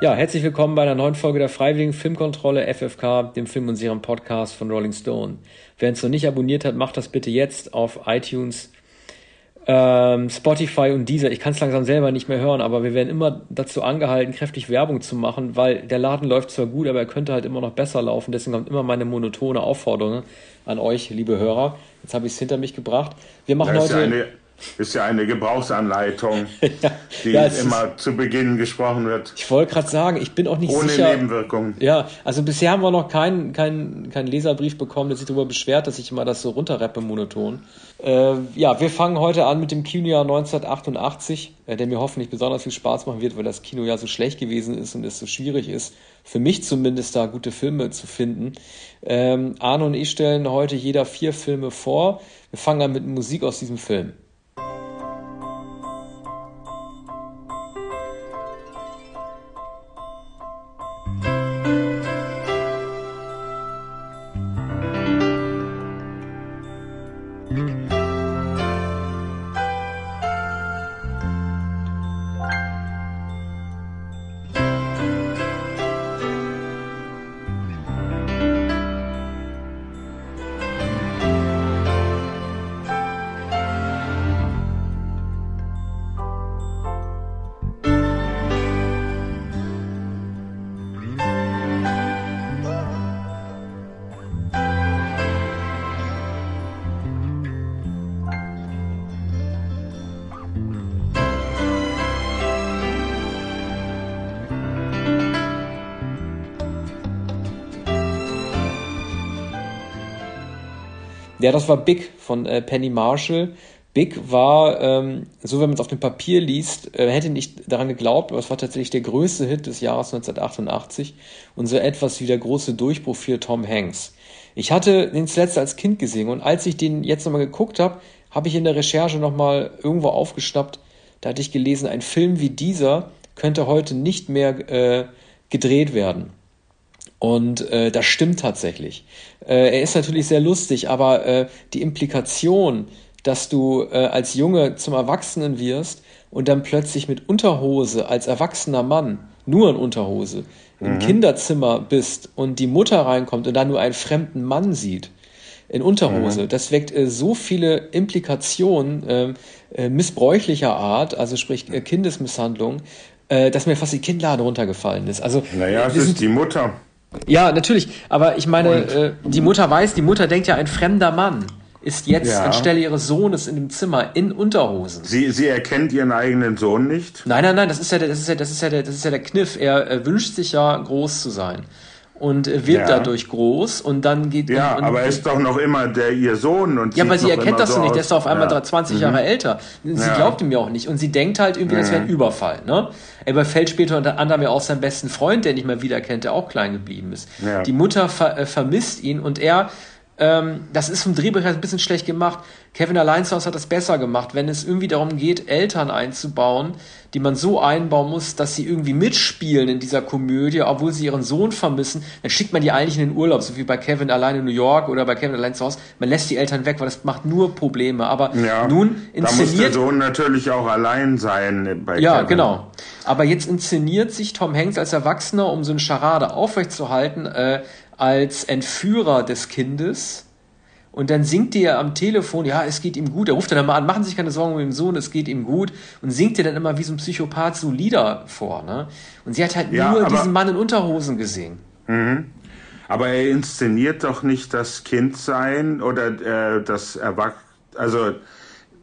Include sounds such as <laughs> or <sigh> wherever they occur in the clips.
Ja, herzlich willkommen bei einer neuen Folge der Freiwilligen Filmkontrolle FFK, dem Film- und Serien-Podcast von Rolling Stone. Wer uns noch nicht abonniert hat, macht das bitte jetzt auf iTunes, ähm, Spotify und Deezer. Ich kann es langsam selber nicht mehr hören, aber wir werden immer dazu angehalten, kräftig Werbung zu machen, weil der Laden läuft zwar gut, aber er könnte halt immer noch besser laufen. Deswegen kommt immer meine monotone Aufforderung an euch, liebe Hörer. Jetzt habe ich es hinter mich gebracht. Wir machen heute ist ja eine Gebrauchsanleitung, <laughs> ja, die ja, immer zu Beginn gesprochen wird. Ich wollte gerade sagen, ich bin auch nicht Ohne sicher. Ohne Nebenwirkungen. Ja, also bisher haben wir noch keinen keinen keinen Leserbrief bekommen, der sich darüber beschwert, dass ich immer das so runterrappe monoton. Äh, ja, wir fangen heute an mit dem Kinojahr 1988, äh, der mir hoffentlich besonders viel Spaß machen wird, weil das Kino ja so schlecht gewesen ist und es so schwierig ist, für mich zumindest da gute Filme zu finden. Ähm, Arno und ich stellen heute jeder vier Filme vor. Wir fangen an mit Musik aus diesem Film. Ja, das war Big von äh, Penny Marshall. Big war, ähm, so wenn man es auf dem Papier liest, äh, hätte nicht daran geglaubt, aber es war tatsächlich der größte Hit des Jahres 1988 und so etwas wie der große Durchbruch für Tom Hanks. Ich hatte den zuletzt als Kind gesehen und als ich den jetzt nochmal geguckt habe, habe ich in der Recherche nochmal irgendwo aufgeschnappt, da hatte ich gelesen, ein Film wie dieser könnte heute nicht mehr äh, gedreht werden. Und äh, das stimmt tatsächlich. Äh, er ist natürlich sehr lustig, aber äh, die Implikation, dass du äh, als Junge zum Erwachsenen wirst und dann plötzlich mit Unterhose als erwachsener Mann, nur in Unterhose, mhm. im Kinderzimmer bist und die Mutter reinkommt und dann nur einen fremden Mann sieht in Unterhose, mhm. das weckt äh, so viele Implikationen ähm, äh, missbräuchlicher Art, also sprich äh, Kindesmisshandlung, äh, dass mir fast die Kinnlade runtergefallen ist. Also, naja, es ist die Mutter. Ja, natürlich. Aber ich meine, äh, die Mutter weiß, die Mutter denkt ja, ein fremder Mann ist jetzt ja. anstelle ihres Sohnes in dem Zimmer in Unterhosen. Sie, sie erkennt ihren eigenen Sohn nicht? Nein, nein, nein, das ist ja, das ist ja, das ist ja, der, das ist ja der Kniff. Er, er wünscht sich ja, groß zu sein und wird ja. dadurch groß und dann geht ja, und, aber er ist doch noch immer der ihr Sohn und ja, aber sie erkennt das so nicht. Der ist doch auf einmal ja. 20 mhm. Jahre älter. Sie ja. glaubt ihm ja auch nicht und sie denkt halt irgendwie, das wäre ein Überfall. Ne? Er überfällt später unter anderem ja auch seinen besten Freund, der nicht mehr wiederkennt, der auch klein geblieben ist. Die Mutter ver äh, vermisst ihn und er ähm, das ist vom Drehbuch her ein bisschen schlecht gemacht. Kevin Alliance hat das besser gemacht, wenn es irgendwie darum geht, Eltern einzubauen, die man so einbauen muss, dass sie irgendwie mitspielen in dieser Komödie, obwohl sie ihren Sohn vermissen, dann schickt man die eigentlich in den Urlaub, so wie bei Kevin allein in New York oder bei Kevin allein zu Hause. Man lässt die Eltern weg, weil das macht nur Probleme. Aber ja, nun inszeniert... Da muss der Sohn natürlich auch allein sein bei Ja, Kevin. genau. Aber jetzt inszeniert sich Tom Hanks als Erwachsener, um so eine Scharade aufrechtzuerhalten, äh, als Entführer des Kindes. Und dann singt er am Telefon, ja, es geht ihm gut. Er ruft dann mal an, machen Sie sich keine Sorgen um den Sohn, es geht ihm gut. Und singt er dann immer wie so ein Psychopath so Lieder vor. Ne? Und sie hat halt ja, nur diesen Mann in Unterhosen gesehen. Mhm. Aber er inszeniert doch nicht das Kindsein oder äh, das Erwachsene. Also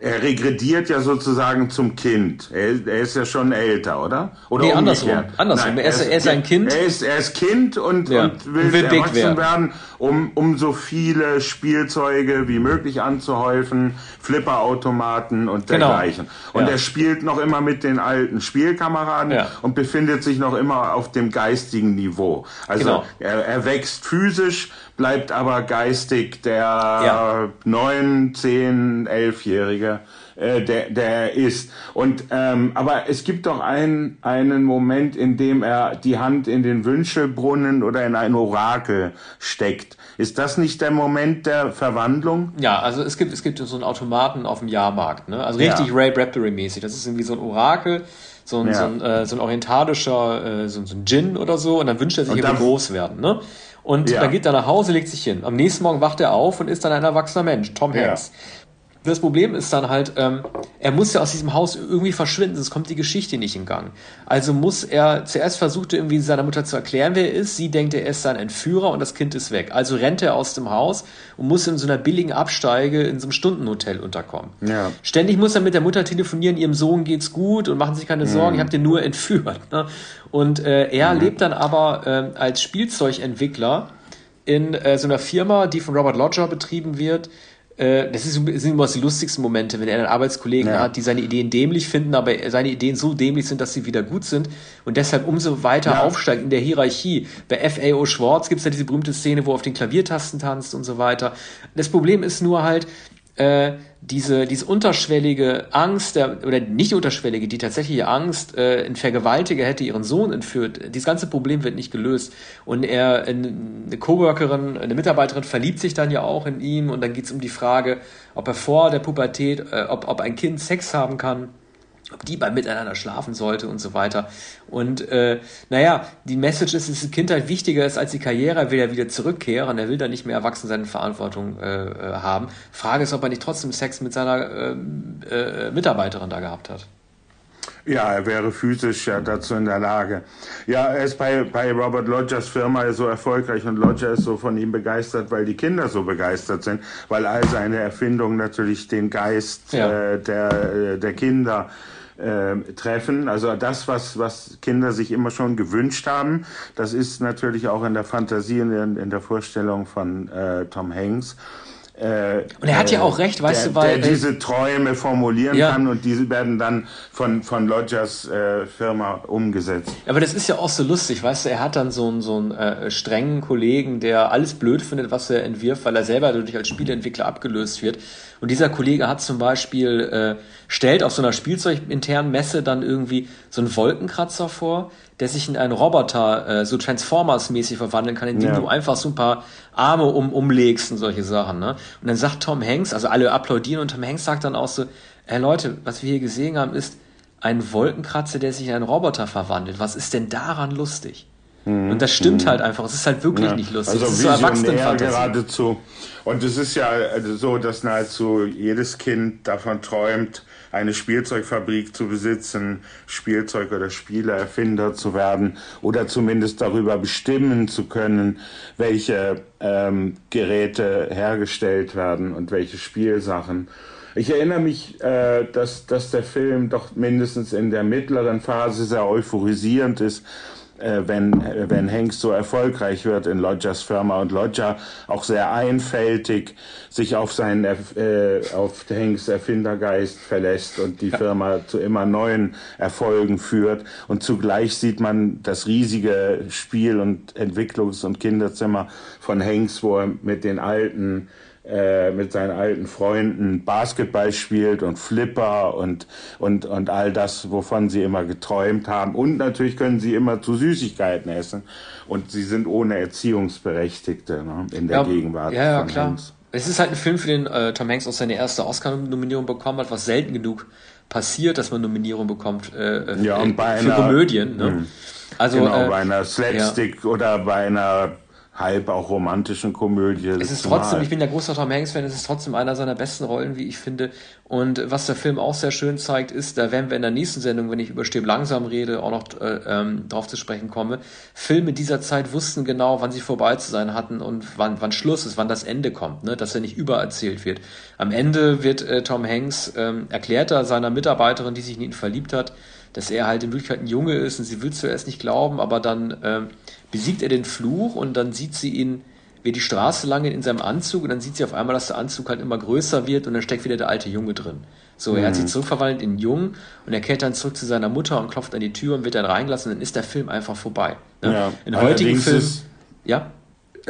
er regrediert ja sozusagen zum Kind. Er, er, ist ja schon älter, oder? Oder nee, andersrum. andersrum. Nein, er, ist, er ist ein Kind. Er ist, er ist Kind und, ja. und will, will erwachsen werden. werden, um, um so viele Spielzeuge wie möglich anzuhäufen, Flipperautomaten und genau. dergleichen. Genau. Und ja. er spielt noch immer mit den alten Spielkameraden ja. und befindet sich noch immer auf dem geistigen Niveau. Also genau. er, er wächst physisch, bleibt aber geistig der ja. neun, zehn, elfjährige, äh, der, der ist. Und ähm, aber es gibt doch einen einen Moment, in dem er die Hand in den Wünschelbrunnen oder in ein Orakel steckt. Ist das nicht der Moment der Verwandlung? Ja, also es gibt es gibt so einen Automaten auf dem Jahrmarkt, ne? Also richtig ja. Ray Bradbury mäßig. Das ist irgendwie so ein Orakel so ein, ja. so ein, äh, so ein orientalischer, äh, so, so ein Djinn oder so, und dann wünscht er sich, er will groß werden. Ne? Und ja. dann geht er nach Hause, legt sich hin. Am nächsten Morgen wacht er auf und ist dann ein erwachsener Mensch, Tom Hanks. Ja. Das Problem ist dann halt, ähm, er muss ja aus diesem Haus irgendwie verschwinden, sonst kommt die Geschichte nicht in Gang. Also muss er, zuerst versucht er irgendwie seiner Mutter zu erklären, wer er ist. Sie denkt, er ist sein Entführer und das Kind ist weg. Also rennt er aus dem Haus und muss in so einer billigen Absteige in so einem Stundenhotel unterkommen. Ja. Ständig muss er mit der Mutter telefonieren, ihrem Sohn geht's gut und machen sich keine Sorgen, mhm. ich habe den nur entführt. Ne? Und äh, er mhm. lebt dann aber äh, als Spielzeugentwickler in äh, so einer Firma, die von Robert Lodger betrieben wird, das, ist, sind immer die lustigsten Momente, wenn er einen Arbeitskollegen ja. hat, die seine Ideen dämlich finden, aber seine Ideen so dämlich sind, dass sie wieder gut sind und deshalb umso weiter ja. aufsteigt in der Hierarchie. Bei FAO Schwartz gibt es ja diese berühmte Szene, wo er auf den Klaviertasten tanzt und so weiter. Das Problem ist nur halt, äh, diese, diese unterschwellige Angst, der, oder nicht unterschwellige, die tatsächliche Angst, äh, ein Vergewaltiger hätte ihren Sohn entführt, dieses ganze Problem wird nicht gelöst. Und er, eine Coworkerin, eine Mitarbeiterin verliebt sich dann ja auch in ihn. Und dann geht es um die Frage, ob er vor der Pubertät, äh, ob, ob ein Kind Sex haben kann ob die beim Miteinander schlafen sollte und so weiter. Und äh, naja, die Message ist, dass die Kindheit wichtiger ist als die Karriere. Er will ja wieder zurückkehren. Er will da nicht mehr erwachsen seine Verantwortung äh, äh, haben. Frage ist, ob er nicht trotzdem Sex mit seiner äh, äh, Mitarbeiterin da gehabt hat. Ja, er wäre physisch ja dazu in der Lage. Ja, er ist bei, bei Robert Lodgers Firma so erfolgreich und Lodger ist so von ihm begeistert, weil die Kinder so begeistert sind, weil all seine Erfindungen natürlich den Geist ja. äh, der, äh, der Kinder äh, treffen. Also das, was, was Kinder sich immer schon gewünscht haben, das ist natürlich auch in der Fantasie, in, in der Vorstellung von äh, Tom Hanks. Äh, und er hat ja auch recht, weißt der, du, weil. Der diese Träume formulieren ja. kann und diese werden dann von, von Lodgers äh, Firma umgesetzt. Aber das ist ja auch so lustig, weißt du, er hat dann so einen, so einen äh, strengen Kollegen, der alles blöd findet, was er entwirft, weil er selber dadurch als Spieleentwickler abgelöst wird. Und dieser Kollege hat zum Beispiel, äh, stellt auf so einer spielzeuginternen Messe dann irgendwie so einen Wolkenkratzer vor, der sich in einen Roboter äh, so Transformers-mäßig verwandeln kann, indem ja. du einfach so ein paar Arme um, umlegst und solche Sachen. Ne? Und dann sagt Tom Hanks, also alle applaudieren und Tom Hanks sagt dann auch so, hey Leute, was wir hier gesehen haben, ist ein Wolkenkratzer, der sich in einen Roboter verwandelt. Was ist denn daran lustig? Mhm. Und das stimmt mhm. halt einfach. Es ist halt wirklich ja. nicht lustig. Also es ist so Erwachsenenfantasie. geradezu. Und es ist ja so, dass nahezu jedes Kind davon träumt, eine Spielzeugfabrik zu besitzen, Spielzeug- oder Spieleerfinder zu werden oder zumindest darüber bestimmen zu können, welche ähm, Geräte hergestellt werden und welche Spielsachen. Ich erinnere mich, äh, dass, dass der Film doch mindestens in der mittleren Phase sehr euphorisierend ist äh, wenn, äh, wenn Hanks so erfolgreich wird in Lodgers Firma und Lodger auch sehr einfältig sich auf seinen äh, auf Hanks Erfindergeist verlässt und die Firma zu immer neuen Erfolgen führt. Und zugleich sieht man das riesige Spiel- und Entwicklungs- und Kinderzimmer von Hanks, wo er mit den alten äh, mit seinen alten Freunden Basketball spielt und Flipper und, und, und all das, wovon sie immer geträumt haben. Und natürlich können sie immer zu Süßigkeiten essen. Und sie sind ohne Erziehungsberechtigte ne, in der ja, Gegenwart. Ja, ja, klar. Hanks. Es ist halt ein Film, für den äh, Tom Hanks auch seine erste Oscar-Nominierung bekommen hat, was selten genug passiert, dass man Nominierung bekommt äh, ja, und bei für einer, Komödien. Ne? Hm. Also, genau, äh, bei einer Slapstick ja. oder bei einer halb auch romantischen Komödie. Es ist trotzdem, ich bin ja großer Tom Hanks-Fan, es ist trotzdem einer seiner besten Rollen, wie ich finde. Und was der Film auch sehr schön zeigt, ist, da werden wir in der nächsten Sendung, wenn ich über Stirb langsam rede, auch noch äh, ähm, drauf zu sprechen komme. Filme dieser Zeit wussten genau, wann sie vorbei zu sein hatten und wann, wann Schluss ist, wann das Ende kommt, ne? dass er nicht übererzählt wird. Am Ende wird äh, Tom Hanks ähm, erklärt er seiner Mitarbeiterin, die sich in ihn verliebt hat, dass er halt in Wirklichkeit ein Junge ist und sie will zuerst nicht glauben, aber dann ähm, besiegt er den Fluch und dann sieht sie ihn, wie die Straße lang in seinem Anzug und dann sieht sie auf einmal, dass der Anzug halt immer größer wird und dann steckt wieder der alte Junge drin. So, mhm. er hat sich mhm. zurückverwandelt in Jungen und er kehrt dann zurück zu seiner Mutter und klopft an die Tür und wird dann reingelassen und dann ist der Film einfach vorbei. Ne? Ja. In heutigen Film, ja?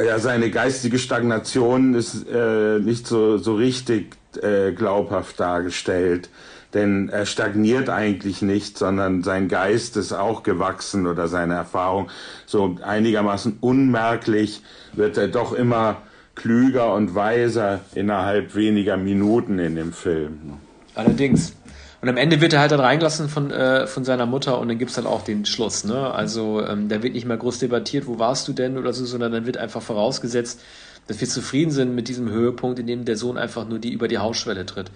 Ja, seine geistige Stagnation ist äh, nicht so, so richtig äh, glaubhaft dargestellt denn er stagniert eigentlich nicht, sondern sein Geist ist auch gewachsen oder seine Erfahrung. So einigermaßen unmerklich wird er doch immer klüger und weiser innerhalb weniger Minuten in dem Film. Allerdings. Und am Ende wird er halt dann reingelassen von, äh, von seiner Mutter und dann gibt's dann auch den Schluss. Ne? Also ähm, da wird nicht mehr groß debattiert, wo warst du denn oder so, sondern dann wird einfach vorausgesetzt, dass wir zufrieden sind mit diesem Höhepunkt, in dem der Sohn einfach nur die über die Hausschwelle tritt.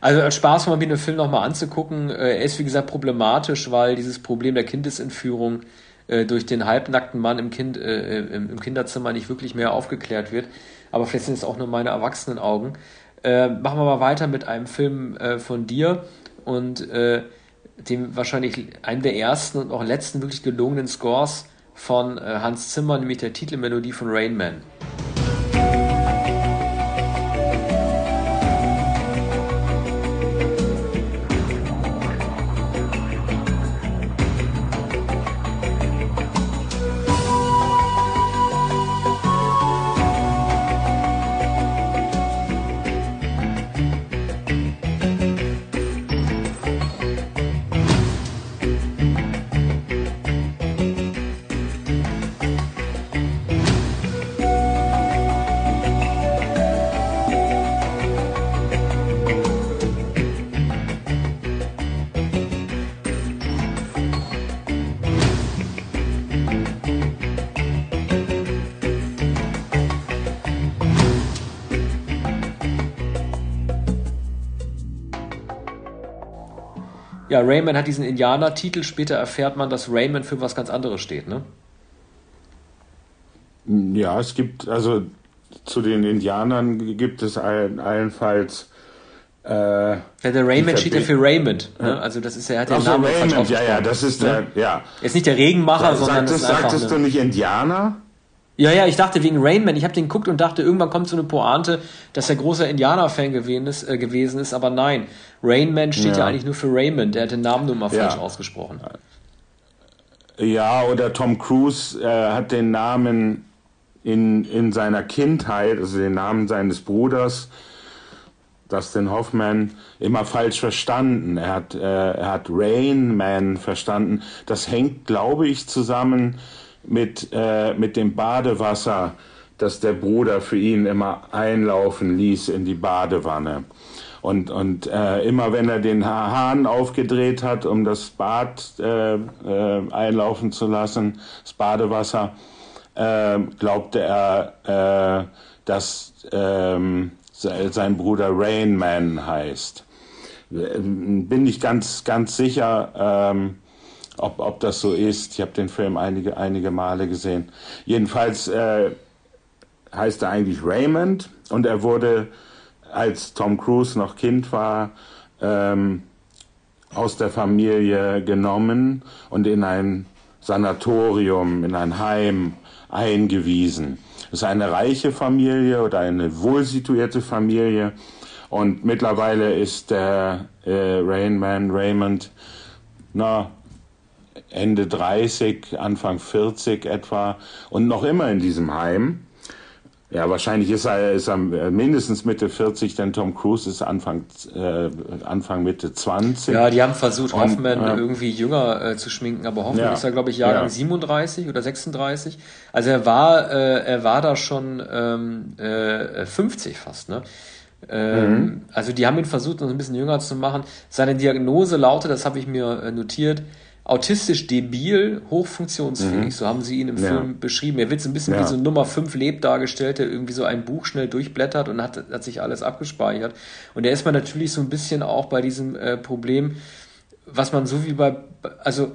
Also als Spaß mal mir den Film nochmal anzugucken. Äh, er ist wie gesagt problematisch, weil dieses Problem der Kindesentführung äh, durch den halbnackten Mann im, kind, äh, im, im, Kinderzimmer nicht wirklich mehr aufgeklärt wird. Aber vielleicht sind es auch nur meine erwachsenen Augen. Äh, machen wir mal weiter mit einem Film äh, von dir und äh, dem wahrscheinlich einem der ersten und auch letzten wirklich gelungenen Scores von Hans Zimmer, nämlich der Titelmelodie von Rain Man. Ja, Rayman hat diesen Indianer-Titel. Später erfährt man, dass Rayman für was ganz anderes steht, ne? Ja, es gibt, also zu den Indianern gibt es ein, allenfalls. Äh, ja, der Rayman steht ja für Raymond. Ne? Also das ist ja, er hat den also Namen Raymond, ja, ja, das ist der, ja. Er ist nicht der Regenmacher, ja, sondern. Sagtest, sagtest du nicht Indianer? Ja, ja, ich dachte wegen Rainman. Ich habe den geguckt und dachte, irgendwann kommt so eine Pointe, dass er großer Indianer-Fan gewesen ist, äh, gewesen ist, aber nein. Rainman steht ja. ja. eigentlich nur für Raymond. Der hat den Namen nur mal ja. falsch ausgesprochen. Ja, oder Tom Cruise äh, hat den Namen in, in seiner Kindheit, also den Namen seines Bruders, Dustin Hoffman, immer falsch verstanden. Er hat, äh, er hat Rain Man verstanden. Das hängt, glaube ich, zusammen mit, äh, mit dem Badewasser, das der Bruder für ihn immer einlaufen ließ in die Badewanne. Und, und äh, immer wenn er den Hahn aufgedreht hat, um das Bad äh, äh, einlaufen zu lassen, das Badewasser, äh, glaubte er, äh, dass äh, sein Bruder Rainman heißt. Bin ich ganz, ganz sicher, ähm, ob, ob das so ist. Ich habe den Film einige, einige Male gesehen. Jedenfalls äh, heißt er eigentlich Raymond und er wurde, als Tom Cruise noch Kind war, ähm, aus der Familie genommen und in ein Sanatorium, in ein Heim eingewiesen. Das ist eine reiche Familie oder eine wohlsituierte Familie. Und mittlerweile ist der äh, Rainman Raymond na, Ende 30, Anfang 40 etwa und noch immer in diesem Heim. Ja, wahrscheinlich ist er, ist er mindestens Mitte 40, denn Tom Cruise ist Anfang, äh, Anfang Mitte 20. Ja, die haben versucht, Hoffman und, äh, irgendwie jünger äh, zu schminken, aber Hoffman ja, ist ja, glaube ich, Jahrgang ja. 37 oder 36. Also er war, äh, er war da schon ähm, äh, 50 fast, ne? Ähm, mhm. Also die haben ihn versucht, uns ein bisschen jünger zu machen. Seine Diagnose lautet, das habe ich mir äh, notiert, autistisch debil, hochfunktionsfähig, mhm. so haben sie ihn im ja. Film beschrieben. Er wird so ein bisschen ja. wie so Nummer 5 Leb dargestellt, der irgendwie so ein Buch schnell durchblättert und hat, hat sich alles abgespeichert. Und da ist man natürlich so ein bisschen auch bei diesem äh, Problem, was man so wie bei, also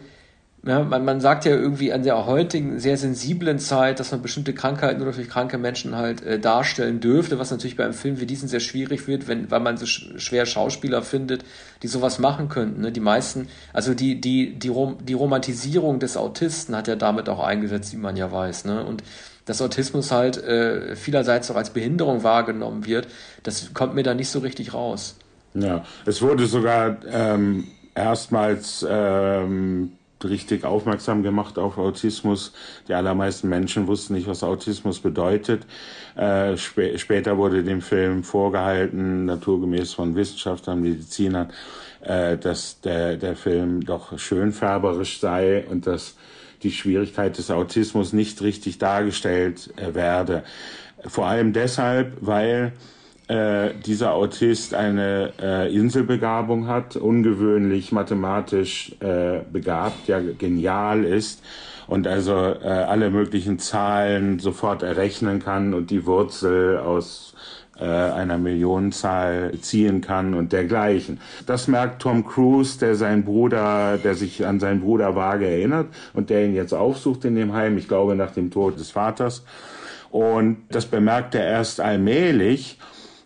ja, man, man sagt ja irgendwie an der heutigen sehr sensiblen Zeit, dass man bestimmte Krankheiten nur durch kranke Menschen halt äh, darstellen dürfte, was natürlich bei einem Film wie diesen sehr schwierig wird, wenn, weil man so schwer Schauspieler findet, die sowas machen könnten. Ne? Die meisten, also die, die, die, Rom, die Romantisierung des Autisten hat ja damit auch eingesetzt, wie man ja weiß. Ne? Und dass Autismus halt äh, vielerseits auch als Behinderung wahrgenommen wird, das kommt mir da nicht so richtig raus. Ja, es wurde sogar ähm, erstmals ähm richtig aufmerksam gemacht auf Autismus. Die allermeisten Menschen wussten nicht, was Autismus bedeutet. Äh, sp später wurde dem Film vorgehalten, naturgemäß von Wissenschaftlern, Medizinern, äh, dass der, der Film doch schönfärberisch sei und dass die Schwierigkeit des Autismus nicht richtig dargestellt äh, werde. Vor allem deshalb, weil äh, dieser Autist eine äh, Inselbegabung hat, ungewöhnlich mathematisch äh, begabt, ja genial ist und also äh, alle möglichen Zahlen sofort errechnen kann und die Wurzel aus äh, einer Millionenzahl ziehen kann und dergleichen. Das merkt Tom Cruise, der seinen Bruder, der sich an seinen Bruder vage erinnert und der ihn jetzt aufsucht in dem Heim, ich glaube nach dem Tod des Vaters. Und das bemerkt er erst allmählich.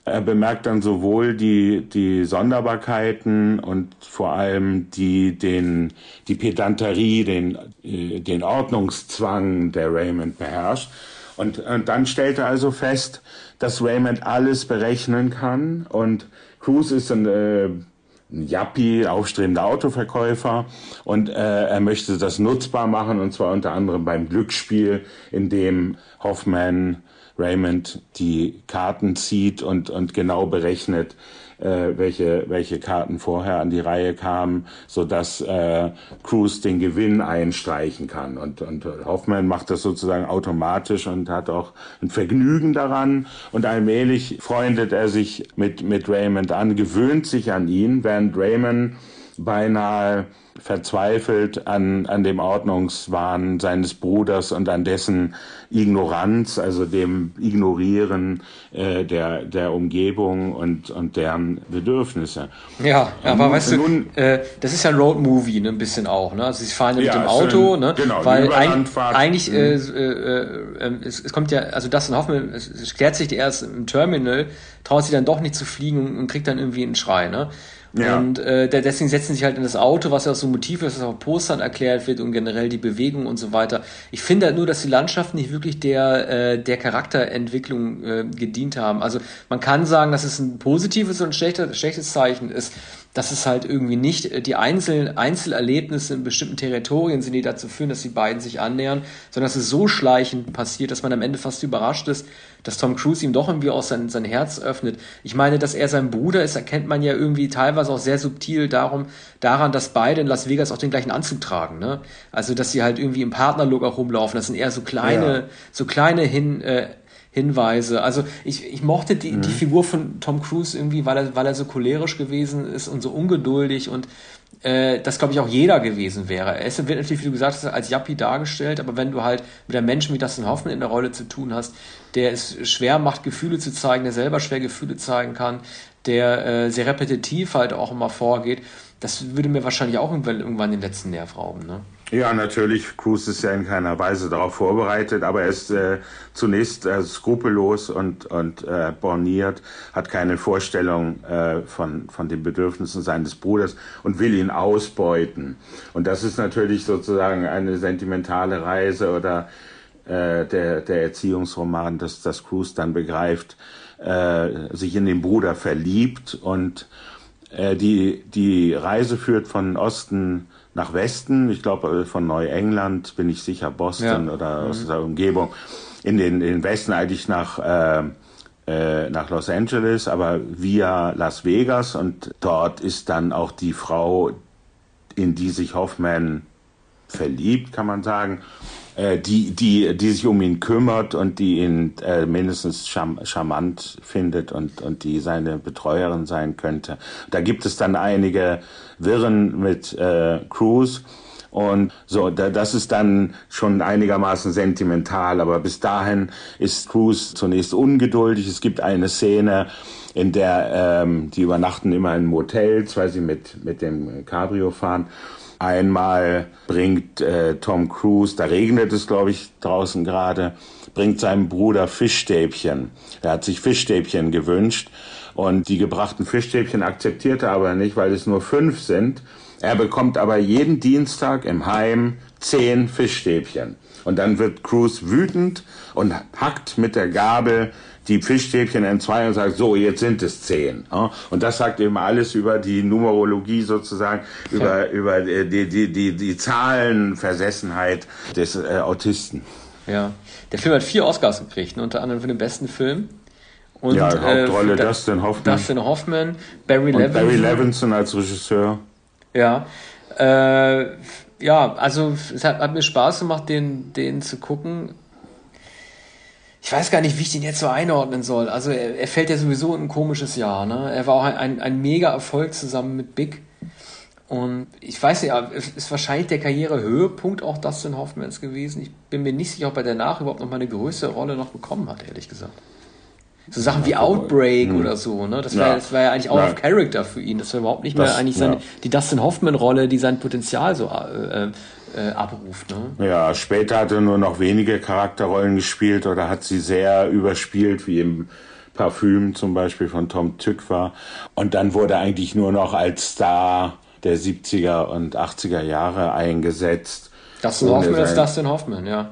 Er bemerkt dann sowohl die, die Sonderbarkeiten und vor allem die, den, die Pedanterie, den, äh, den Ordnungszwang, der Raymond beherrscht. Und, und dann stellt er also fest, dass Raymond alles berechnen kann und Cruz ist ein, äh, ein Yuppie, aufstrebender Autoverkäufer und äh, er möchte das nutzbar machen und zwar unter anderem beim Glücksspiel, in dem Hoffman Raymond die Karten zieht und, und genau berechnet, äh, welche, welche Karten vorher an die Reihe kamen, sodass äh, Cruz den Gewinn einstreichen kann. Und, und Hoffmann macht das sozusagen automatisch und hat auch ein Vergnügen daran. Und allmählich freundet er sich mit, mit Raymond an, gewöhnt sich an ihn, während Raymond beinahe verzweifelt an, an dem Ordnungswahn seines Bruders und an dessen Ignoranz, also dem Ignorieren äh, der, der Umgebung und, und deren Bedürfnisse. Ja, aber weißt du, äh, das ist ja ein Roadmovie, ne, ein bisschen auch. Ne? Also sie fahren ja mit dem Auto, ein, ne? Genau, weil ein, eigentlich, mhm. äh, äh, äh, es, es kommt ja, also das in Hoffmann, es, es klärt sich erst im Terminal, traut sich dann doch nicht zu fliegen und kriegt dann irgendwie einen Schrei. Ne? Ja. Und äh, deswegen setzen sich halt in das Auto, was ja auch so ein Motiv ist, das auf Postern erklärt wird und generell die Bewegung und so weiter. Ich finde halt nur, dass die Landschaften nicht wirklich der, äh, der Charakterentwicklung äh, gedient haben. Also man kann sagen, dass es ein positives und ein schlechtes, Zeichen ist dass es halt irgendwie nicht äh, die Einzel Einzelerlebnisse in bestimmten Territorien sind, die dazu führen, dass die beiden sich annähern, sondern dass es so schleichend passiert, dass man am Ende fast überrascht ist, dass Tom Cruise ihm doch irgendwie auch sein, sein Herz öffnet. Ich meine, dass er sein Bruder ist, erkennt man ja irgendwie teilweise auch sehr subtil darum, daran, dass beide in Las Vegas auch den gleichen Anzug tragen. Ne? Also, dass sie halt irgendwie im Partnerlook auch rumlaufen. Das sind eher so kleine, ja. so kleine hin, äh, Hinweise. Also ich, ich mochte die, mhm. die Figur von Tom Cruise irgendwie, weil er, weil er so cholerisch gewesen ist und so ungeduldig und äh, das glaube ich auch jeder gewesen wäre. Er wird natürlich, wie du gesagt hast, als Yappi dargestellt, aber wenn du halt mit einem Menschen wie Dustin Hoffman in der Rolle zu tun hast, der es schwer macht, Gefühle zu zeigen, der selber schwer Gefühle zeigen kann, der äh, sehr repetitiv halt auch immer vorgeht, das würde mir wahrscheinlich auch irgendwann, den letzten Nerv rauben. Ne? Ja, natürlich. Cruz ist ja in keiner Weise darauf vorbereitet, aber er ist äh, zunächst äh, skrupellos und, und äh, borniert, hat keine Vorstellung äh, von, von den Bedürfnissen seines Bruders und will ihn ausbeuten. Und das ist natürlich sozusagen eine sentimentale Reise oder äh, der, der Erziehungsroman, dass das Cruz dann begreift, äh, sich in den Bruder verliebt und äh, die, die Reise führt von Osten nach Westen, ich glaube äh, von Neuengland bin ich sicher, Boston ja. oder aus mhm. der Umgebung, in den, in den Westen eigentlich nach, äh, äh, nach Los Angeles, aber via Las Vegas und dort ist dann auch die Frau, in die sich Hoffman verliebt, kann man sagen, äh, die, die, die sich um ihn kümmert und die ihn äh, mindestens charm charmant findet und, und die seine Betreuerin sein könnte. Da gibt es dann einige Wirren mit äh, Cruz. Und so, da, das ist dann schon einigermaßen sentimental, aber bis dahin ist Cruz zunächst ungeduldig. Es gibt eine Szene, in der ähm, die übernachten immer in Motels, weil sie mit, mit dem Cabrio fahren. Einmal bringt äh, Tom Cruise, da regnet es, glaube ich, draußen gerade, bringt seinem Bruder Fischstäbchen. Er hat sich Fischstäbchen gewünscht und die gebrachten Fischstäbchen akzeptiert er aber nicht, weil es nur fünf sind. Er bekommt aber jeden Dienstag im Heim zehn Fischstäbchen. Und dann wird Cruise wütend und hackt mit der Gabel die Fischstäbchen entzwei und sagt, so, jetzt sind es zehn. Und das sagt eben alles über die Numerologie sozusagen, über, ja. über äh, die, die, die, die Zahlenversessenheit des äh, Autisten. Ja, der Film hat vier Oscars gekriegt, ne? unter anderem für den besten Film. Und, ja, Hauptrolle äh, Dustin Hoffman. Dustin Hoffman, Barry Levinson. Barry Levinson als Regisseur. Ja, äh, ja, also es hat, hat, mir Spaß gemacht, den, den zu gucken ich weiß gar nicht, wie ich den jetzt so einordnen soll. Also er, er fällt ja sowieso in ein komisches Jahr. Ne? Er war auch ein, ein, mega Erfolg zusammen mit Big. Und ich weiß ja, es ist wahrscheinlich der Karrierehöhepunkt auch Dustin Hoffmans gewesen. Ich bin mir nicht sicher, ob er danach überhaupt noch mal eine größere Rolle noch bekommen hat, ehrlich gesagt. So Sachen wie Outbreak hm. oder so, ne? Das war ja, das war ja eigentlich out ja. of character für ihn. Das war überhaupt nicht das, mehr eigentlich seine, ja. die Dustin Hoffman-Rolle, die sein Potenzial so äh, äh, abruft. Ne? Ja, später hat er nur noch wenige Charakterrollen gespielt oder hat sie sehr überspielt, wie im Parfüm zum Beispiel von Tom Tykwer. Und dann wurde eigentlich nur noch als Star der 70er und 80er Jahre eingesetzt. Dustin Hoffman ist Dustin Hoffman, ja.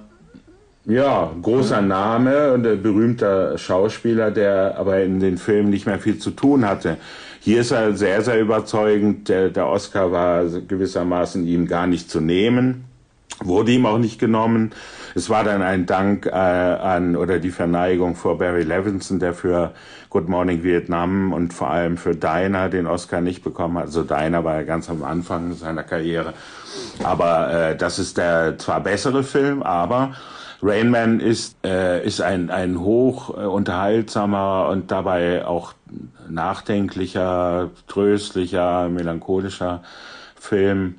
Ja, großer Name und berühmter Schauspieler, der aber in den Filmen nicht mehr viel zu tun hatte. Hier ist er sehr, sehr überzeugend. Der, der Oscar war gewissermaßen ihm gar nicht zu nehmen, wurde ihm auch nicht genommen. Es war dann ein Dank äh, an oder die Verneigung vor Barry Levinson, der für Good Morning Vietnam und vor allem für Dinah den Oscar nicht bekommen hat. Also Dinah war ja ganz am Anfang seiner Karriere. Aber äh, das ist der zwar bessere Film, aber Rain Man ist, äh, ist ein, ein hoch äh, unterhaltsamer und dabei auch nachdenklicher, tröstlicher, melancholischer Film,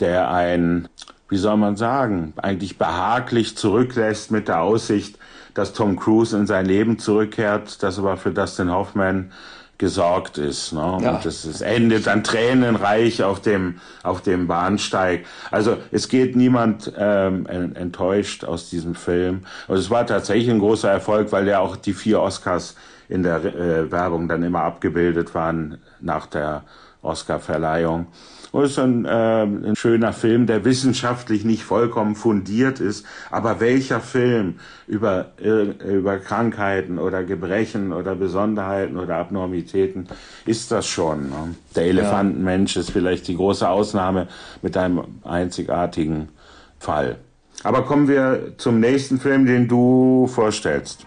der ein, wie soll man sagen, eigentlich behaglich zurücklässt mit der Aussicht, dass Tom Cruise in sein Leben zurückkehrt, das aber für Dustin Hoffman gesorgt ist. Ne? Ja. Und es, endet dann tränenreich auf dem, auf dem Bahnsteig. Also es geht niemand ähm, enttäuscht aus diesem Film. Und es war tatsächlich ein großer Erfolg, weil ja auch die vier Oscars in der äh, Werbung dann immer abgebildet waren nach der Oscarverleihung. Und es ist ein, äh, ein schöner Film, der wissenschaftlich nicht vollkommen fundiert ist. Aber welcher Film über, äh, über Krankheiten oder Gebrechen oder Besonderheiten oder Abnormitäten ist das schon? Ne? Der Elefantenmensch ist vielleicht die große Ausnahme mit einem einzigartigen Fall. Aber kommen wir zum nächsten Film, den du vorstellst.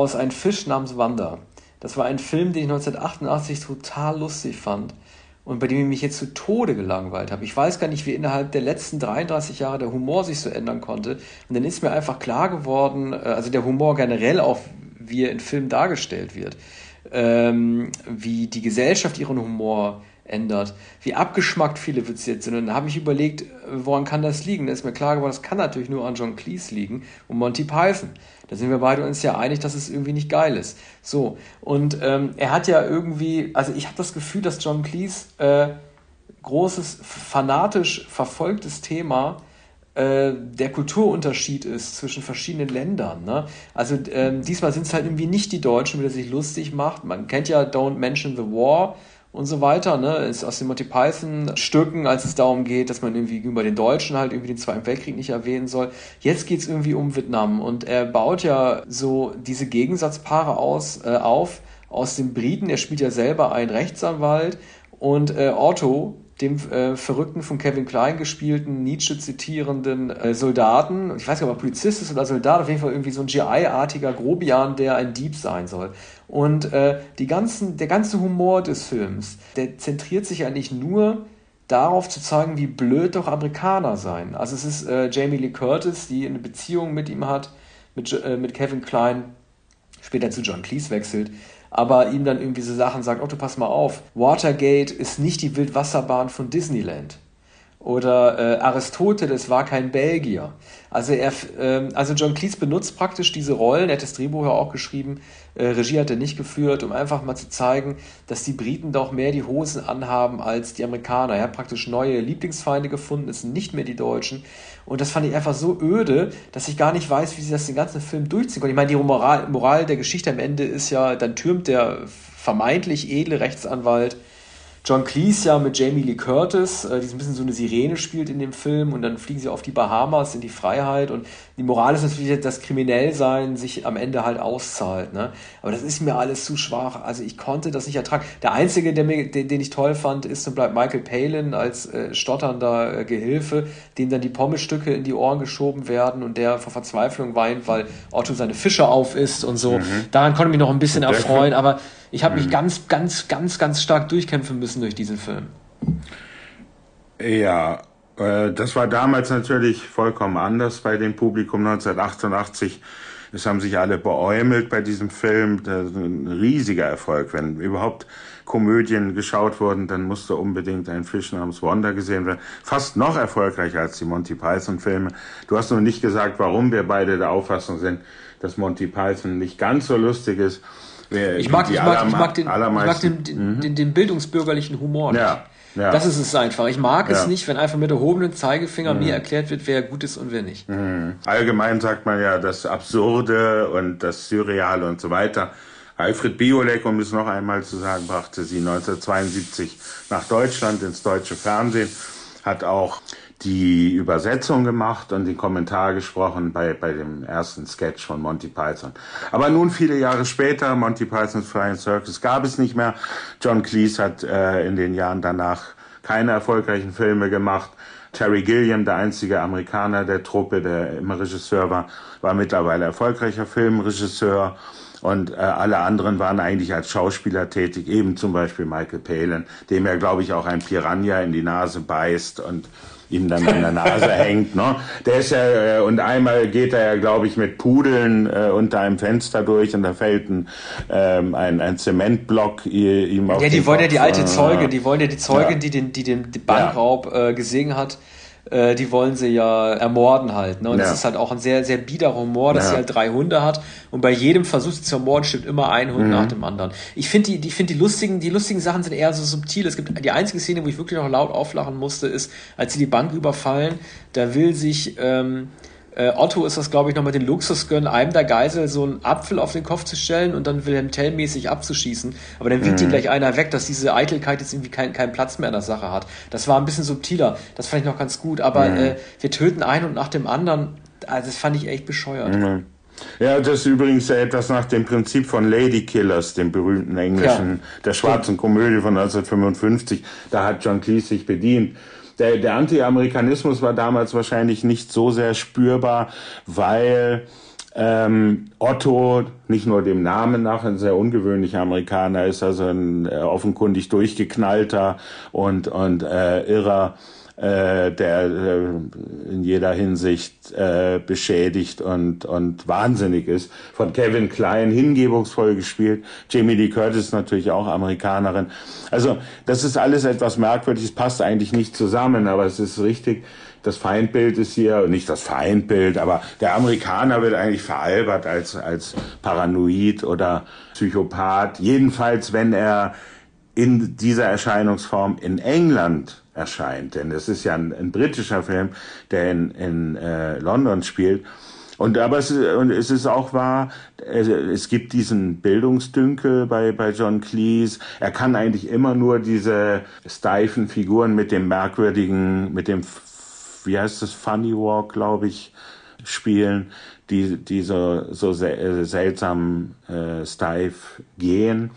Aus Ein Fisch namens Wanda. Das war ein Film, den ich 1988 total lustig fand und bei dem ich mich jetzt zu Tode gelangweilt habe. Ich weiß gar nicht, wie innerhalb der letzten 33 Jahre der Humor sich so ändern konnte. Und dann ist mir einfach klar geworden, äh, also der Humor generell auch, wie er in Filmen dargestellt wird, ähm, wie die Gesellschaft ihren Humor ändert, wie abgeschmackt viele Witze jetzt sind. Und dann habe ich überlegt, woran kann das liegen? Da ist mir klar geworden, das kann natürlich nur an John Cleese liegen und Monty Python. Da sind wir beide uns ja einig, dass es irgendwie nicht geil ist. So, und ähm, er hat ja irgendwie, also ich habe das Gefühl, dass John Cleese äh, großes, fanatisch verfolgtes Thema äh, der Kulturunterschied ist zwischen verschiedenen Ländern. Ne? Also ähm, diesmal sind es halt irgendwie nicht die Deutschen, wie er sich lustig macht. Man kennt ja Don't Mention the War und so weiter. Ne? Ist aus den Monty Python Stücken, als es darum geht, dass man irgendwie über den Deutschen halt irgendwie den Zweiten Weltkrieg nicht erwähnen soll. Jetzt geht's irgendwie um Vietnam und er baut ja so diese Gegensatzpaare aus, äh, auf aus den Briten. Er spielt ja selber einen Rechtsanwalt und äh, Otto, dem äh, verrückten von Kevin Klein gespielten, Nietzsche zitierenden äh, Soldaten. Ich weiß nicht, ob er Polizist ist oder Soldat, auf jeden Fall irgendwie so ein GI-artiger Grobian, der ein Dieb sein soll. Und äh, die ganzen, der ganze Humor des Films, der zentriert sich eigentlich nur darauf zu zeigen, wie blöd doch Amerikaner seien. Also es ist äh, Jamie Lee Curtis, die eine Beziehung mit ihm hat, mit, äh, mit Kevin Klein, später zu John Cleese wechselt, aber ihm dann irgendwie so Sachen sagt, Otto, pass mal auf, Watergate ist nicht die Wildwasserbahn von Disneyland. Oder äh, Aristoteles war kein Belgier. Also, er, äh, also John Cleese benutzt praktisch diese Rollen, er hat das Drehbuch ja auch geschrieben, äh, Regie hat er nicht geführt, um einfach mal zu zeigen, dass die Briten doch mehr die Hosen anhaben als die Amerikaner. Er hat praktisch neue Lieblingsfeinde gefunden, es sind nicht mehr die Deutschen. Und das fand ich einfach so öde, dass ich gar nicht weiß, wie sie das den ganzen Film durchziehen können. Ich meine, die Moral, Moral der Geschichte am Ende ist ja, dann türmt der vermeintlich edle Rechtsanwalt John Cleese ja mit Jamie Lee Curtis, äh, die so ein bisschen so eine Sirene spielt in dem Film und dann fliegen sie auf die Bahamas in die Freiheit und die Moral ist natürlich, dass Kriminellsein sich am Ende halt auszahlt. Ne? Aber das ist mir alles zu schwach. Also ich konnte das nicht ertragen. Der Einzige, der mir, den, den ich toll fand, ist und bleibt Michael Palin als äh, stotternder äh, Gehilfe, dem dann die Pommesstücke in die Ohren geschoben werden und der vor Verzweiflung weint, weil Otto seine Fische auf isst und so. Mhm. Daran konnte ich mich noch ein bisschen erfreuen, aber ich habe mich mhm. ganz, ganz, ganz, ganz stark durchkämpfen müssen durch diesen Film. Ja, das war damals natürlich vollkommen anders bei dem Publikum 1988. Es haben sich alle beäumelt bei diesem Film. Das ist ein riesiger Erfolg. Wenn überhaupt Komödien geschaut wurden, dann musste unbedingt ein Fisch namens Wanda gesehen werden. Fast noch erfolgreicher als die Monty Python-Filme. Du hast noch nicht gesagt, warum wir beide der Auffassung sind, dass Monty Python nicht ganz so lustig ist. Ich mag, ich mag, ich mag, den, ich mag den, den, mhm. den, den bildungsbürgerlichen Humor nicht. Ja, ja. Das ist es einfach. Ich mag ja. es nicht, wenn einfach mit erhobenem Zeigefinger mhm. mir erklärt wird, wer gut ist und wer nicht. Mhm. Allgemein sagt man ja das Absurde und das Surreale und so weiter. Alfred Biolek, um es noch einmal zu sagen, brachte sie 1972 nach Deutschland ins deutsche Fernsehen, hat auch die Übersetzung gemacht und den Kommentar gesprochen bei, bei dem ersten Sketch von Monty Python. Aber nun viele Jahre später, Monty Pythons Flying Circus gab es nicht mehr. John Cleese hat äh, in den Jahren danach keine erfolgreichen Filme gemacht. Terry Gilliam, der einzige Amerikaner der Truppe, der immer Regisseur war, war mittlerweile erfolgreicher Filmregisseur. Und äh, alle anderen waren eigentlich als Schauspieler tätig, eben zum Beispiel Michael Palin, dem er, glaube ich, auch ein Piranha in die Nase beißt und ihm dann an der Nase hängt. Ne? Der ist ja, äh, und einmal geht er ja, glaube ich, mit Pudeln äh, unter einem Fenster durch und da fällt ein, ähm, ein, ein Zementblock ihm auf Ja, die wollen Kopf. ja die alte Zeuge, die wollen ja die Zeugin, ja. die den, die den Bankraub äh, gesehen hat, äh, die wollen sie ja ermorden halt. Ne? Und ja. das ist halt auch ein sehr, sehr bieder Humor, dass ja. sie halt drei Hunde hat und bei jedem Versuch sie zu ermorden stimmt immer ein Hund mhm. nach dem anderen. Ich finde die, die, find die lustigen, die lustigen Sachen sind eher so subtil. Es gibt die einzige Szene, wo ich wirklich noch laut auflachen musste, ist, als sie die Bank überfallen, da will sich ähm, äh, Otto ist das, glaube ich, noch mit den Luxus gönnen, einem der Geisel so einen Apfel auf den Kopf zu stellen und dann Wilhelm Tell-mäßig abzuschießen. Aber dann winkt mhm. ihn gleich einer weg, dass diese Eitelkeit jetzt irgendwie keinen kein Platz mehr in der Sache hat. Das war ein bisschen subtiler. Das fand ich noch ganz gut. Aber mhm. äh, wir töten einen und nach dem anderen. Also das fand ich echt bescheuert. Mhm. Ja, das ist übrigens etwas nach dem Prinzip von Lady Killers, dem berühmten englischen, ja. der schwarzen Komödie von 1955. Da hat John Cleese sich bedient der, der Anti-Amerikanismus war damals wahrscheinlich nicht so sehr spürbar, weil ähm, Otto nicht nur dem Namen nach ein sehr ungewöhnlicher Amerikaner ist, also ein äh, offenkundig durchgeknallter und, und äh, irrer äh, der äh, in jeder Hinsicht äh, beschädigt und, und wahnsinnig ist. Von Kevin Klein hingebungsvoll gespielt. Jamie Lee Curtis natürlich auch Amerikanerin. Also das ist alles etwas merkwürdig. Es passt eigentlich nicht zusammen, aber es ist richtig. Das Feindbild ist hier, nicht das Feindbild, aber der Amerikaner wird eigentlich veralbert als, als paranoid oder Psychopath. Jedenfalls, wenn er in dieser Erscheinungsform in England erscheint. Denn es ist ja ein, ein britischer Film, der in, in äh, London spielt. Und aber es und es ist auch wahr, es, gibt diesen Bildungsdünkel bei, bei John Cleese. Er kann eigentlich immer nur diese steifen Figuren mit dem merkwürdigen, mit dem, wie heißt das, Funny Walk, glaube ich, spielen, die, die so, so seltsam äh, steif gehen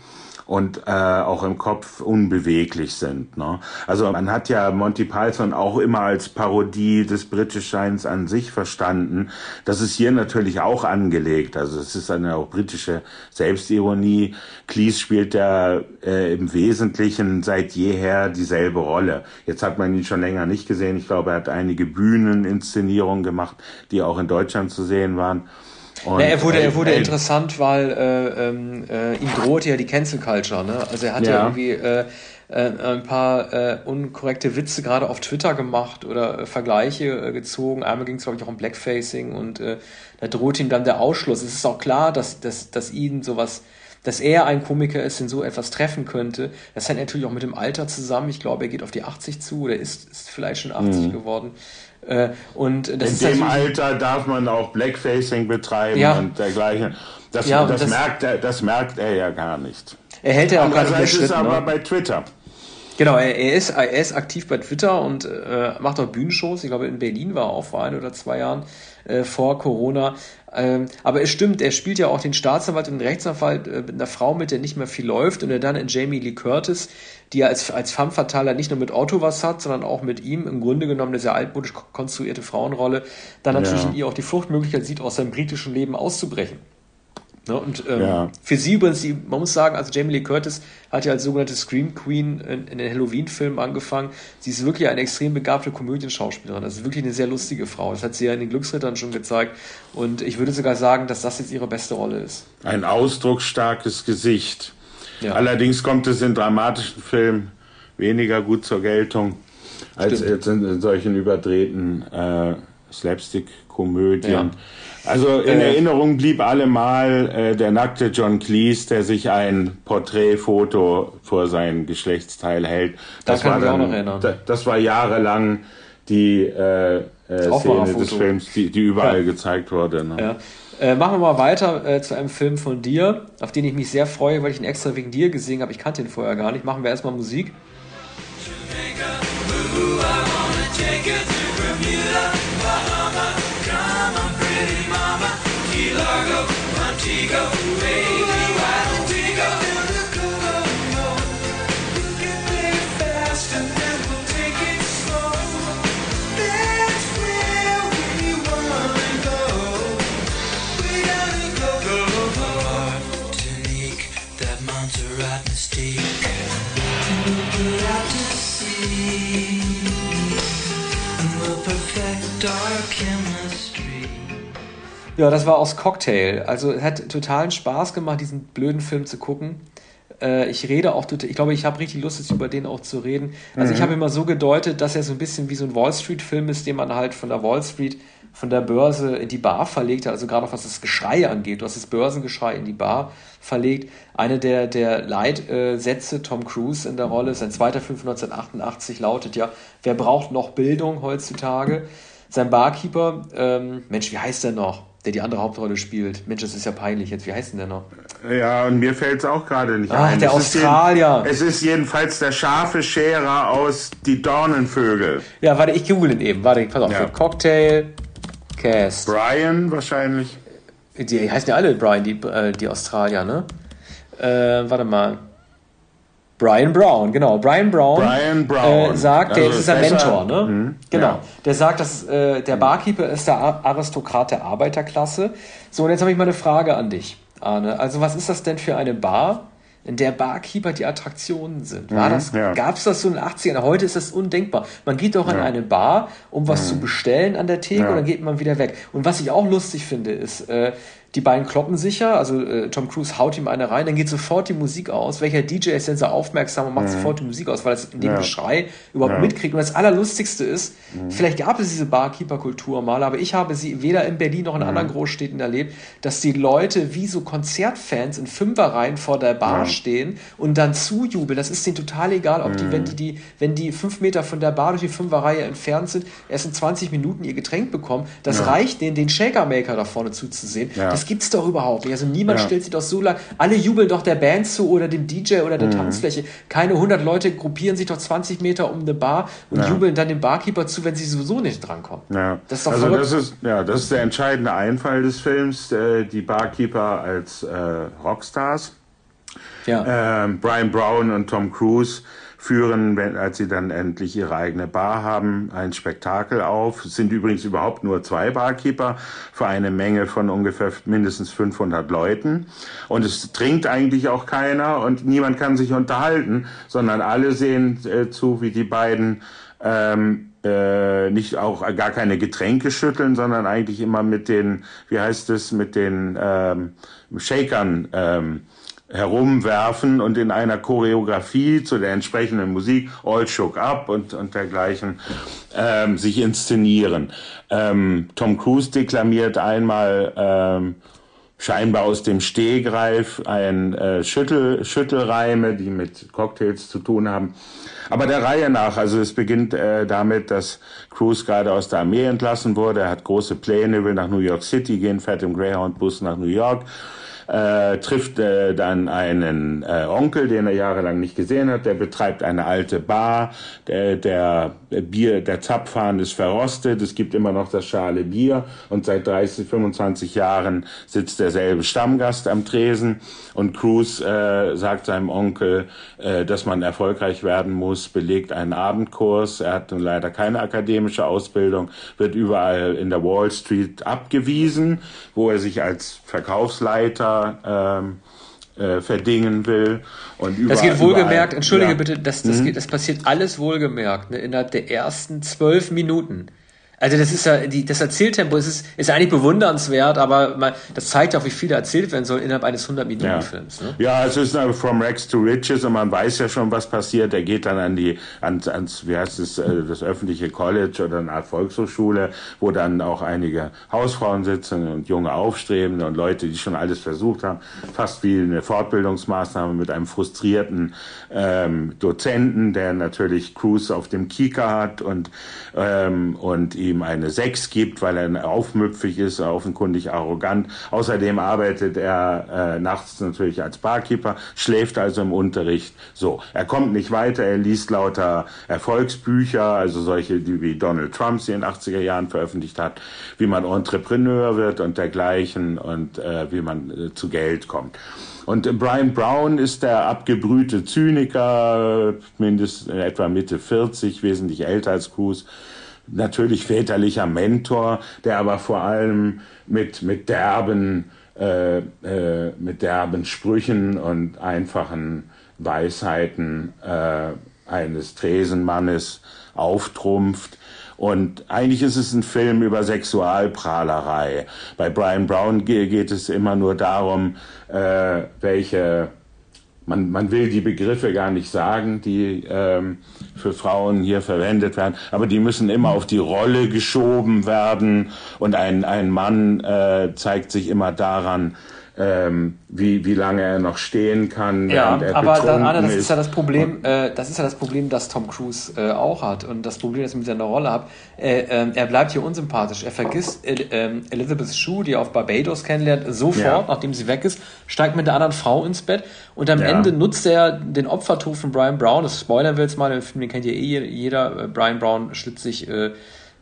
und äh, auch im Kopf unbeweglich sind. Ne? Also man hat ja Monty Python auch immer als Parodie des Britischseins an sich verstanden. Das ist hier natürlich auch angelegt. Also es ist eine auch britische Selbstironie. Cleese spielt ja äh, im Wesentlichen seit jeher dieselbe Rolle. Jetzt hat man ihn schon länger nicht gesehen. Ich glaube, er hat einige Bühneninszenierungen gemacht, die auch in Deutschland zu sehen waren. Und, ja, er wurde, er wurde äh, interessant, weil äh, ähm, äh, ihm drohte ja die Cancel Culture. Ne? Also er hat ja, ja irgendwie äh, äh, ein paar äh, unkorrekte Witze gerade auf Twitter gemacht oder Vergleiche äh, gezogen. Einmal ging es, glaube ich, auch um Blackfacing und da droht ihm dann der Ausschluss. Es ist auch klar, dass, dass, dass ihn sowas dass er ein Komiker ist, den so etwas treffen könnte. Das hängt natürlich auch mit dem Alter zusammen. Ich glaube, er geht auf die 80 zu oder ist, ist vielleicht schon 80 mhm. geworden. Äh, und das In dem Alter darf man auch Blackfacing betreiben ja. und dergleichen. Das, ja, das, das, merkt er, das merkt er ja gar nicht. Er hält ja auch gar nicht ist es aber ne? bei Twitter. Genau, er, er, ist, er ist aktiv bei Twitter und äh, macht auch Bühnenshows. Ich glaube, in Berlin war er auch vor ein oder zwei Jahren äh, vor Corona. Ähm, aber es stimmt, er spielt ja auch den Staatsanwalt und den Rechtsanwalt äh, mit einer Frau, mit der nicht mehr viel läuft und er dann in Jamie Lee Curtis, die ja als, als femme fatale nicht nur mit Otto was hat, sondern auch mit ihm im Grunde genommen eine sehr altmodisch konstruierte Frauenrolle, dann natürlich ja. in ihr auch die Fluchtmöglichkeit sieht, aus seinem britischen Leben auszubrechen. Ne? Und ähm, ja. für sie übrigens, die, man muss sagen, also Jamie Lee Curtis hat ja als sogenannte Scream Queen in, in den Halloween-Filmen angefangen. Sie ist wirklich eine extrem begabte Komödienschauspielerin. Das ist wirklich eine sehr lustige Frau. Das hat sie ja in den Glücksrittern schon gezeigt. Und ich würde sogar sagen, dass das jetzt ihre beste Rolle ist. Ein ausdrucksstarkes Gesicht. Ja. Allerdings kommt es in dramatischen Filmen weniger gut zur Geltung als jetzt in, in solchen überdrehten äh, Slapstick-Komödien. Ja. Also in äh, Erinnerung blieb allemal äh, der nackte John Cleese, der sich ein Porträtfoto vor sein Geschlechtsteil hält. Das da kann war dann, auch noch erinnern. Da, das war jahrelang die äh, äh, Szene des Films, die, die überall ja. gezeigt wurde. Ne? Ja. Äh, machen wir mal weiter äh, zu einem Film von dir, auf den ich mich sehr freue, weil ich ihn extra wegen dir gesehen habe. Ich kannte ihn vorher gar nicht. Machen wir erstmal Musik. Jamaica, Largo, Montego, baby, why don't we can play fast and then we'll take it slow. That's where we wanna go. We gotta go. That Montserrat mystique. Out to sea, and we'll perfect our chemistry. Ja, das war aus Cocktail. Also es hat totalen Spaß gemacht, diesen blöden Film zu gucken. Äh, ich rede auch, ich glaube, ich habe richtig Lust, jetzt über den auch zu reden. Also mhm. ich habe immer so gedeutet, dass er so ein bisschen wie so ein Wall Street-Film ist, den man halt von der Wall Street, von der Börse in die Bar verlegt hat. Also gerade was das Geschrei angeht. Du hast das Börsengeschrei in die Bar verlegt. Eine der, der Leitsätze Tom Cruise in der Rolle, sein zweiter Film von 1988 lautet ja, wer braucht noch Bildung heutzutage? Sein Barkeeper, ähm, Mensch, wie heißt der noch? Der die andere Hauptrolle spielt. Mensch, das ist ja peinlich jetzt. Wie heißt denn der noch? Ja, und mir fällt es auch gerade nicht Ach, ein. der es Australier. Ist jeden, es ist jedenfalls der scharfe Scherer aus Die Dornenvögel. Ja, warte, ich google ihn eben. Warte, pass auf. Ja. Cocktail Cast. Brian wahrscheinlich. Die heißen ja alle Brian, die, äh, die Australier, ne? Äh, warte mal. Brian Brown, genau. Brian Brown, Brian Brown. Äh, sagt, also der ist ein Mentor, ne? Mhm. Genau. Ja. Der sagt, dass äh, der Barkeeper ist der Aristokrat der Arbeiterklasse. So, und jetzt habe ich mal eine Frage an dich, Arne. Also, was ist das denn für eine Bar, in der Barkeeper die Attraktionen sind? War mhm, das, ja. gab es das so in den 80ern? Heute ist das undenkbar. Man geht doch in ja. eine Bar, um was mhm. zu bestellen an der Theke und dann geht man wieder weg. Und was ich auch lustig finde, ist, äh, die beiden kloppen sicher, also äh, Tom Cruise haut ihm eine rein, dann geht sofort die Musik aus. Welcher DJ ist denn so aufmerksam und macht mhm. sofort die Musik aus, weil es in dem ja. Geschrei überhaupt ja. mitkriegt. Und das Allerlustigste ist, mhm. vielleicht gab es diese Barkeeper-Kultur mal, aber ich habe sie weder in Berlin noch in mhm. anderen Großstädten erlebt, dass die Leute wie so Konzertfans in Fünferreihen vor der Bar stehen und dann zujubeln. Das ist denen total egal, ob die, wenn mhm. die, die, wenn die fünf Meter von der Bar durch die Fünferreihe entfernt sind, erst in 20 Minuten ihr Getränk bekommen. Das reicht denen, den Shaker-Maker da vorne zuzusehen. Das das gibt's doch überhaupt nicht. Also niemand ja. stellt sich doch so lang. Alle jubeln doch der Band zu oder dem DJ oder der mhm. Tanzfläche. Keine 100 Leute gruppieren sich doch 20 Meter um eine Bar und ja. jubeln dann dem Barkeeper zu, wenn sie sowieso nicht drankommen. Ja. Das ist doch also das ist, ja, das ist der entscheidende Einfall des Films. Äh, die Barkeeper als äh, Rockstars. Ja. Ähm, Brian Brown und Tom Cruise führen, wenn, als sie dann endlich ihre eigene Bar haben, ein Spektakel auf. Es sind übrigens überhaupt nur zwei Barkeeper für eine Menge von ungefähr mindestens 500 Leuten. Und es trinkt eigentlich auch keiner und niemand kann sich unterhalten, sondern alle sehen äh, zu, wie die beiden ähm, äh, nicht auch gar keine Getränke schütteln, sondern eigentlich immer mit den, wie heißt es, mit den ähm, Shakern ähm, herumwerfen und in einer Choreografie zu der entsprechenden Musik All Shook Up und, und dergleichen ähm, sich inszenieren. Ähm, Tom Cruise deklamiert einmal ähm, scheinbar aus dem Stehgreif ein äh, Schüttel, Schüttelreime, die mit Cocktails zu tun haben. Aber der Reihe nach, also es beginnt äh, damit, dass Cruise gerade aus der Armee entlassen wurde. Er hat große Pläne, will nach New York City gehen, fährt im Greyhound-Bus nach New York äh, trifft äh, dann einen äh, Onkel, den er jahrelang nicht gesehen hat, der betreibt eine alte Bar, der, der Bier, der Zapfhahn ist verrostet, es gibt immer noch das schale Bier und seit 30, 25 Jahren sitzt derselbe Stammgast am Tresen und Cruz äh, sagt seinem Onkel, äh, dass man erfolgreich werden muss, belegt einen Abendkurs, er hat nun leider keine akademische Ausbildung, wird überall in der Wall Street abgewiesen, wo er sich als Verkaufsleiter ähm, äh, verdingen will. Und überall, das geht wohlgemerkt, überall, entschuldige ja. bitte, das, das, mhm. geht, das passiert alles wohlgemerkt, ne, innerhalb der ersten zwölf Minuten. Also das ist ja, die, das Erzähltempo ist, ist, eigentlich bewundernswert, aber man, das zeigt auch, wie viel erzählt werden soll innerhalb eines 100-Minuten-Films. Ja. Ne? ja, es ist From Rex to Riches und man weiß ja schon, was passiert. Er geht dann an die, ans, ans wie heißt es, äh, das öffentliche College oder eine Art Volkshochschule, wo dann auch einige Hausfrauen sitzen und junge Aufstrebende und Leute, die schon alles versucht haben. Fast wie eine Fortbildungsmaßnahme mit einem frustrierten ähm, Dozenten, der natürlich Cruz auf dem Kika hat und, ähm, und ihm eine Sechs gibt, weil er aufmüpfig ist, offenkundig arrogant. Außerdem arbeitet er äh, nachts natürlich als Barkeeper, schläft also im Unterricht. So, er kommt nicht weiter, er liest lauter Erfolgsbücher, also solche, die wie Donald Trump sie in den 80er Jahren veröffentlicht hat, wie man Entrepreneur wird und dergleichen und äh, wie man äh, zu Geld kommt. Und Brian Brown ist der abgebrühte Zyniker, mindestens etwa Mitte 40, wesentlich älter als Cruz, natürlich väterlicher Mentor, der aber vor allem mit, mit derben, äh, äh, mit derben Sprüchen und einfachen Weisheiten äh, eines Tresenmannes auftrumpft. Und eigentlich ist es ein Film über Sexualprahlerei. Bei Brian Brown geht es immer nur darum, äh, welche man, man will die Begriffe gar nicht sagen, die ähm, für Frauen hier verwendet werden, aber die müssen immer auf die Rolle geschoben werden. Und ein, ein Mann äh, zeigt sich immer daran, ähm, wie, wie lange er noch stehen kann. Ja, aber dann, Anna, das ist. ja das Problem, äh, das ist ja das Problem, das Tom Cruise äh, auch hat und das Problem, das ich mit seiner Rolle habe. Äh, äh, er bleibt hier unsympathisch. Er vergisst äh, Elizabeth Shue, die er auf Barbados kennenlernt, sofort, ja. nachdem sie weg ist, steigt mit der anderen Frau ins Bett und am ja. Ende nutzt er den Opfertod von Brian Brown. Das spoilern wir jetzt mal, den Film den kennt ja eh jeder. Brian Brown schlitzt sich äh,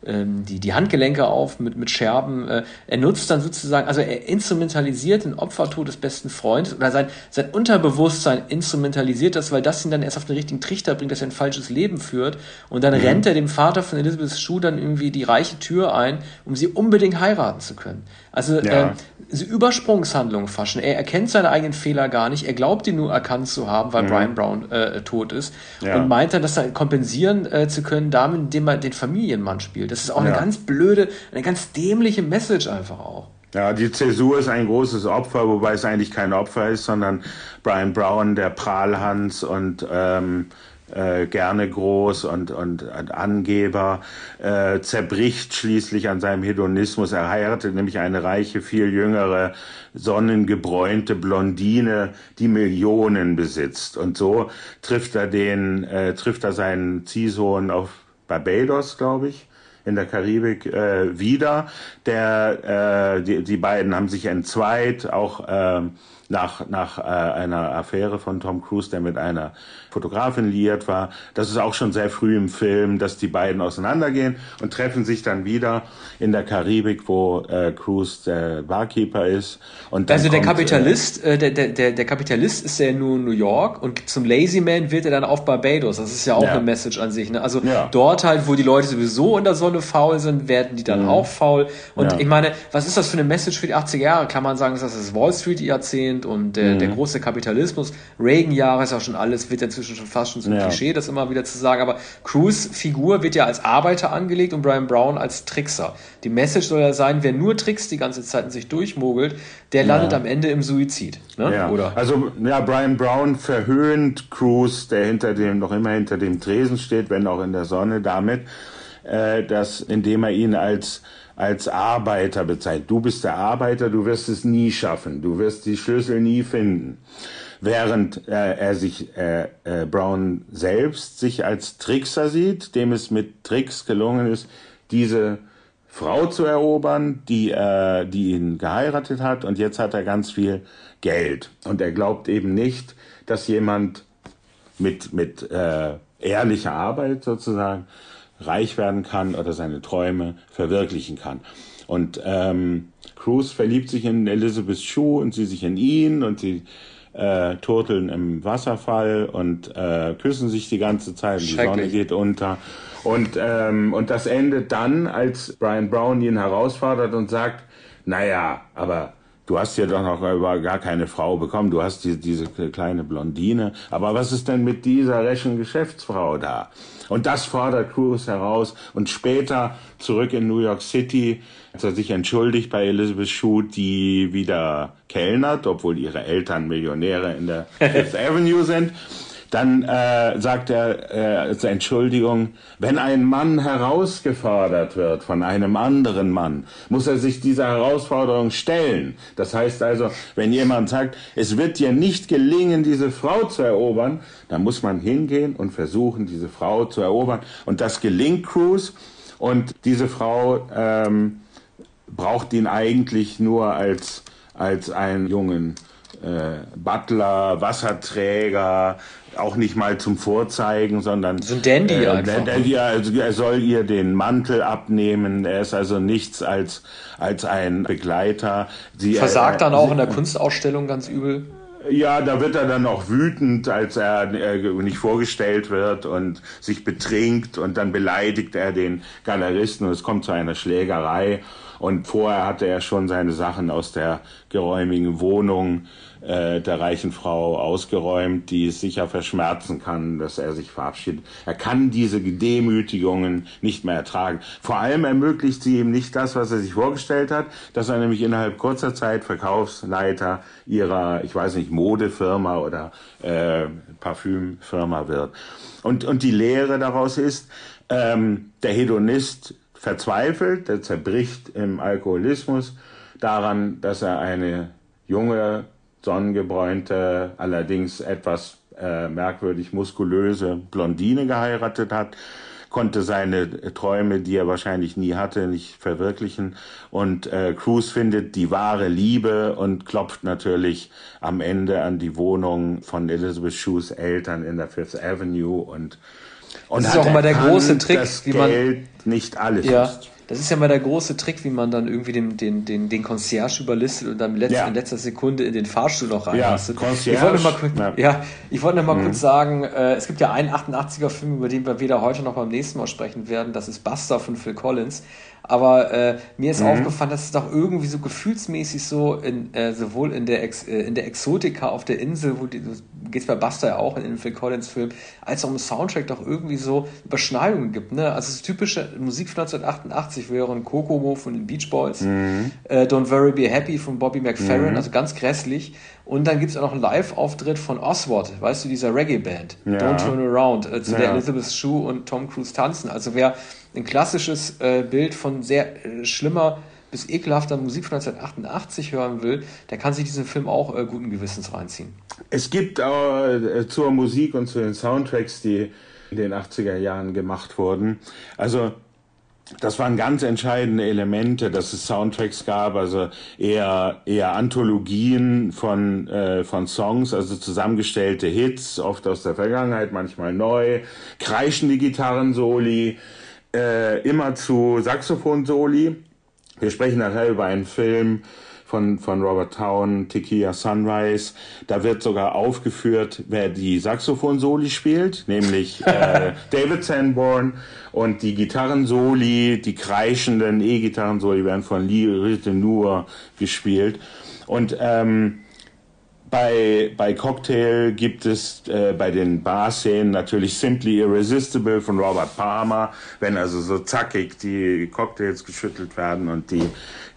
ähm, die, die Handgelenke auf mit, mit Scherben. Äh, er nutzt dann sozusagen, also er instrumentalisiert den Opfertod des besten Freundes oder sein, sein Unterbewusstsein instrumentalisiert das, weil das ihn dann erst auf den richtigen Trichter bringt, dass er ein falsches Leben führt. Und dann mhm. rennt er dem Vater von Elizabeth Shue dann irgendwie die reiche Tür ein, um sie unbedingt heiraten zu können. Also ja. äh, diese Übersprungshandlung faschen. Er erkennt seine eigenen Fehler gar nicht. Er glaubt ihn nur erkannt zu haben, weil mhm. Brian Brown äh, tot ist. Ja. Und meint dann, das dann kompensieren äh, zu können, damit, indem er den Familienmann spielt. Das ist auch ja. eine ganz blöde, eine ganz dämliche Message einfach auch. Ja, die Zäsur ist ein großes Opfer, wobei es eigentlich kein Opfer ist, sondern Brian Brown, der Prahlhans und ähm, äh, gerne groß und, und, und Angeber, äh, zerbricht schließlich an seinem Hedonismus. Er heiratet nämlich eine reiche, viel jüngere, sonnengebräunte Blondine, die Millionen besitzt. Und so trifft er den, äh, trifft er seinen Ziehsohn auf Barbados, glaube ich in der Karibik äh, wieder. Der, äh, die, die beiden haben sich entzweit, auch äh, nach, nach äh, einer Affäre von Tom Cruise, der mit einer Fotografin liiert war. Das ist auch schon sehr früh im Film, dass die beiden auseinandergehen und treffen sich dann wieder in der Karibik, wo äh, Cruise der Barkeeper ist. Also der kommt, Kapitalist, äh, der, der, der Kapitalist ist ja nur in New York und zum Lazy Man wird er dann auf Barbados. Das ist ja auch ja. eine Message an sich. Ne? Also ja. dort halt, wo die Leute sowieso in der Sonne faul sind, werden die dann mhm. auch faul. Und ja. ich meine, was ist das für eine Message für die 80er Jahre? Kann man sagen, das ist das Wall Street Jahrzehnt und der, mhm. der große Kapitalismus. Reagan-Jahre ist ja schon alles, wird ja inzwischen schon fast schon so ein ja. Klischee, das immer wieder zu sagen. Aber Cruz Figur wird ja als Arbeiter angelegt und Brian Brown als Trickser. Die Message soll ja sein, wer nur Tricks die ganze Zeit in sich durchmogelt, der landet ja. am Ende im Suizid. Ne? Ja. Oder? Also ja, Brian Brown verhöhnt Cruz, der hinter dem noch immer hinter dem Tresen steht, wenn auch in der Sonne, damit, äh, dass indem er ihn als als Arbeiter bezeichnet. Du bist der Arbeiter, du wirst es nie schaffen, du wirst die Schlüssel nie finden. Während äh, er sich, äh, äh, Brown selbst sich als Trickser sieht, dem es mit Tricks gelungen ist, diese Frau zu erobern, die, äh, die ihn geheiratet hat und jetzt hat er ganz viel Geld. Und er glaubt eben nicht, dass jemand mit, mit äh, ehrlicher Arbeit sozusagen reich werden kann oder seine Träume verwirklichen kann. Und ähm, Cruz verliebt sich in Elizabeth Shue und sie sich in ihn und sie äh, turteln im Wasserfall und äh, küssen sich die ganze Zeit. Die Sonne geht unter. Und, ähm, und das endet dann, als Brian Brown ihn herausfordert und sagt, naja, aber du hast ja doch noch gar keine Frau bekommen, du hast die, diese kleine Blondine, aber was ist denn mit dieser rechen Geschäftsfrau da? Und das fordert Cruz heraus und später zurück in New York City, als er sich entschuldigt bei Elizabeth Shue, die wieder kellnert, obwohl ihre Eltern Millionäre in der Fifth Avenue sind. Dann äh, sagt er äh, als Entschuldigung, wenn ein Mann herausgefordert wird von einem anderen Mann, muss er sich dieser Herausforderung stellen. Das heißt also, wenn jemand sagt, es wird dir nicht gelingen, diese Frau zu erobern, dann muss man hingehen und versuchen, diese Frau zu erobern. Und das gelingt Cruz. Und diese Frau ähm, braucht ihn eigentlich nur als, als einen jungen äh, Butler, Wasserträger, auch nicht mal zum Vorzeigen, sondern so ein Dandy äh, einfach. Dandy, also er soll ihr den Mantel abnehmen. Er ist also nichts als als ein Begleiter. Sie versagt äh, dann auch in der Kunstausstellung ganz übel. Ja, da wird er dann auch wütend, als er äh, nicht vorgestellt wird und sich betrinkt und dann beleidigt er den Galeristen und es kommt zu einer Schlägerei. Und vorher hatte er schon seine Sachen aus der geräumigen Wohnung äh, der reichen Frau ausgeräumt, die es sicher verschmerzen kann, dass er sich verabschiedet. Er kann diese Demütigungen nicht mehr ertragen. Vor allem ermöglicht sie ihm nicht das, was er sich vorgestellt hat, dass er nämlich innerhalb kurzer Zeit Verkaufsleiter ihrer, ich weiß nicht, Modefirma oder äh, Parfümfirma wird. Und, und die Lehre daraus ist, ähm, der Hedonist verzweifelt, der zerbricht im Alkoholismus daran, dass er eine junge sonnengebräunte, allerdings etwas äh, merkwürdig muskulöse Blondine geheiratet hat, konnte seine Träume, die er wahrscheinlich nie hatte, nicht verwirklichen. Und äh, Cruz findet die wahre Liebe und klopft natürlich am Ende an die Wohnung von Elizabeth Shues Eltern in der Fifth Avenue und und das ist auch immer der große Trick, wie man Geld nicht alles ja. ist. Das ist ja mal der große Trick, wie man dann irgendwie den, den, den, den Concierge überlistet und dann letzt, ja. in letzter Sekunde in den Fahrstuhl noch reinlastet. Ja, ich wollte mal, kurz, ja. ja. ich wollte noch mal mhm. kurz sagen, äh, es gibt ja einen 88er Film, über den wir weder heute noch beim nächsten Mal sprechen werden. Das ist Buster von Phil Collins. Aber äh, mir ist mhm. aufgefallen, dass es doch irgendwie so gefühlsmäßig so in, äh, sowohl in der, Ex, äh, in der Exotika auf der Insel, wo du gehst bei Buster ja auch in den Phil Collins Film, als auch im Soundtrack doch irgendwie so Überschneidungen gibt. Ne? Also das typische Musik von 1988 wären Kokomo von den Beach Boys, mhm. äh, Don't Worry Be Happy von Bobby McFerrin, mhm. also ganz grässlich. Und dann gibt es auch noch einen Live-Auftritt von Oswald, weißt du, dieser Reggae-Band, ja. Don't Turn Around, äh, zu ja. der Elizabeth Shue und Tom Cruise tanzen. Also wer ein klassisches äh, Bild von sehr äh, schlimmer bis ekelhafter Musik von 1988 hören will, der kann sich diesen Film auch äh, guten Gewissens reinziehen. Es gibt äh, zur Musik und zu den Soundtracks, die in den 80er Jahren gemacht wurden. Also das waren ganz entscheidende Elemente, dass es Soundtracks gab, also eher eher Anthologien von äh, von Songs, also zusammengestellte Hits, oft aus der Vergangenheit, manchmal neu, kreischende Gitarrensoli, äh, immer zu Saxophon-Soli. Wir sprechen nachher über einen Film von, von Robert Town, Tequila Sunrise. Da wird sogar aufgeführt, wer die Saxophon-Soli spielt, nämlich <laughs> äh, David Sanborn. Und die Gitarrensoli, die kreischenden E-Gitarrensoli werden von Lee Ritenour gespielt. Und ähm, bei, bei Cocktail gibt es äh, bei den Bar-Szenen natürlich Simply Irresistible von Robert Palmer, wenn also so zackig die Cocktails geschüttelt werden und die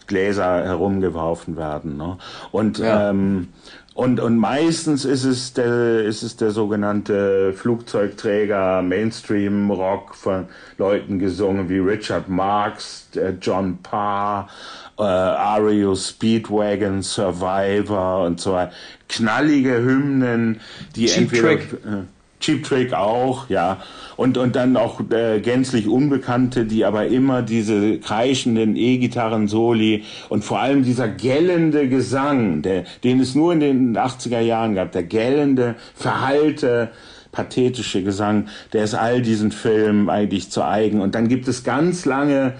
Gläser herumgeworfen werden. Ne? Und ja. ähm, und, und meistens ist es der, ist es der sogenannte Flugzeugträger, Mainstream-Rock von Leuten gesungen wie Richard Marx, John Parr, äh, Ario Speedwagon, Survivor und so weiter. Knallige Hymnen, die Cheap entweder... Trick. Äh, Cheap Trick auch, ja. Und, und dann auch äh, gänzlich Unbekannte, die aber immer diese kreischenden E-Gitarren-Soli und vor allem dieser gellende Gesang, der, den es nur in den 80er Jahren gab, der gellende, verhallte, pathetische Gesang, der ist all diesen Filmen eigentlich zu eigen. Und dann gibt es ganz lange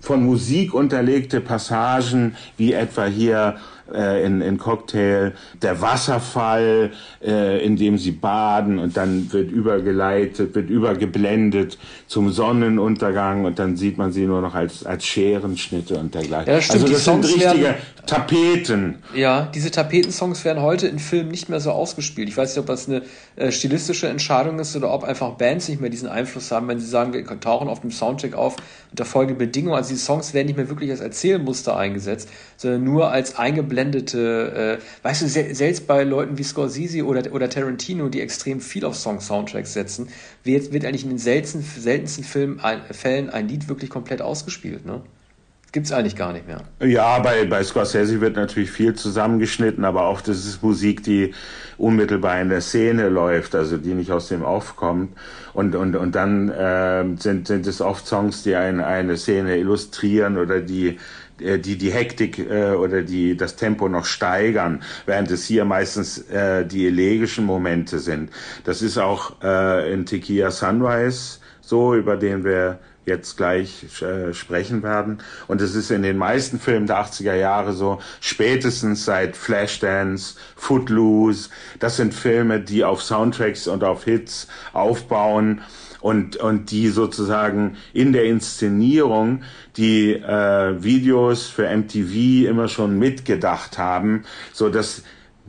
von Musik unterlegte Passagen, wie etwa hier äh, in, in Cocktail, der Wasserfall, äh, in dem sie baden und dann wird übergeleitet, wird übergeblendet zum Sonnenuntergang und dann sieht man sie nur noch als, als Scherenschnitte und dergleichen. Ja, stimmt, also das sind richtige werden, Tapeten. Ja, diese Tapetensongs werden heute in Filmen nicht mehr so ausgespielt. Ich weiß nicht, ob das eine äh, stilistische Entscheidung ist oder ob einfach Bands nicht mehr diesen Einfluss haben, wenn sie sagen, wir tauchen auf dem Soundtrack auf unter folgenden Bedingungen. Also die Songs werden nicht mehr wirklich als Erzählmuster eingesetzt, sondern nur als eingeblendete, äh, weißt du, selbst bei Leuten wie Scorsese oder, oder Tarantino, die extrem viel auf Song-Soundtracks setzen, wird, wird eigentlich in den seltensten, seltensten Film, ein, Fällen ein Lied wirklich komplett ausgespielt, ne? Gibt es eigentlich gar nicht mehr. Ja, bei, bei Scorsese wird natürlich viel zusammengeschnitten, aber oft ist es Musik, die unmittelbar in der Szene läuft, also die nicht aus dem Off kommt. Und, und, und dann äh, sind, sind es oft Songs, die ein, eine Szene illustrieren oder die die die Hektik äh, oder die das Tempo noch steigern, während es hier meistens äh, die elegischen Momente sind. Das ist auch äh, in Tequila Sunrise so, über den wir jetzt gleich äh, sprechen werden. Und es ist in den meisten Filmen der 80er Jahre so, spätestens seit Flashdance, Footloose, das sind Filme, die auf Soundtracks und auf Hits aufbauen und, und die sozusagen in der Inszenierung die äh, Videos für MTV immer schon mitgedacht haben, so dass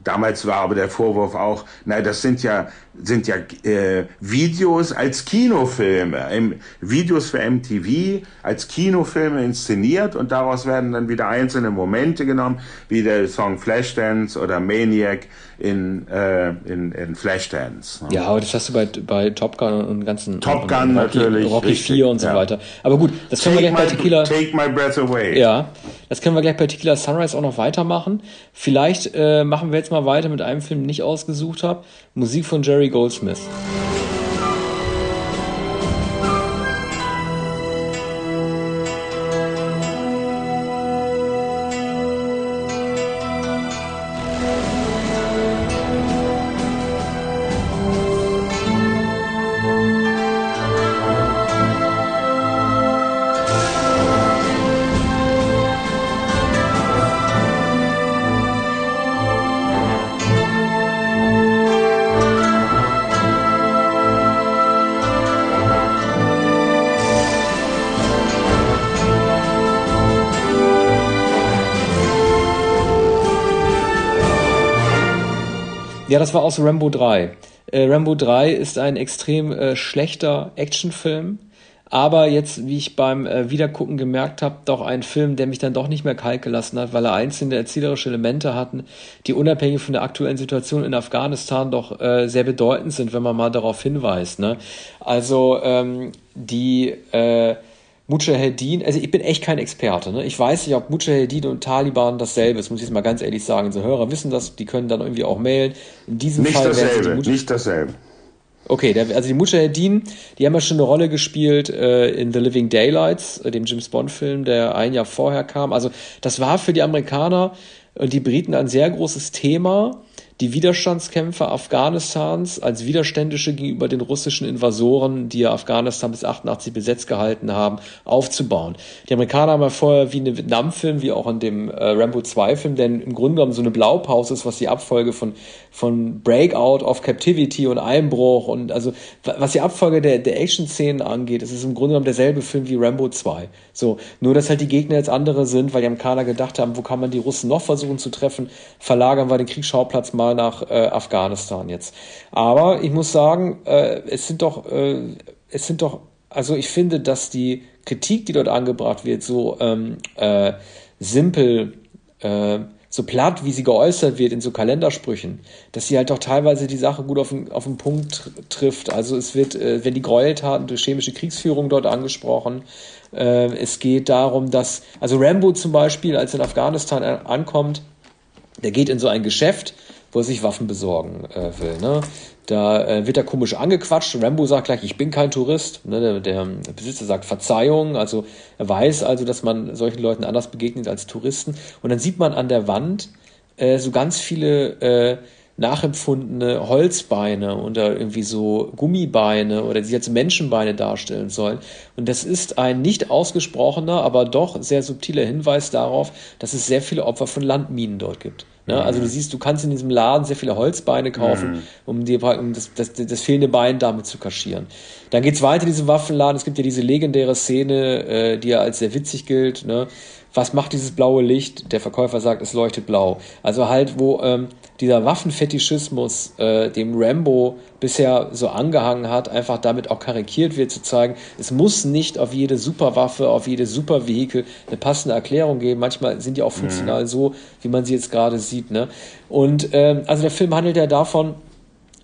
damals war aber der Vorwurf auch, na, das sind ja sind ja äh, Videos als Kinofilme, Videos für MTV als Kinofilme inszeniert und daraus werden dann wieder einzelne Momente genommen, wie der Song Flashdance oder Maniac in, äh, in, in Flashdance. Ne? Ja, aber das hast du bei, bei Top Gun und ganzen Top Gun und Rocky, natürlich, Rocky richtig, 4 und so ja. weiter. Aber gut, das können take wir gleich bei Tequila. Take my breath away. Ja, das können wir gleich bei Tequila Sunrise auch noch weitermachen. Vielleicht äh, machen wir jetzt mal weiter mit einem Film, den ich ausgesucht habe. Musik von Jerry Goldsmith. Ja, das war aus Rambo 3. Äh, Rambo 3 ist ein extrem äh, schlechter Actionfilm, aber jetzt, wie ich beim äh, Wiedergucken gemerkt habe, doch ein Film, der mich dann doch nicht mehr kalt gelassen hat, weil er einzelne erzählerische Elemente hatten, die unabhängig von der aktuellen Situation in Afghanistan doch äh, sehr bedeutend sind, wenn man mal darauf hinweist. Ne? Also ähm, die äh, Mujahedin, also ich bin echt kein Experte. Ne? Ich weiß nicht, ob Mujahedin und Taliban dasselbe ist, muss ich jetzt mal ganz ehrlich sagen. Unsere Hörer wissen das, die können dann irgendwie auch mailen. In diesem nicht Fall dasselbe, nicht dasselbe. Okay, der, also die Mujahedin, die haben ja schon eine Rolle gespielt äh, in The Living Daylights, äh, dem James Bond-Film, der ein Jahr vorher kam. Also das war für die Amerikaner und die Briten ein sehr großes Thema die Widerstandskämpfer Afghanistans als Widerständische gegenüber den russischen Invasoren, die ja Afghanistan bis 88 besetzt gehalten haben, aufzubauen. Die Amerikaner haben ja vorher wie in dem Vietnam-Film, wie auch in dem äh, Rambo 2-Film, der im Grunde genommen so eine Blaupause ist, was die Abfolge von, von Breakout of Captivity und Einbruch und also was die Abfolge der, der Action-Szenen angeht, ist es im Grunde genommen derselbe Film wie Rambo 2. So, nur dass halt die Gegner jetzt andere sind, weil die Amerikaner gedacht haben, wo kann man die Russen noch versuchen zu treffen, verlagern wir den Kriegsschauplatz mal nach äh, Afghanistan jetzt. Aber ich muss sagen, äh, es sind doch, äh, es sind doch, also ich finde, dass die Kritik, die dort angebracht wird, so ähm, äh, simpel, äh, so platt, wie sie geäußert wird in so Kalendersprüchen, dass sie halt doch teilweise die Sache gut auf den, auf den Punkt trifft. Also es wird, äh, wenn die Gräueltaten durch chemische Kriegsführung dort angesprochen, äh, es geht darum, dass, also Rambo zum Beispiel, als er in Afghanistan ankommt, der geht in so ein Geschäft, wo er sich Waffen besorgen äh, will. Ne? Da äh, wird er komisch angequatscht. Rambo sagt gleich, ich bin kein Tourist. Ne? Der, der, Besitzer sagt Verzeihung. Also er weiß also, dass man solchen Leuten anders begegnet als Touristen. Und dann sieht man an der Wand äh, so ganz viele äh, nachempfundene Holzbeine oder irgendwie so Gummibeine oder die jetzt Menschenbeine darstellen sollen. Und das ist ein nicht ausgesprochener, aber doch sehr subtiler Hinweis darauf, dass es sehr viele Opfer von Landminen dort gibt. Ne? Mhm. Also du siehst, du kannst in diesem Laden sehr viele Holzbeine kaufen, mhm. um dir um das, das, das, fehlende Bein damit zu kaschieren. Dann geht's weiter in diesem Waffenladen. Es gibt ja diese legendäre Szene, äh, die ja als sehr witzig gilt. Ne? Was macht dieses blaue Licht? Der Verkäufer sagt, es leuchtet blau. Also halt, wo ähm, dieser Waffenfetischismus, äh, dem Rambo bisher so angehangen hat, einfach damit auch karikiert wird, zu zeigen, es muss nicht auf jede Superwaffe, auf jede Supervehikel eine passende Erklärung geben. Manchmal sind die auch funktional mhm. so, wie man sie jetzt gerade sieht. Ne? Und ähm, also der Film handelt ja davon,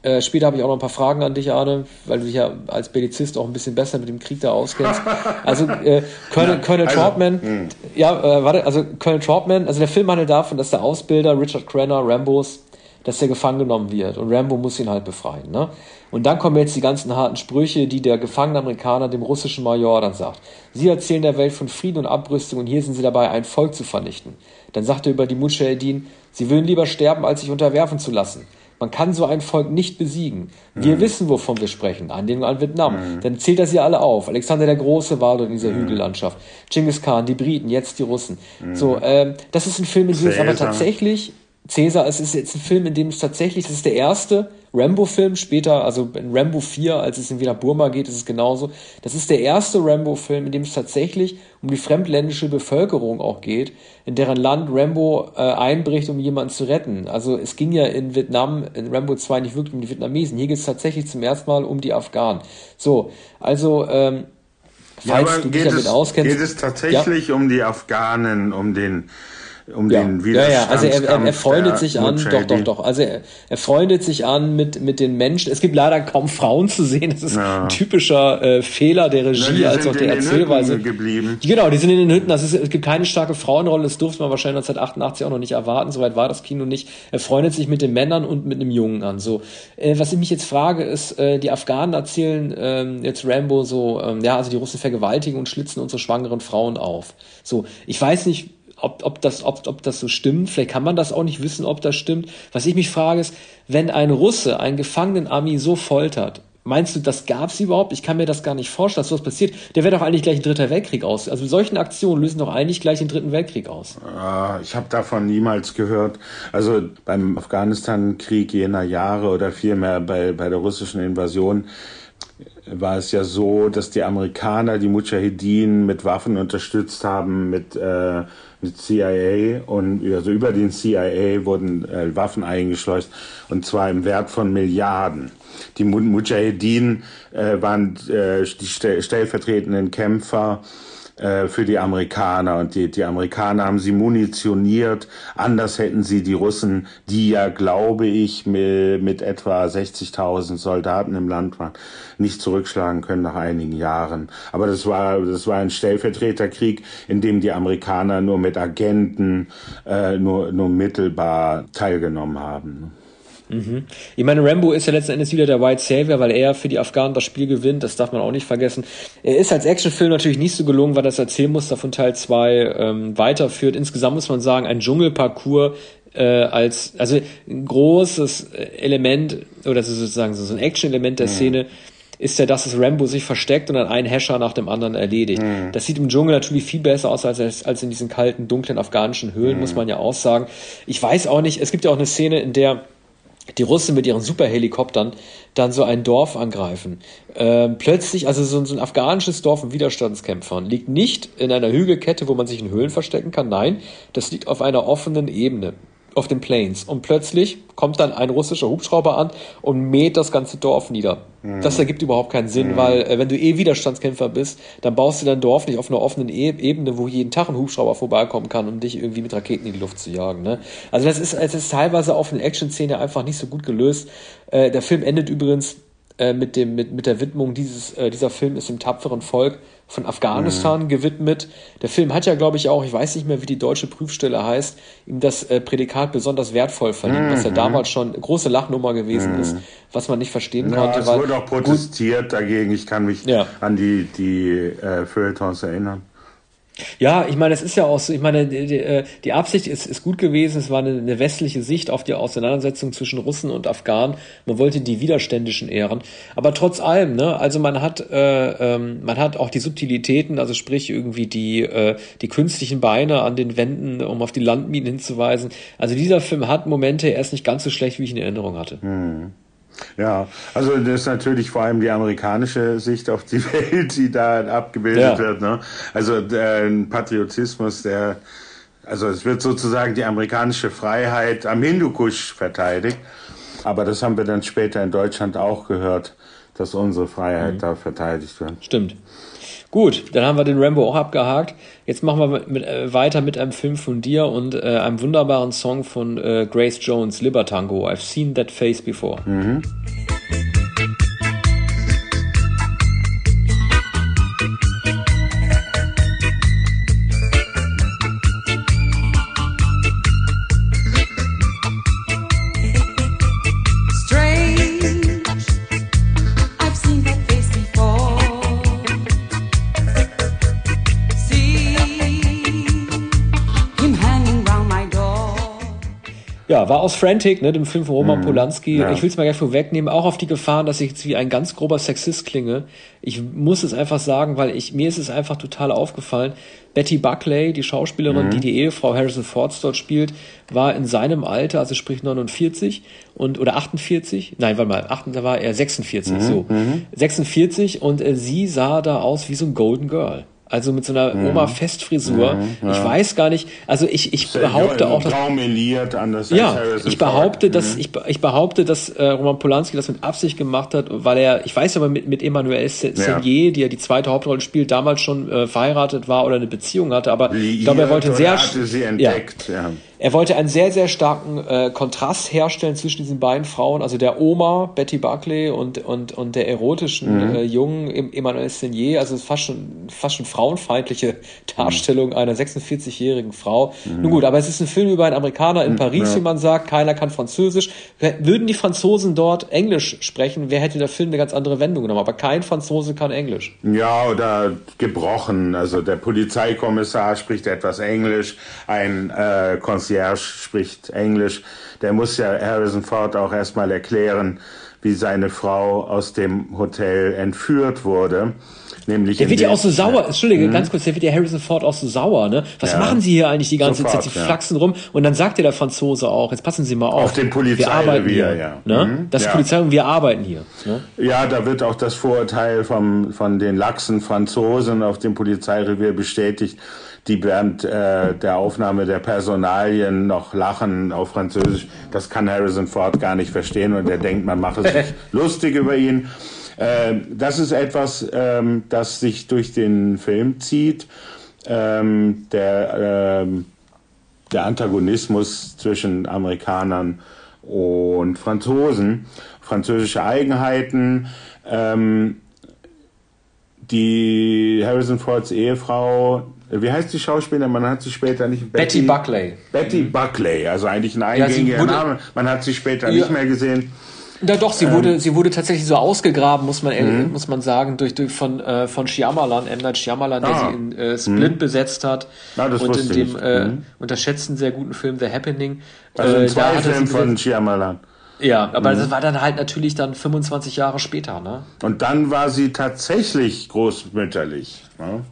äh, später habe ich auch noch ein paar Fragen an dich, Arne, weil du dich ja als Bellizist auch ein bisschen besser mit dem Krieg da auskennst. <laughs> Also äh, Colonel, Colonel also, Troutman, hm. ja, äh, warte, also Colonel Troutman, also der Film handelt davon, dass der Ausbilder Richard Crenner, Rambos, dass der gefangen genommen wird und Rambo muss ihn halt befreien. Ne? Und dann kommen jetzt die ganzen harten Sprüche, die der gefangene Amerikaner dem russischen Major dann sagt. Sie erzählen der Welt von Frieden und Abrüstung und hier sind sie dabei, ein Volk zu vernichten. Dann sagt er über die Mujahedin, sie würden lieber sterben, als sich unterwerfen zu lassen. Man kann so ein Volk nicht besiegen. Wir mhm. wissen, wovon wir sprechen. Anlehnung an Vietnam. Mhm. Dann zählt er sie alle auf. Alexander der Große war dort in dieser mhm. Hügellandschaft. Genghis Khan, die Briten, jetzt die Russen. Mhm. So, ähm, das ist ein Film, in dem es aber tatsächlich Cäsar, es ist jetzt ein Film, in dem es tatsächlich, das ist der erste Rambo-Film, später, also in Rambo 4, als es in wieder Burma geht, ist es genauso. Das ist der erste Rambo-Film, in dem es tatsächlich um die fremdländische Bevölkerung auch geht, in deren Land Rambo äh, einbricht, um jemanden zu retten. Also es ging ja in Vietnam, in Rambo 2 nicht wirklich um die Vietnamesen. Hier geht es tatsächlich zum ersten Mal um die Afghanen. So, also, ähm, falls ja, du dich damit auskennst. Geht es tatsächlich ja? um die Afghanen, um den um ja. den Widerstand. Ja, ja, also er, er, er freundet sich an, doch, doch, doch. Also er, er freundet sich an mit, mit den Menschen. Es gibt leider kaum Frauen zu sehen. Das ist ja. ein typischer äh, Fehler der Regie ja, als auch der Erzählweise. Geblieben. Genau, die sind in den Hütten. Das ist, es gibt keine starke Frauenrolle. Das durfte man wahrscheinlich 1988 auch noch nicht erwarten. Soweit war das Kino nicht. Er freundet sich mit den Männern und mit einem Jungen an. So, äh, was ich mich jetzt frage, ist, äh, die Afghanen erzählen äh, jetzt Rambo so, äh, ja, also die Russen vergewaltigen und schlitzen unsere schwangeren Frauen auf. So, ich weiß nicht, ob, ob, das, ob, ob das so stimmt. Vielleicht kann man das auch nicht wissen, ob das stimmt. Was ich mich frage ist, wenn ein Russe einen gefangenen Ami so foltert, meinst du, das gab es überhaupt? Ich kann mir das gar nicht vorstellen, dass sowas passiert. Der wäre doch eigentlich gleich ein dritter Weltkrieg aus. Also solchen Aktionen lösen doch eigentlich gleich den dritten Weltkrieg aus. Ah, ich habe davon niemals gehört. Also beim Afghanistan-Krieg jener Jahre oder vielmehr bei, bei der russischen Invasion war es ja so, dass die Amerikaner die Mujahedin mit Waffen unterstützt haben, mit, äh, mit CIA und also über den CIA wurden äh, Waffen eingeschleust und zwar im Wert von Milliarden. Die Mujahedin äh, waren äh, die stellvertretenden Kämpfer äh, für die Amerikaner. Und die, die Amerikaner haben sie munitioniert. Anders hätten sie die Russen, die ja, glaube ich, mit, mit etwa 60.000 Soldaten im Land waren, nicht zurückschlagen können nach einigen Jahren. Aber das war, das war ein Stellvertreterkrieg, in dem die Amerikaner nur mit Agenten äh, nur, nur mittelbar teilgenommen haben. Mhm. Ich meine, Rambo ist ja letzten Endes wieder der White Savior, weil er für die Afghanen das Spiel gewinnt, das darf man auch nicht vergessen. Er ist als Actionfilm natürlich nicht so gelungen, weil das Erzählmuster von Teil 2 ähm, weiterführt. Insgesamt muss man sagen, ein Dschungelparcours äh, als, also ein großes Element, oder sozusagen so ein Action-Element der mhm. Szene, ist ja, dass Rambo sich versteckt und dann einen Hescher nach dem anderen erledigt. Mhm. Das sieht im Dschungel natürlich viel besser aus als, als in diesen kalten, dunklen afghanischen Höhlen, mhm. muss man ja auch sagen. Ich weiß auch nicht, es gibt ja auch eine Szene, in der die Russen mit ihren Superhelikoptern dann so ein Dorf angreifen. Ähm, plötzlich, also so, so, ein afghanisches Dorf von Widerstandskämpfern liegt nicht in einer Hügelkette, wo man sich in Höhlen verstecken kann. Nein, das liegt auf einer offenen Ebene auf den Plains. Und plötzlich kommt dann ein russischer Hubschrauber an und mäht das ganze Dorf nieder. Mhm. Das ergibt überhaupt keinen Sinn, mhm. weil äh, wenn du eh Widerstandskämpfer bist, dann baust du dein Dorf nicht auf einer offenen e Ebene, wo jeden Tag ein Hubschrauber vorbeikommen kann, um dich irgendwie mit Raketen in die Luft zu jagen. Ne? Also das ist, es ist teilweise auf eine Action-Szene einfach nicht so gut gelöst. Äh, der Film endet übrigens äh, mit, dem, mit, mit der Widmung dieses, äh, dieser Film ist dem tapferen Volk von Afghanistan mhm. gewidmet. Der Film hat ja, glaube ich, auch, ich weiß nicht mehr, wie die deutsche Prüfstelle heißt, ihm das äh, Prädikat besonders wertvoll verdient, mhm. was ja mhm. damals schon eine große Lachnummer gewesen mhm. ist, was man nicht verstehen ja, konnte. Es wurde auch protestiert dagegen. Ich kann mich ja. an die, die äh, Feuilletons erinnern. Ja, ich meine, es ist ja auch so, ich meine, die, äh, die Absicht ist, ist gut gewesen, es war eine, eine, westliche Sicht auf die Auseinandersetzung zwischen Russen und Afghanen. Man wollte die Widerständischen ehren. Aber trotz allem, ne, also man hat, äh, ähm, man hat auch die Subtilitäten, also sprich irgendwie die, äh, die künstlichen Beine an den Wänden, um auf die Landminen hinzuweisen. Also dieser Film hat Momente, er ist nicht ganz so schlecht, wie ich in Erinnerung hatte. Hm. Ja, also das ist natürlich vor allem die amerikanische Sicht auf die <laughs> Welt, die da abgebildet ja. wird. Ne? Also der ein Patriotismus, der, also es wird sozusagen die amerikanische Freiheit am Hindukusch verteidigt. Aber das haben wir dann später in Deutschland auch gehört, dass unsere Freiheit mhm. da verteidigt wird. Stimmt. Gut, dann haben wir den Rambo auch abgehakt. Jetzt machen wir mit, äh, weiter mit einem Film von dir und äh, einem wunderbaren Song von äh, Grace Jones, Libertango. I've seen that face before. Mhm. Ja, war aus Frantic, ne, dem Film von Roman mm, Polanski. Ja. Ich will es mal gleich vorwegnehmen, auch auf die Gefahren, dass ich jetzt wie ein ganz grober Sexist klinge. Ich muss es einfach sagen, weil ich mir ist es einfach total aufgefallen. Betty Buckley, die Schauspielerin, mm. die die Ehefrau Harrison Fords dort spielt, war in seinem Alter, also sprich 49 und oder 48, nein, warte mal, 8, da war er 46, mm, so. 46 und äh, sie sah da aus wie so ein Golden Girl. Also mit so einer mhm. Oma-Festfrisur. Mhm, ja. Ich weiß gar nicht, also ich, ich behaupte auch, dass. Anders ja, ich behaupte, dass, mhm. ich, ich behaupte, dass äh, Roman Polanski das mit Absicht gemacht hat, weil er, ich weiß aber mit, mit Emmanuel Senier, ja. die ja die zweite Hauptrolle spielt, damals schon äh, verheiratet war oder eine Beziehung hatte, aber ich glaube, er wollte sehr. Hatte sie entdeckt, ja. ja. Er wollte einen sehr, sehr starken äh, Kontrast herstellen zwischen diesen beiden Frauen, also der Oma Betty Buckley und, und, und der erotischen mhm. äh, jungen Emmanuel Senier, also fast schon, fast schon frauenfeindliche Darstellung mhm. einer 46-jährigen Frau. Mhm. Nun gut, aber es ist ein Film über einen Amerikaner in mhm. Paris, ja. wie man sagt, keiner kann Französisch. Würden die Franzosen dort Englisch sprechen, wer hätte der Film eine ganz andere Wendung genommen, aber kein Franzose kann Englisch. Ja, oder gebrochen, also der Polizeikommissar spricht etwas Englisch, ein äh, Concierge spricht Englisch, der muss ja Harrison Ford auch erstmal erklären, wie seine Frau aus dem Hotel entführt wurde. Nämlich der wird ja auch so sauer, Entschuldige, mhm. ganz kurz, der wird ja Harrison Ford auch so sauer, ne? Was ja. machen Sie hier eigentlich die ganze Sofort, Zeit? Sie ja. flachsen rum und dann sagt ja der Franzose auch, jetzt passen Sie mal auf. Auf dem Polizeirevier, ja. Ne? Mhm. Das ja. Polizei wir arbeiten hier. Ne? Ja, da wird auch das Vorurteil vom, von den laxen Franzosen auf dem Polizeirevier bestätigt die während äh, der Aufnahme der Personalien noch lachen auf Französisch. Das kann Harrison Ford gar nicht verstehen und er denkt, man mache sich <laughs> lustig über ihn. Äh, das ist etwas, ähm, das sich durch den Film zieht. Ähm, der, ähm, der Antagonismus zwischen Amerikanern und Franzosen, französische Eigenheiten, ähm, die Harrison Fords Ehefrau wie heißt die Schauspielerin? Man hat sie später nicht. Betty, Betty Buckley. Betty mhm. Buckley, also eigentlich ein eingängiger ja, Name. Man hat sie später ja. nicht mehr gesehen. Ja, doch, sie ähm, wurde, sie wurde tatsächlich so ausgegraben, muss man, mhm. muss man sagen, durch, durch von, äh, von Shyamalan, M. Night Shyamalan, ah. der sie in äh, Split mhm. besetzt hat. Ja, das und in dem äh, mhm. unterschätzten sehr guten Film The Happening. Also äh, zwei Film von Shyamalan. Ja, aber mhm. das war dann halt natürlich dann 25 Jahre später, ne? Und dann war sie tatsächlich großmütterlich. Ne?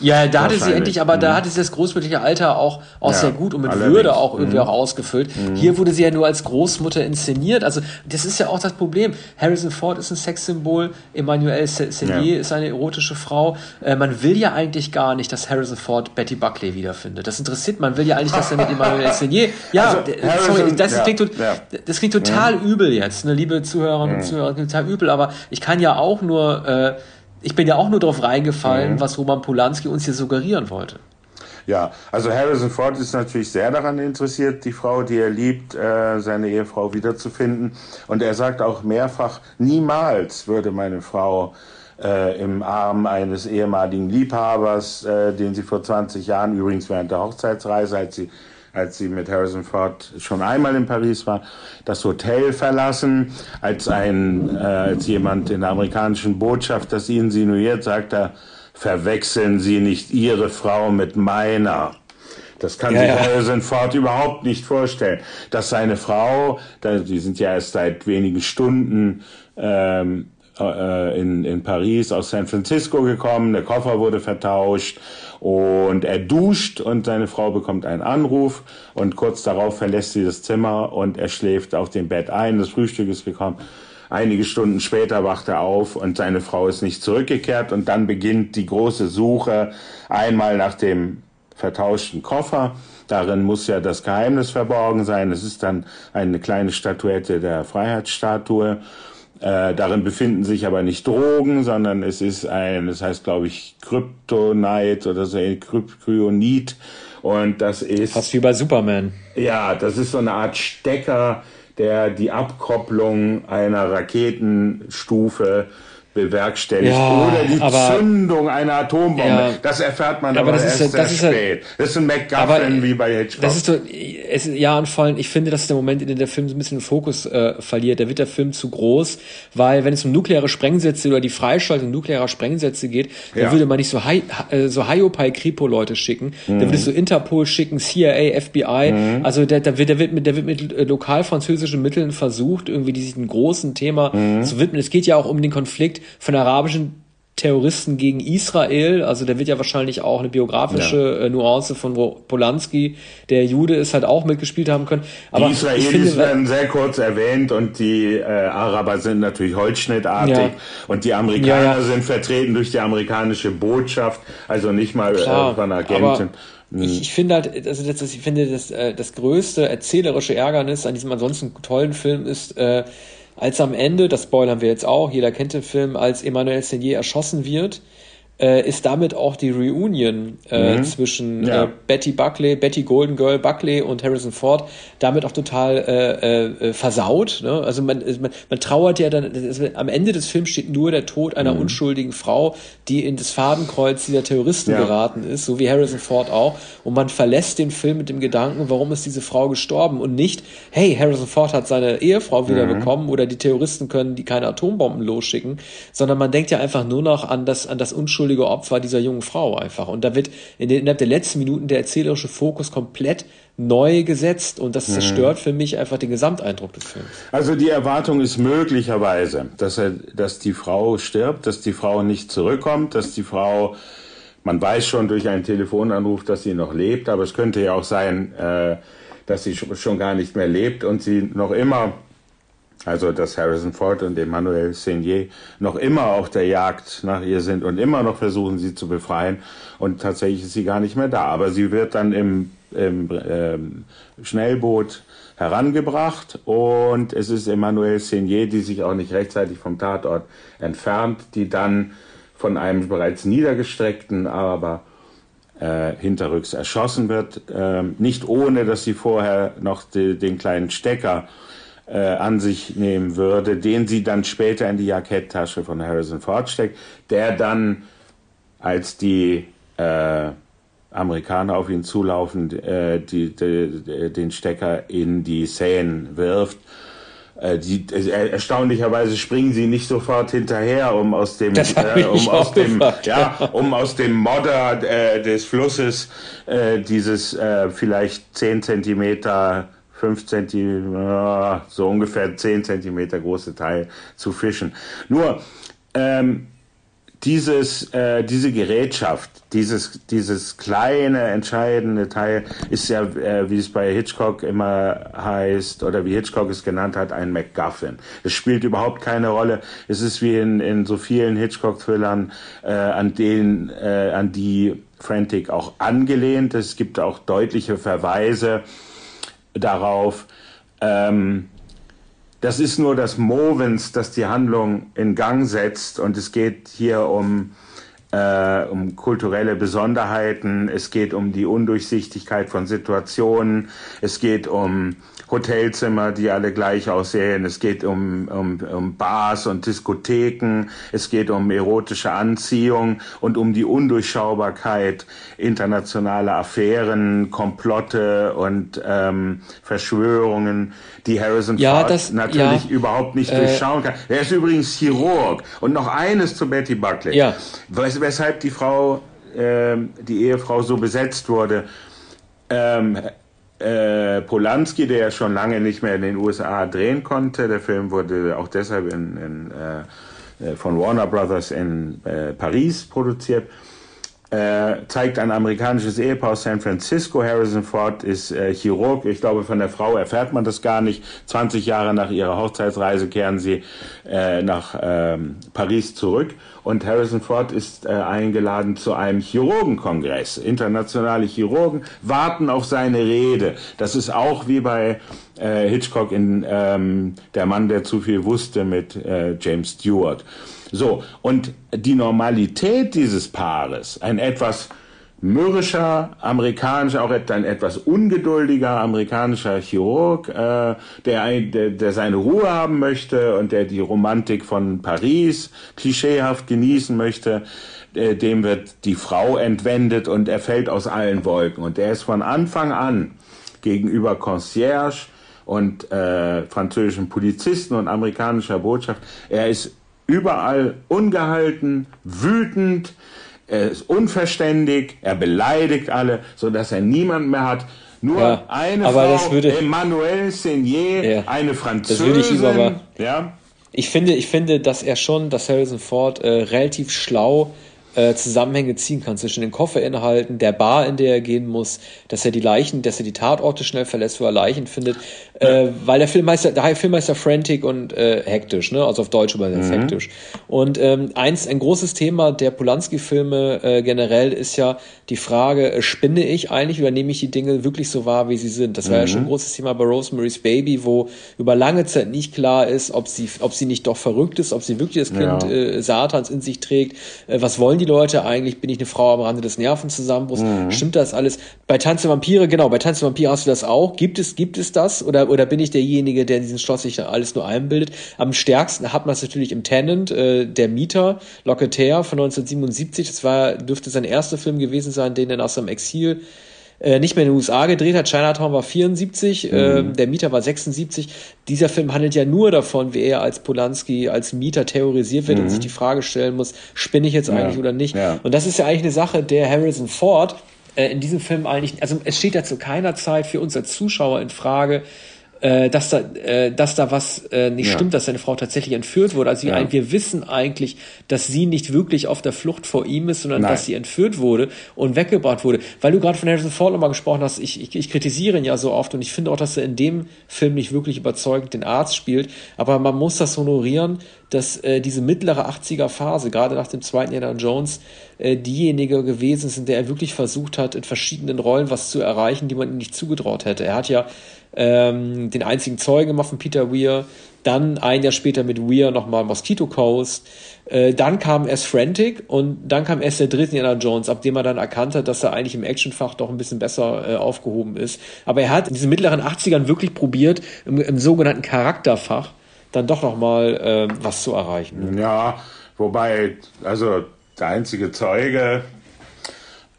Ja, da hatte sie endlich, aber mhm. da hatte sie das großmütterliche Alter auch, auch ja, sehr gut und mit allerdings. Würde auch irgendwie mhm. auch ausgefüllt. Mhm. Hier wurde sie ja nur als Großmutter inszeniert. Also das ist ja auch das Problem. Harrison Ford ist ein Sexsymbol, Emmanuelle Sellier ja. ist eine erotische Frau. Äh, man will ja eigentlich gar nicht, dass Harrison Ford Betty Buckley wiederfindet. Das interessiert, man will ja eigentlich, dass er mit Emmanuelle <laughs> Sellier. Ja, also, sorry, das, ja, klingt, das klingt total übel jetzt, ne, liebe Zuhörerinnen und Zuhörer, total übel, aber ich kann ja auch nur äh, ich bin ja auch nur darauf reingefallen, mhm. was Roman Polanski uns hier suggerieren wollte. Ja, also Harrison Ford ist natürlich sehr daran interessiert, die Frau, die er liebt, äh, seine Ehefrau wiederzufinden. Und er sagt auch mehrfach, niemals würde meine Frau äh, im Arm eines ehemaligen Liebhabers, äh, den sie vor 20 Jahren, übrigens während der Hochzeitsreise, als sie als sie mit Harrison Ford schon einmal in Paris war, das Hotel verlassen. Als ein, äh, als jemand in der amerikanischen Botschaft das insinuiert, sagt er, verwechseln Sie nicht Ihre Frau mit meiner. Das kann ja, sich ja. Harrison Ford überhaupt nicht vorstellen, dass seine Frau, die sind ja erst seit wenigen Stunden ähm, äh, in, in Paris aus San Francisco gekommen, der Koffer wurde vertauscht und er duscht und seine Frau bekommt einen Anruf und kurz darauf verlässt sie das Zimmer und er schläft auf dem Bett ein, das Frühstück ist gekommen. Einige Stunden später wacht er auf und seine Frau ist nicht zurückgekehrt und dann beginnt die große Suche einmal nach dem vertauschten Koffer. Darin muss ja das Geheimnis verborgen sein. Es ist dann eine kleine Statuette der Freiheitsstatue. Äh, darin befinden sich aber nicht Drogen, sondern es ist ein, das heißt glaube ich Kryptonite oder so, Kryptonit. Und das ist. Fast wie bei Superman. Ja, das ist so eine Art Stecker, der die Abkopplung einer Raketenstufe bewerkstelligt ja, oder die aber, Zündung einer Atombombe. Ja, das erfährt man aber, aber das erst ist, das sehr ist spät. Das ist ein MacGuffin wie bei Hitchcock. Das ist so, es, ja und vor allem, ich finde, das ist der Moment, in dem der Film so ein bisschen den Fokus äh, verliert. Da wird der Film zu groß, weil wenn es um nukleare Sprengsätze oder die Freischaltung nuklearer Sprengsätze geht, ja. dann würde man nicht so Hi, äh, so Hiopai Kripo Leute schicken, mhm. dann würde es so Interpol schicken, CIA, FBI. Mhm. Also der, der, wird, der wird mit der wird mit äh, lokal französischen Mitteln versucht, irgendwie diesem großen Thema mhm. zu widmen. Es geht ja auch um den Konflikt von arabischen Terroristen gegen Israel. Also da wird ja wahrscheinlich auch eine biografische ja. Äh, Nuance von Polanski, der Jude ist, halt auch mitgespielt haben können. Aber die Israelis finde, werden sehr kurz erwähnt und die äh, Araber sind natürlich holzschnittartig ja. und die Amerikaner ja, sind vertreten durch die amerikanische Botschaft, also nicht mal äh, Klar, äh, von Agenten. Hm. Ich, ich finde halt, also das, ich finde das, äh, das größte erzählerische Ärgernis an diesem ansonsten tollen Film ist, äh, als am Ende, das spoilern wir jetzt auch, jeder kennt den Film, als Emmanuel Senier erschossen wird, äh, ist damit auch die Reunion äh, mhm. zwischen ja. äh, Betty Buckley, Betty Golden Girl Buckley und Harrison Ford damit auch total äh, äh, versaut. Ne? Also man, man, man trauert ja dann, ist, am Ende des Films steht nur der Tod einer mhm. unschuldigen Frau, die in das Fadenkreuz dieser Terroristen ja. geraten ist, so wie Harrison Ford auch. Und man verlässt den Film mit dem Gedanken, warum ist diese Frau gestorben und nicht, hey, Harrison Ford hat seine Ehefrau wiederbekommen mhm. oder die Terroristen können die keine Atombomben losschicken, sondern man denkt ja einfach nur noch an das, an das unschuldige unschuldige Opfer dieser jungen Frau einfach. Und da wird in den, innerhalb der letzten Minuten der erzählerische Fokus komplett neu gesetzt und das mhm. zerstört mhm. für mich einfach den Gesamteindruck des Films. Also die Erwartung ist möglicherweise, dass er, dass die Frau stirbt, dass die Frau nicht zurückkommt, dass die Frau, man weiß schon durch einen Telefonanruf, dass sie noch lebt, aber es könnte ja auch sein, äh, dass sie schon gar nicht mehr lebt und sie noch immer also, dass Harrison Ford und Emmanuel Senier noch immer auf der Jagd nach ihr sind und immer noch versuchen, sie zu befreien. Und tatsächlich ist sie gar nicht mehr da. Aber sie wird dann im, im ähm, Schnellboot herangebracht und es ist Emmanuel Senier, die sich auch nicht rechtzeitig vom Tatort entfernt, die dann von einem bereits niedergestreckten, aber äh, hinterrücks erschossen wird, äh, nicht ohne, dass sie vorher noch die, den kleinen Stecker äh, an sich nehmen würde, den sie dann später in die Jacketttasche von Harrison Ford steckt, der dann, als die äh, Amerikaner auf ihn zulaufen, äh, die, die, den Stecker in die Seine wirft. Äh, die, äh, erstaunlicherweise springen sie nicht sofort hinterher, um aus dem, äh, um aus dem, gefragt, ja, ja, um aus dem Modder äh, des Flusses äh, dieses äh, vielleicht zehn Zentimeter 5 cm, so ungefähr 10 cm große Teil zu fischen. Nur ähm, dieses, äh, diese Gerätschaft, dieses, dieses kleine entscheidende Teil ist ja, äh, wie es bei Hitchcock immer heißt oder wie Hitchcock es genannt hat, ein MacGuffin. Es spielt überhaupt keine Rolle. Es ist wie in, in so vielen Hitchcock-Thrillern, äh, an denen, äh, an die Frantic auch angelehnt. Es gibt auch deutliche Verweise darauf. Ähm, das ist nur das Movens, das die Handlung in Gang setzt und es geht hier um äh, um kulturelle Besonderheiten, es geht um die Undurchsichtigkeit von Situationen, es geht um Hotelzimmer, die alle gleich aussehen. Es geht um, um, um Bars und Diskotheken. Es geht um erotische Anziehung und um die Undurchschaubarkeit internationaler Affären, Komplotte und ähm, Verschwörungen, die Harrison ja, Ford das, natürlich ja, überhaupt nicht äh, durchschauen kann. Er ist übrigens Chirurg. Und noch eines zu Betty Buckley. Ja. Wes weshalb die Frau, äh, die Ehefrau so besetzt wurde. Ähm, äh, Polanski, der ja schon lange nicht mehr in den USA drehen konnte. Der Film wurde auch deshalb in, in, äh, äh, von Warner Brothers in äh, Paris produziert. Äh, zeigt ein amerikanisches Ehepaar aus San Francisco. Harrison Ford ist äh, Chirurg. Ich glaube, von der Frau erfährt man das gar nicht. 20 Jahre nach ihrer Hochzeitsreise kehren sie nach ähm, Paris zurück. Und Harrison Ford ist äh, eingeladen zu einem Chirurgenkongress. Internationale Chirurgen warten auf seine Rede. Das ist auch wie bei äh, Hitchcock in ähm, Der Mann, der zu viel wusste mit äh, James Stewart. So, und die Normalität dieses Paares, ein etwas mürrischer amerikanischer, auch ein etwas ungeduldiger amerikanischer Chirurg, äh, der, der, der seine Ruhe haben möchte und der die Romantik von Paris klischeehaft genießen möchte, äh, dem wird die Frau entwendet und er fällt aus allen Wolken. Und er ist von Anfang an gegenüber Concierge und äh, französischen Polizisten und amerikanischer Botschaft, er ist überall ungehalten, wütend, er ist unverständig, er beleidigt alle, so dass er niemand mehr hat. Nur ja, eine aber Frau, würde, Emmanuel Seigné, ja, eine Französin. Das würde ich ihm aber, ja. Ich finde, ich finde, dass er schon, dass Harrison Ford äh, relativ schlau äh, Zusammenhänge ziehen kann zwischen den Kofferinhalten, der Bar, in der er gehen muss, dass er die Leichen, dass er die Tatorte schnell verlässt, wo er Leichen findet. Äh, weil der Filmmeister, der Filmmeister frantic und äh, hektisch, ne, also auf Deutsch übersetzt mhm. hektisch. Und ähm, eins, ein großes Thema der Polanski-Filme äh, generell ist ja die Frage, äh, spinne ich eigentlich oder nehme ich die Dinge wirklich so wahr, wie sie sind? Das war mhm. ja schon ein mhm. großes Thema bei Rosemary's Baby, wo über lange Zeit nicht klar ist, ob sie, ob sie nicht doch verrückt ist, ob sie wirklich das Kind ja. äh, Satans in sich trägt. Äh, was wollen die Leute eigentlich? Bin ich eine Frau am Rande des Nervenzusammenbruchs? Mhm. Stimmt das alles? Bei Tanze Vampire, genau, bei Tanze Vampire hast du das auch. Gibt es, gibt es das? Oder, oder bin ich derjenige, der in diesem Schloss sich alles nur einbildet? Am stärksten hat man es natürlich im Tenant, äh, der Mieter, Locketeer von 1977. Das war, dürfte sein erster Film gewesen sein, den er nach seinem Exil äh, nicht mehr in den USA gedreht hat. Chinatown war 74, mhm. äh, der Mieter war 76. Dieser Film handelt ja nur davon, wie er als Polanski als Mieter terrorisiert wird mhm. und sich die Frage stellen muss, spinne ich jetzt eigentlich ja. oder nicht? Ja. Und das ist ja eigentlich eine Sache, der Harrison Ford äh, in diesem Film eigentlich, also es steht ja zu keiner Zeit für uns als Zuschauer in Frage, äh, dass da, äh, dass da was äh, nicht ja. stimmt, dass seine Frau tatsächlich entführt wurde. Also ja. wir wissen eigentlich, dass sie nicht wirklich auf der Flucht vor ihm ist, sondern Nein. dass sie entführt wurde und weggebracht wurde. Weil du gerade von Harrison Ford nochmal gesprochen hast, ich, ich, ich kritisiere ihn ja so oft und ich finde auch, dass er in dem Film nicht wirklich überzeugend den Arzt spielt. Aber man muss das honorieren, dass äh, diese mittlere 80er Phase, gerade nach dem zweiten Indiana Jones, äh, diejenige gewesen ist, in der er wirklich versucht hat, in verschiedenen Rollen was zu erreichen, die man ihm nicht zugetraut hätte. Er hat ja ähm, den einzigen Zeugen gemacht von Peter Weir, dann ein Jahr später mit Weir nochmal Mosquito Coast, äh, dann kam erst Frantic und dann kam erst der dritte Indiana Jones, ab dem er dann erkannt hat, dass er eigentlich im Actionfach doch ein bisschen besser äh, aufgehoben ist. Aber er hat in diesen mittleren 80ern wirklich probiert, im, im sogenannten Charakterfach dann doch nochmal äh, was zu erreichen. Ja, wobei, also der einzige Zeuge,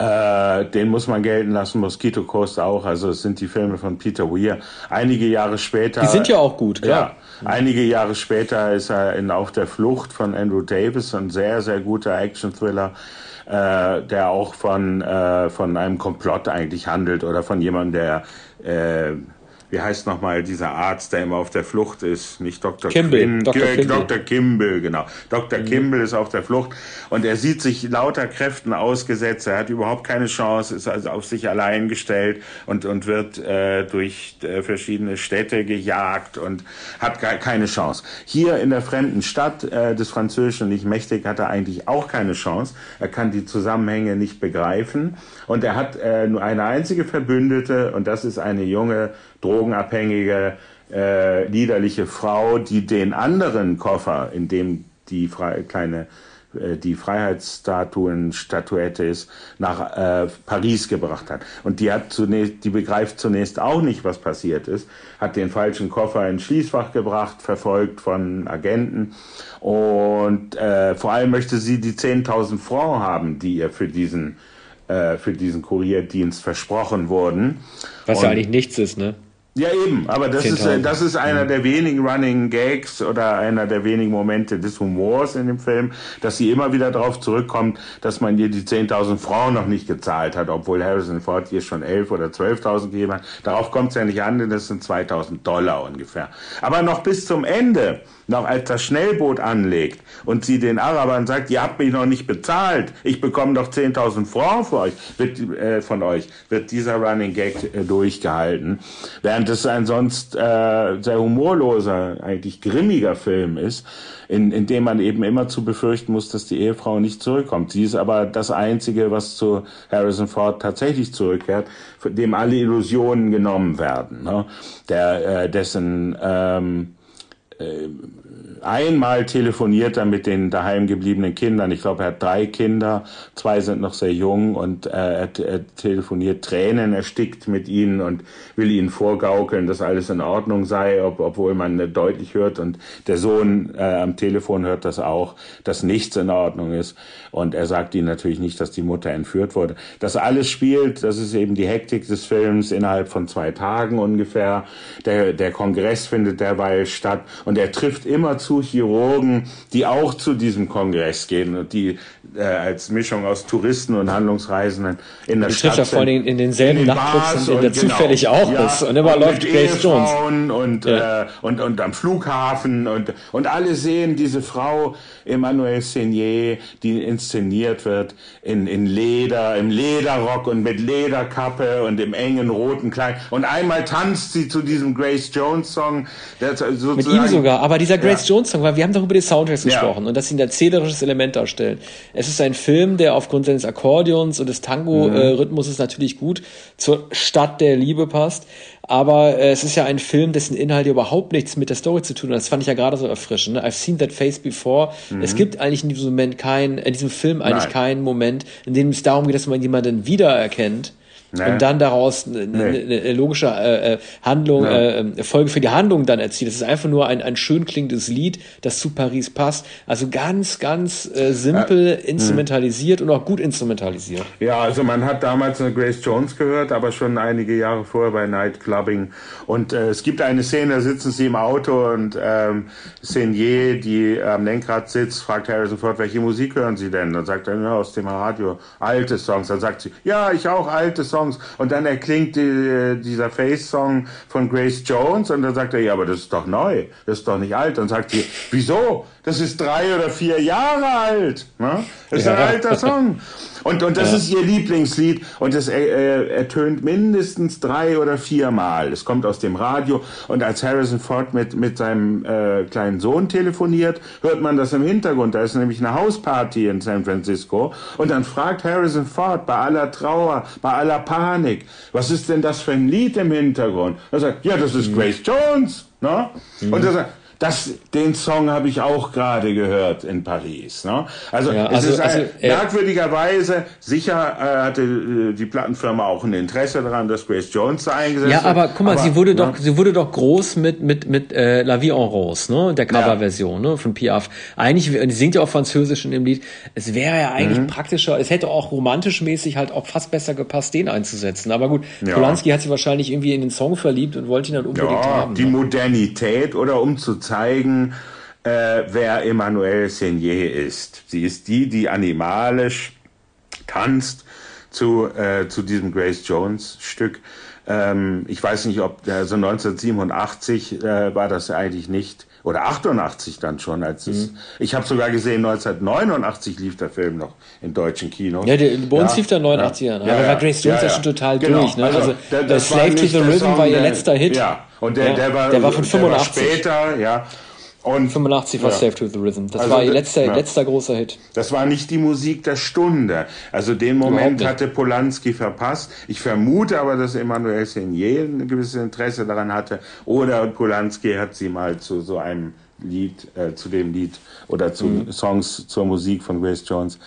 äh, den muss man gelten lassen, Mosquito Coast auch. Also es sind die Filme von Peter Weir. Einige Jahre später. Die sind ja auch gut, klar. Ja, einige Jahre später ist er in Auf der Flucht von Andrew Davis, ein sehr, sehr guter Action-Thriller, äh, der auch von, äh, von einem Komplott eigentlich handelt oder von jemandem, der äh, wie heißt nochmal dieser Arzt, der immer auf der Flucht ist, nicht Dr. Kimball, Quinn, Dr. Kimball. Dr. Kimball, genau. Dr. Mhm. Kimball ist auf der Flucht und er sieht sich lauter Kräften ausgesetzt, er hat überhaupt keine Chance, ist also auf sich allein gestellt und, und wird äh, durch äh, verschiedene Städte gejagt und hat gar keine Chance. Hier in der fremden Stadt äh, des Französischen nicht mächtig hat er eigentlich auch keine Chance. Er kann die Zusammenhänge nicht begreifen und er hat äh, nur eine einzige Verbündete und das ist eine junge drogenabhängige, äh, liederliche Frau, die den anderen Koffer, in dem die kleine äh, die Freiheitsstatuen-Statuette ist, nach äh, Paris gebracht hat. Und die hat zunächst, die begreift zunächst auch nicht, was passiert ist, hat den falschen Koffer ins Schließfach gebracht, verfolgt von Agenten. Und äh, vor allem möchte sie die 10.000 Francs haben, die ihr für diesen, äh, für diesen Kurierdienst versprochen wurden. Was Und, ja eigentlich nichts ist, ne? Ja, eben, aber das ist, äh, das ist einer der wenigen Running Gags oder einer der wenigen Momente des Humors in dem Film, dass sie immer wieder darauf zurückkommt, dass man ihr die 10.000 Frauen noch nicht gezahlt hat, obwohl Harrison Ford ihr schon 11 oder 12.000 gegeben hat. Darauf kommt es ja nicht an, denn das sind 2.000 Dollar ungefähr. Aber noch bis zum Ende noch als das Schnellboot anlegt und sie den Arabern sagt, ihr habt mich noch nicht bezahlt, ich bekomme doch 10.000 Francs für euch, wird, äh, von euch, wird dieser Running Gag äh, durchgehalten. Während es ein sonst äh, sehr humorloser, eigentlich grimmiger Film ist, in, in dem man eben immer zu befürchten muss, dass die Ehefrau nicht zurückkommt. Sie ist aber das Einzige, was zu Harrison Ford tatsächlich zurückkehrt, dem alle Illusionen genommen werden, ne? der, äh, dessen ähm, äh, einmal telefoniert er mit den daheim gebliebenen Kindern. Ich glaube, er hat drei Kinder, zwei sind noch sehr jung und äh, er, er, telefoniert Tränen erstickt mit ihnen und will ihnen vorgaukeln, dass alles in Ordnung sei, ob, obwohl man deutlich hört. Und der Sohn äh, am Telefon hört das auch, dass nichts in Ordnung ist und er sagt ihnen natürlich nicht, dass die Mutter entführt wurde. Das alles spielt, das ist eben die Hektik des Films innerhalb von zwei Tagen ungefähr. Der, der Kongress findet derweil statt und er trifft immer zu Chirurgen, die auch zu diesem Kongress gehen und die äh, als Mischung aus Touristen und Handlungsreisenden in der die Stadt trifft ja vor allem in denselben in den Nachtclubs, in der genau, zufällig auch ja, ist. Und immer und läuft Grace Jones. Und, ja. äh, und, und am Flughafen und, und alle sehen diese Frau Emmanuel Seigné, die inszeniert wird in, in Leder, im Lederrock und mit Lederkappe und im engen roten Kleid. Und einmal tanzt sie zu diesem Grace Jones Song. mit ihm sogar. Aber dieser Grace ja. Jones Song, weil wir haben doch über die Soundtracks gesprochen und dass sie ein erzählerisches Element darstellen. Es ist ein Film, der aufgrund seines Akkordeons und des Tango-Rhythmus mhm. natürlich gut zur Stadt der Liebe passt. Aber äh, es ist ja ein Film, dessen Inhalt überhaupt nichts mit der Story zu tun hat. Das fand ich ja gerade so erfrischend. Ne? I've seen that face before. Mhm. Es gibt eigentlich in diesem Moment kein, in diesem Film eigentlich Nein. keinen Moment, in dem es darum geht, dass man jemanden wiedererkennt Nee. Und dann daraus eine, nee. logische äh, äh Handlung, nee. äh, Folge für die Handlung dann erzielt. Es ist einfach nur ein, ein schön klingendes Lied, das zu Paris passt. Also ganz, ganz äh, simpel ja. instrumentalisiert mhm. und auch gut instrumentalisiert. Ja, also man hat damals eine Grace Jones gehört, aber schon einige Jahre vorher bei Nightclubbing. Und äh, es gibt eine Szene, da sitzen sie im Auto und ähm, Senier, die am Lenkrad sitzt, fragt Harrison Ford, welche Musik hören Sie denn? Dann sagt er, ja, aus dem Radio, alte Songs. Dann sagt sie, ja, ich auch alte Songs. Songs und dann erklingt die, dieser Face-Song von Grace Jones und dann sagt er, ja, aber das ist doch neu, das ist doch nicht alt. Dann sagt sie, wieso? Das ist drei oder vier Jahre alt. Ne? Das ist ja. ein alter Song. Und, und das ja. ist ihr Lieblingslied und es äh, ertönt mindestens drei oder vier Mal. Es kommt aus dem Radio und als Harrison Ford mit, mit seinem äh, kleinen Sohn telefoniert, hört man das im Hintergrund. Da ist nämlich eine Hausparty in San Francisco und dann fragt Harrison Ford bei aller Trauer, bei aller Panik, was ist denn das für ein Lied im Hintergrund? Er sagt, ja, das ist mhm. Grace Jones. Ne? Mhm. Und er sagt, das, den Song habe ich auch gerade gehört in Paris. Ne? Also, ja, also es ist also, ein, äh, merkwürdigerweise, sicher äh, hatte äh, die Plattenfirma auch ein Interesse daran, dass Grace Jones da eingesetzt Ja, aber guck mal, aber, sie wurde ne? doch, sie wurde doch groß mit mit mit äh, La Vie en Rose, ne, der Coverversion, ja. ne, von Piaf. Eigentlich, die singt ja auch Französisch in dem Lied. Es wäre ja eigentlich mhm. praktischer, es hätte auch romantisch mäßig halt auch fast besser gepasst, den einzusetzen. Aber gut, ja. Polanski hat sich wahrscheinlich irgendwie in den Song verliebt und wollte ihn dann unbedingt ja, haben. Die ne? Modernität oder um zu zeigen, äh, wer Emmanuelle Seigné ist. Sie ist die, die animalisch tanzt zu, äh, zu diesem Grace Jones Stück. Ähm, ich weiß nicht, ob also 1987 äh, war das eigentlich nicht oder 88 dann schon, als mhm. es. Ich habe sogar gesehen, 1989 lief der Film noch in deutschen Kinos. Ja, der, bei uns ja. lief der 89 ja. ja, aber war Grace Jones ja, ja. schon total genau. durch. Ne? Also, also der, der Slave to the Rhythm war ihr letzter Hit. Ja, und der, der war, der war von 85. Der war später, ja. Und 85 war ja. Save to the Rhythm. Das also war ihr letzter, ja. letzter großer Hit. Das war nicht die Musik der Stunde. Also den Moment hatte Polanski verpasst. Ich vermute aber, dass Emmanuel Seigné ein gewisses Interesse daran hatte. Oder Polanski hat sie mal zu so einem Lied, äh, zu dem Lied oder zu mhm. Songs zur Musik von Grace Jones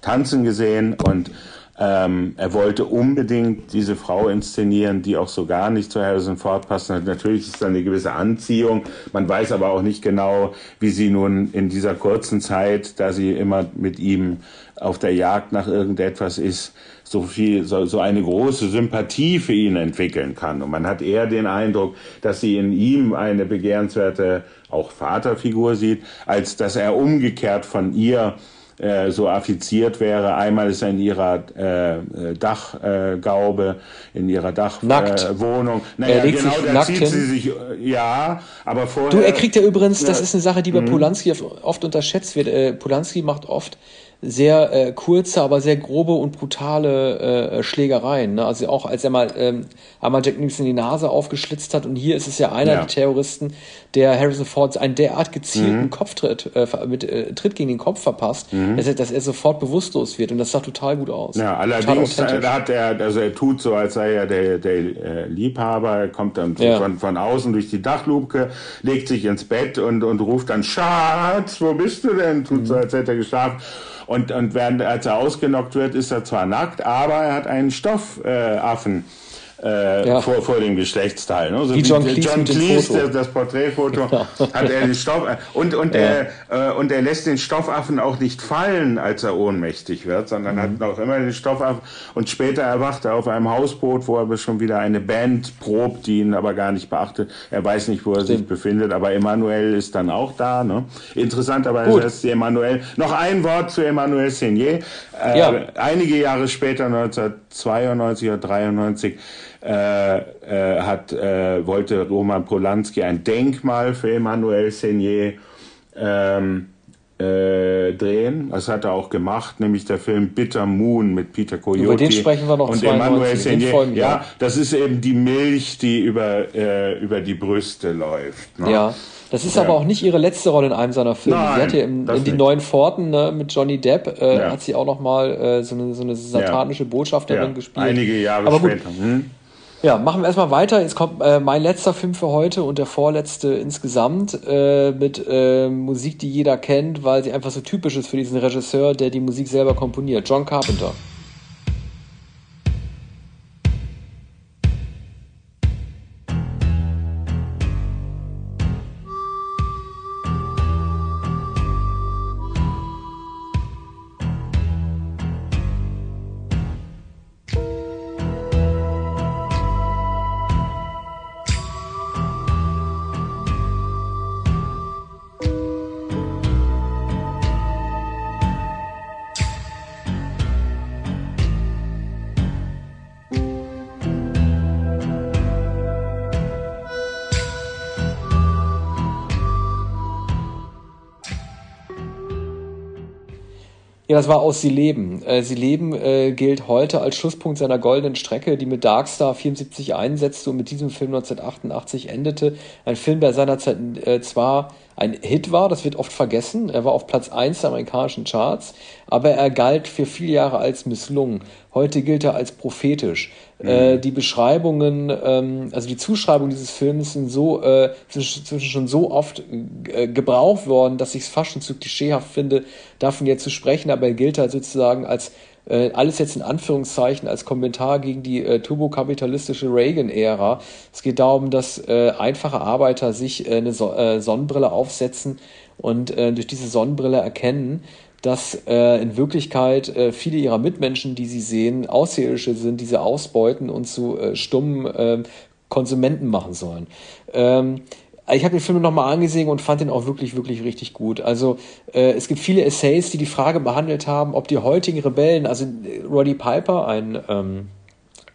tanzen gesehen und ähm, er wollte unbedingt diese Frau inszenieren, die auch so gar nicht zu Harrison Ford passt. Natürlich ist da eine gewisse Anziehung. Man weiß aber auch nicht genau, wie sie nun in dieser kurzen Zeit, da sie immer mit ihm auf der Jagd nach irgendetwas ist, so viel, so, so eine große Sympathie für ihn entwickeln kann. Und man hat eher den Eindruck, dass sie in ihm eine begehrenswerte auch Vaterfigur sieht, als dass er umgekehrt von ihr äh, so affiziert wäre. Einmal ist er in ihrer äh, Dachgaube, äh, in ihrer Dachwohnung. Äh, naja, er legt genau, sich nackt zieht hin. sie sich, ja, aber vorher... Du, er kriegt ja übrigens, das ist eine Sache, die bei mhm. Polanski oft unterschätzt wird. Äh, Polanski macht oft sehr äh, kurze, aber sehr grobe und brutale äh, Schlägereien. Ne? Also auch als er mal ähm, einmal Jack Nicholson die Nase aufgeschlitzt hat und hier ist es ja einer ja. der Terroristen, der Harrison Ford einen derart gezielten mhm. Kopftritt äh, mit äh, Tritt gegen den Kopf verpasst, mhm. dass, er, dass er sofort bewusstlos wird und das sah total gut aus. Ja, allerdings äh, hat er, also er tut so, als sei er der, der äh, Liebhaber, er kommt dann ja. von, von außen durch die Dachluke, legt sich ins Bett und, und ruft dann Schatz, wo bist du denn? Tut mhm. so, als hätte er geschlafen. Und, und während, als er ausgenockt wird, ist er zwar nackt, aber er hat einen Stoffaffen. Äh, äh, ja. vor, vor dem Geschlechtsteil. Ne? So wie, John Cleese, John Cleese das, das Porträtfoto, ja. hat er den Stoff und und ja. er äh, und er lässt den Stoffaffen auch nicht fallen, als er ohnmächtig wird, sondern mhm. hat noch immer den Stoffaffen und später erwacht er auf einem Hausboot, wo er schon wieder eine Band probt, die ihn aber gar nicht beachtet. Er weiß nicht, wo er Stimmt. sich befindet, aber Emmanuel ist dann auch da. Ne? Interessanterweise ist Emmanuel. Noch ein Wort zu Emmanuel Seigné. Äh, ja. Einige Jahre später, 1992 oder 93 äh, äh, hat, äh, wollte Roman Polanski ein Denkmal für Emmanuel Seigné ähm, äh, drehen. Das hat er auch gemacht, nämlich der Film Bitter Moon mit Peter Coyote. Über den sprechen wir noch und Emmanuel Seigné. Ja, das ist eben die Milch, die über, äh, über die Brüste läuft. Ne? Ja. Das ist ja. aber auch nicht ihre letzte Rolle in einem seiner Filme. Nein, sie hat ja im, in die neuen Forten ne, mit Johnny Depp äh, ja. hat sie auch noch mal äh, so, eine, so eine satanische Botschafterin gespielt. Einige Jahre aber später. Hm? Ja, machen wir erstmal weiter. Jetzt kommt äh, mein letzter Film für heute und der vorletzte insgesamt äh, mit äh, Musik, die jeder kennt, weil sie einfach so typisch ist für diesen Regisseur, der die Musik selber komponiert. John Carpenter. Ja, das war aus Sie leben. Äh, Sie leben äh, gilt heute als Schlusspunkt seiner goldenen Strecke, die mit Darkstar 74 einsetzte und mit diesem Film 1988 endete. Ein Film, der seinerzeit äh, zwar ein Hit war, das wird oft vergessen. Er war auf Platz 1 der amerikanischen Charts, aber er galt für viele Jahre als misslungen. Heute gilt er als prophetisch. Mhm. Äh, die Beschreibungen, ähm, also die Zuschreibungen dieses Films sind so äh, zwischen schon so oft äh, gebraucht worden, dass ich es fast schon zu klischeehaft finde, davon jetzt zu sprechen, aber er gilt halt sozusagen als äh, alles jetzt in Anführungszeichen als Kommentar gegen die äh, turbokapitalistische Reagan-Ära. Es geht darum, dass äh, einfache Arbeiter sich äh, eine so äh, Sonnenbrille aufsetzen und äh, durch diese Sonnenbrille erkennen, dass äh, in Wirklichkeit äh, viele ihrer Mitmenschen, die sie sehen, Außerirdische sind, diese ausbeuten und zu äh, stummen äh, Konsumenten machen sollen. Ähm, ich habe den Film nochmal angesehen und fand den auch wirklich, wirklich richtig gut. Also äh, es gibt viele Essays, die die Frage behandelt haben, ob die heutigen Rebellen, also Roddy Piper, ein ähm,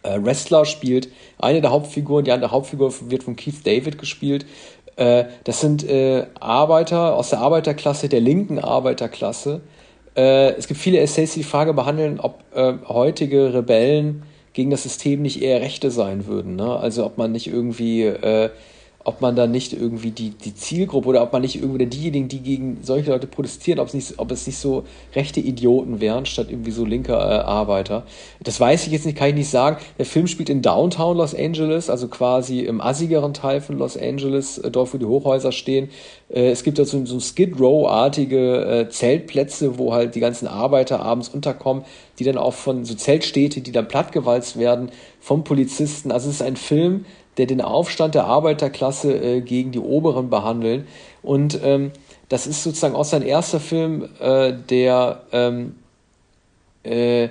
äh, Wrestler, spielt eine der Hauptfiguren, die andere Hauptfigur wird von Keith David gespielt. Äh, das sind äh, Arbeiter aus der Arbeiterklasse, der linken Arbeiterklasse. Äh, es gibt viele Essays, die die Frage behandeln, ob äh, heutige Rebellen gegen das System nicht eher Rechte sein würden. Ne? Also ob man nicht irgendwie ob man da nicht irgendwie die, die Zielgruppe oder ob man nicht irgendwie diejenigen, die gegen solche Leute protestieren, ob es nicht, ob es nicht so rechte Idioten wären, statt irgendwie so linke äh, Arbeiter. Das weiß ich jetzt nicht, kann ich nicht sagen. Der Film spielt in Downtown Los Angeles, also quasi im assigeren Teil von Los Angeles, äh, dort wo die Hochhäuser stehen. Äh, es gibt da so, so Skid Row-artige äh, Zeltplätze, wo halt die ganzen Arbeiter abends unterkommen, die dann auch von so Zeltstädte, die dann plattgewalzt werden, vom Polizisten. Also es ist ein Film, der den Aufstand der Arbeiterklasse äh, gegen die Oberen behandeln. Und ähm, das ist sozusagen auch sein erster Film, äh, der ähm, äh,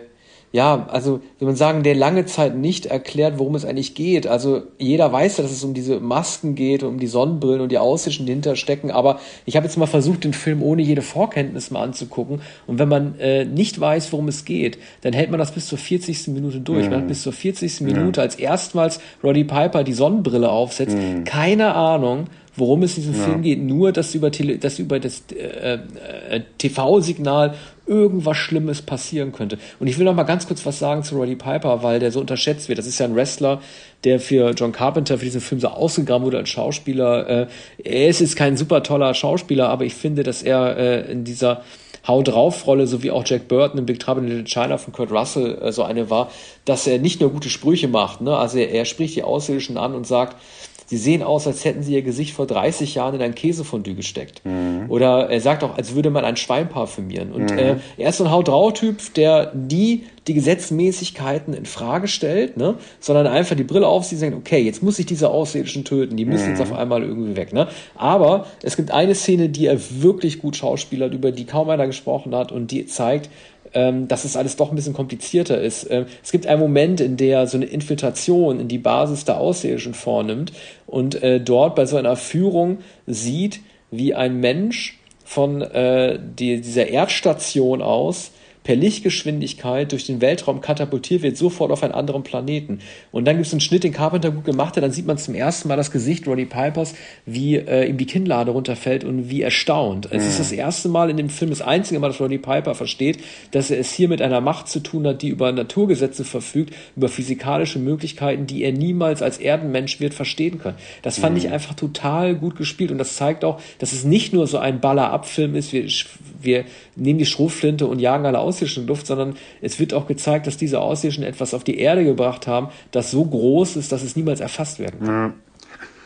ja, also will man sagen, der lange Zeit nicht erklärt, worum es eigentlich geht. Also jeder weiß ja, dass es um diese Masken geht, um die Sonnenbrillen und die Aussichten, die hinter stecken. Aber ich habe jetzt mal versucht, den Film ohne jede Vorkenntnis mal anzugucken. Und wenn man äh, nicht weiß, worum es geht, dann hält man das bis zur 40. Minute durch. Mhm. Man hat bis zur 40. Minute, als erstmals Roddy Piper die Sonnenbrille aufsetzt, mhm. keine Ahnung, worum es in diesem ja. Film geht, nur dass über, Tele dass über das äh, äh, TV-Signal irgendwas Schlimmes passieren könnte. Und ich will noch mal ganz kurz was sagen zu Roddy Piper, weil der so unterschätzt wird. Das ist ja ein Wrestler, der für John Carpenter für diesen Film so ausgegraben wurde als Schauspieler. Äh, er ist jetzt kein super toller Schauspieler, aber ich finde, dass er äh, in dieser Hau drauf Rolle, so wie auch Jack Burton in Big Trouble in Little China von Kurt Russell äh, so eine war, dass er nicht nur gute Sprüche macht, ne? also er, er spricht die Außerirdischen an und sagt, sie sehen aus, als hätten sie ihr Gesicht vor 30 Jahren in ein Käsefondue gesteckt. Mhm. Oder er sagt auch, als würde man ein Schwein parfümieren. Und mhm. äh, er ist so ein Haut typ der nie die Gesetzmäßigkeiten in Frage stellt, ne? sondern einfach die Brille aufzieht und sagt, okay, jetzt muss ich diese Außerirdischen töten, die müssen mhm. jetzt auf einmal irgendwie weg. Ne? Aber es gibt eine Szene, die er wirklich gut schauspielert, über die kaum einer gesprochen hat und die zeigt, ähm, dass es alles doch ein bisschen komplizierter ist. Ähm, es gibt einen Moment, in der so eine Infiltration in die Basis der Außerirdischen vornimmt und äh, dort bei so einer Führung sieht, wie ein Mensch von äh, die, dieser Erdstation aus per Lichtgeschwindigkeit durch den Weltraum katapultiert wird, sofort auf einen anderen Planeten. Und dann gibt es einen Schnitt, den Carpenter gut gemacht hat, dann sieht man zum ersten Mal das Gesicht Roddy Pipers, wie äh, ihm die Kinnlade runterfällt und wie erstaunt. Es mhm. ist das erste Mal in dem Film, das einzige Mal, dass Roddy Piper versteht, dass er es hier mit einer Macht zu tun hat, die über Naturgesetze verfügt, über physikalische Möglichkeiten, die er niemals als Erdenmensch wird verstehen können. Das fand mhm. ich einfach total gut gespielt und das zeigt auch, dass es nicht nur so ein Baller-Ab-Film ist, wir, wir nehmen die Schrotflinte und jagen alle Außerirdischen Luft, sondern es wird auch gezeigt, dass diese Außerirdischen etwas auf die Erde gebracht haben, das so groß ist, dass es niemals erfasst werden kann.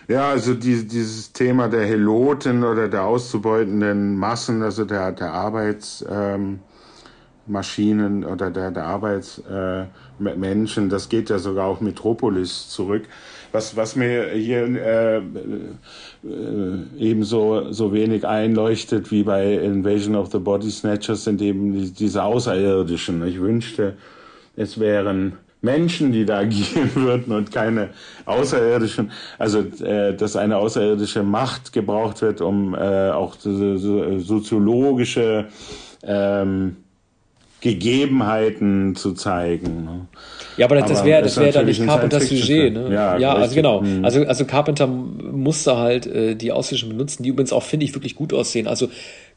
Ja. also die, dieses Thema der Heloten oder der auszubeutenden Massen, also der, der Arbeitsmaschinen ähm, oder der, der Arbeitsmenschen, äh, das geht ja sogar auf Metropolis zurück. Was, was mir hier äh, äh, ebenso so wenig einleuchtet wie bei Invasion of the Body Snatchers sind eben die, diese Außerirdischen. Ich wünschte, es wären Menschen, die da <laughs> agieren würden und keine Außerirdischen. Also, äh, dass eine außerirdische Macht gebraucht wird, um äh, auch so, so, soziologische ähm, Gegebenheiten zu zeigen. Ne? Ja, aber das, wäre das wäre dann nicht Carpenters Sujet, ne? Ja, ja also genau. Mhm. Also also Carpenter musste halt äh, die Außerirdischen benutzen, die übrigens auch finde ich wirklich gut aussehen. Also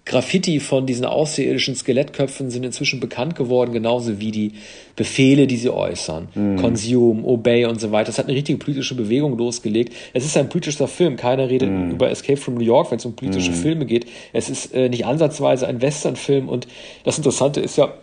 Graffiti von diesen außerirdischen Skelettköpfen sind inzwischen bekannt geworden, genauso wie die Befehle, die sie äußern. Mhm. Consume, Obey und so weiter. Das hat eine richtige politische Bewegung losgelegt. Es ist ein politischer Film. Keiner redet mhm. über Escape from New York, wenn es um politische mhm. Filme geht. Es ist äh, nicht ansatzweise ein Westernfilm. Und das Interessante ist ja,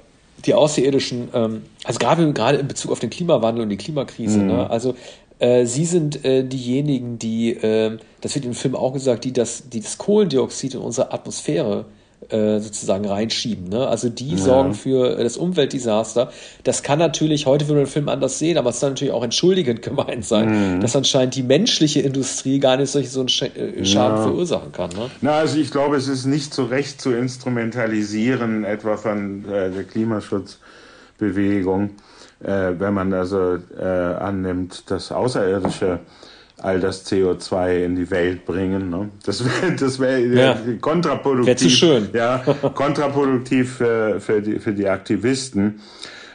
die Außerirdischen, ähm, also gerade gerade in Bezug auf den Klimawandel und die Klimakrise, mhm. ne? also äh, sie sind äh, diejenigen, die, äh, das wird im Film auch gesagt, die das, die das Kohlendioxid in unsere Atmosphäre sozusagen reinschieben. Ne? Also die ja. sorgen für äh, das Umweltdesaster. Das kann natürlich, heute würde man den Film anders sehen, aber es soll natürlich auch entschuldigend <laughs> gemeint sein, mhm. dass anscheinend die menschliche Industrie gar nicht solch so einen äh, Schaden ja. verursachen kann. Ne? Na, also ich glaube, es ist nicht zu Recht zu instrumentalisieren, etwa von äh, der Klimaschutzbewegung, äh, wenn man also äh, annimmt, dass Außerirdische all das CO2 in die Welt bringen. Ne? Das wäre das wär ja. kontraproduktiv. Wäre zu schön. Ja, <laughs> kontraproduktiv für, für, die, für die Aktivisten.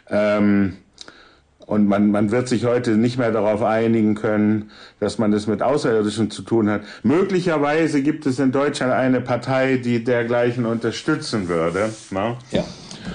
Ähm, und man, man wird sich heute nicht mehr darauf einigen können, dass man es mit Außerirdischen zu tun hat. Möglicherweise gibt es in Deutschland eine Partei, die dergleichen unterstützen würde. Ne? Ja,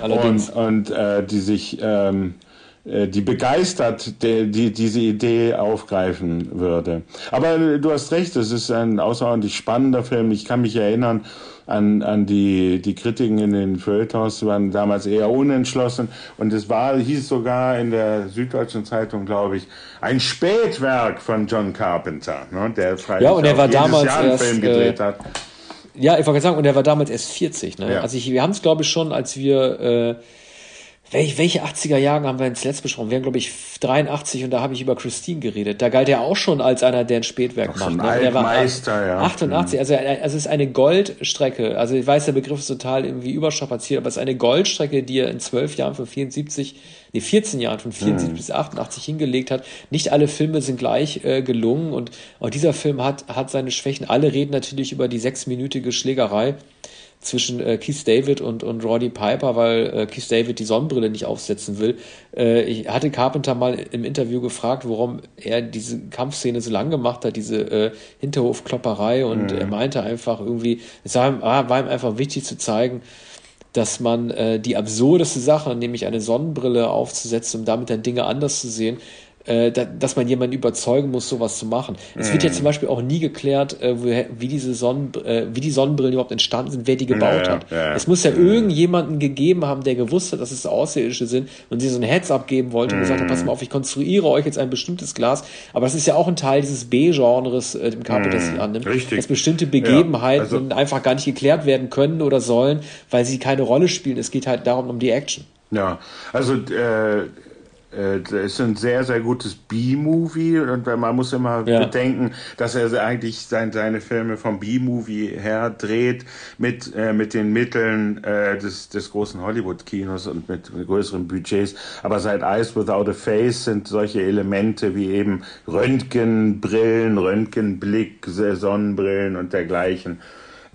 allerdings. Und, und äh, die sich ähm, äh, die begeistert die, die, diese Idee aufgreifen würde. Aber äh, du hast recht, es ist ein außerordentlich spannender Film. Ich kann mich erinnern an, an die, die Kritiken in den Feuilletons, waren damals eher unentschlossen. Und es war, hieß sogar in der Süddeutschen Zeitung, glaube ich, ein Spätwerk von John Carpenter, ne, der freilich ja, und er war damals Jahr einen erst, Film gedreht äh, hat. Ja, ich wollte sagen, und er war damals erst 40. Ne? Ja. Also ich, wir haben es, glaube ich, schon, als wir äh, welche, welche 80er Jahre haben wir ins letzte besprochen? Wir haben, glaube ich, 83 und da habe ich über Christine geredet. Da galt er auch schon als einer, der ein Spätwerk macht. Ne? Der war Meister, ja. 88, also, also es ist eine Goldstrecke. Also ich weiß, der Begriff ist total irgendwie überstrapaziert, aber es ist eine Goldstrecke, die er in zwölf Jahren von 74, nee, 14 Jahren von 74 mhm. bis 88 hingelegt hat. Nicht alle Filme sind gleich äh, gelungen und auch dieser Film hat, hat seine Schwächen. Alle reden natürlich über die sechsminütige Schlägerei zwischen äh, Keith David und, und Roddy Piper, weil äh, Keith David die Sonnenbrille nicht aufsetzen will. Äh, ich hatte Carpenter mal im Interview gefragt, warum er diese Kampfszene so lang gemacht hat, diese äh, Hinterhofklopperei und mhm. er meinte einfach irgendwie, es war, ihm, war ihm einfach wichtig zu zeigen, dass man äh, die absurdeste Sache, nämlich eine Sonnenbrille aufzusetzen, um damit dann Dinge anders zu sehen, äh, dass man jemanden überzeugen muss, sowas zu machen. Es wird ja mhm. zum Beispiel auch nie geklärt, äh, wie, diese Sonnen, äh, wie die Sonnenbrillen überhaupt entstanden sind, wer die gebaut ja, hat. Ja, es muss ja mm. irgendjemanden gegeben haben, der gewusst hat, dass es Außerirdische sind und sie so ein Heads abgeben wollte und gesagt hat, pass mal auf, ich konstruiere euch jetzt ein bestimmtes Glas. Aber das ist ja auch ein Teil dieses B-Genres, äh, dem Carpenter mm. sich annimmt. Richtig. Dass bestimmte Begebenheiten also, einfach gar nicht geklärt werden können oder sollen, weil sie keine Rolle spielen. Es geht halt darum, um die Action. Ja, also äh, es äh, ist ein sehr, sehr gutes B-Movie und man muss immer ja. bedenken, dass er eigentlich sein, seine Filme vom B-Movie her dreht mit, äh, mit den Mitteln äh, des, des großen Hollywood-Kinos und mit, mit größeren Budgets. Aber seit Eyes Without a Face sind solche Elemente wie eben Röntgenbrillen, Röntgenblick, Sonnenbrillen und dergleichen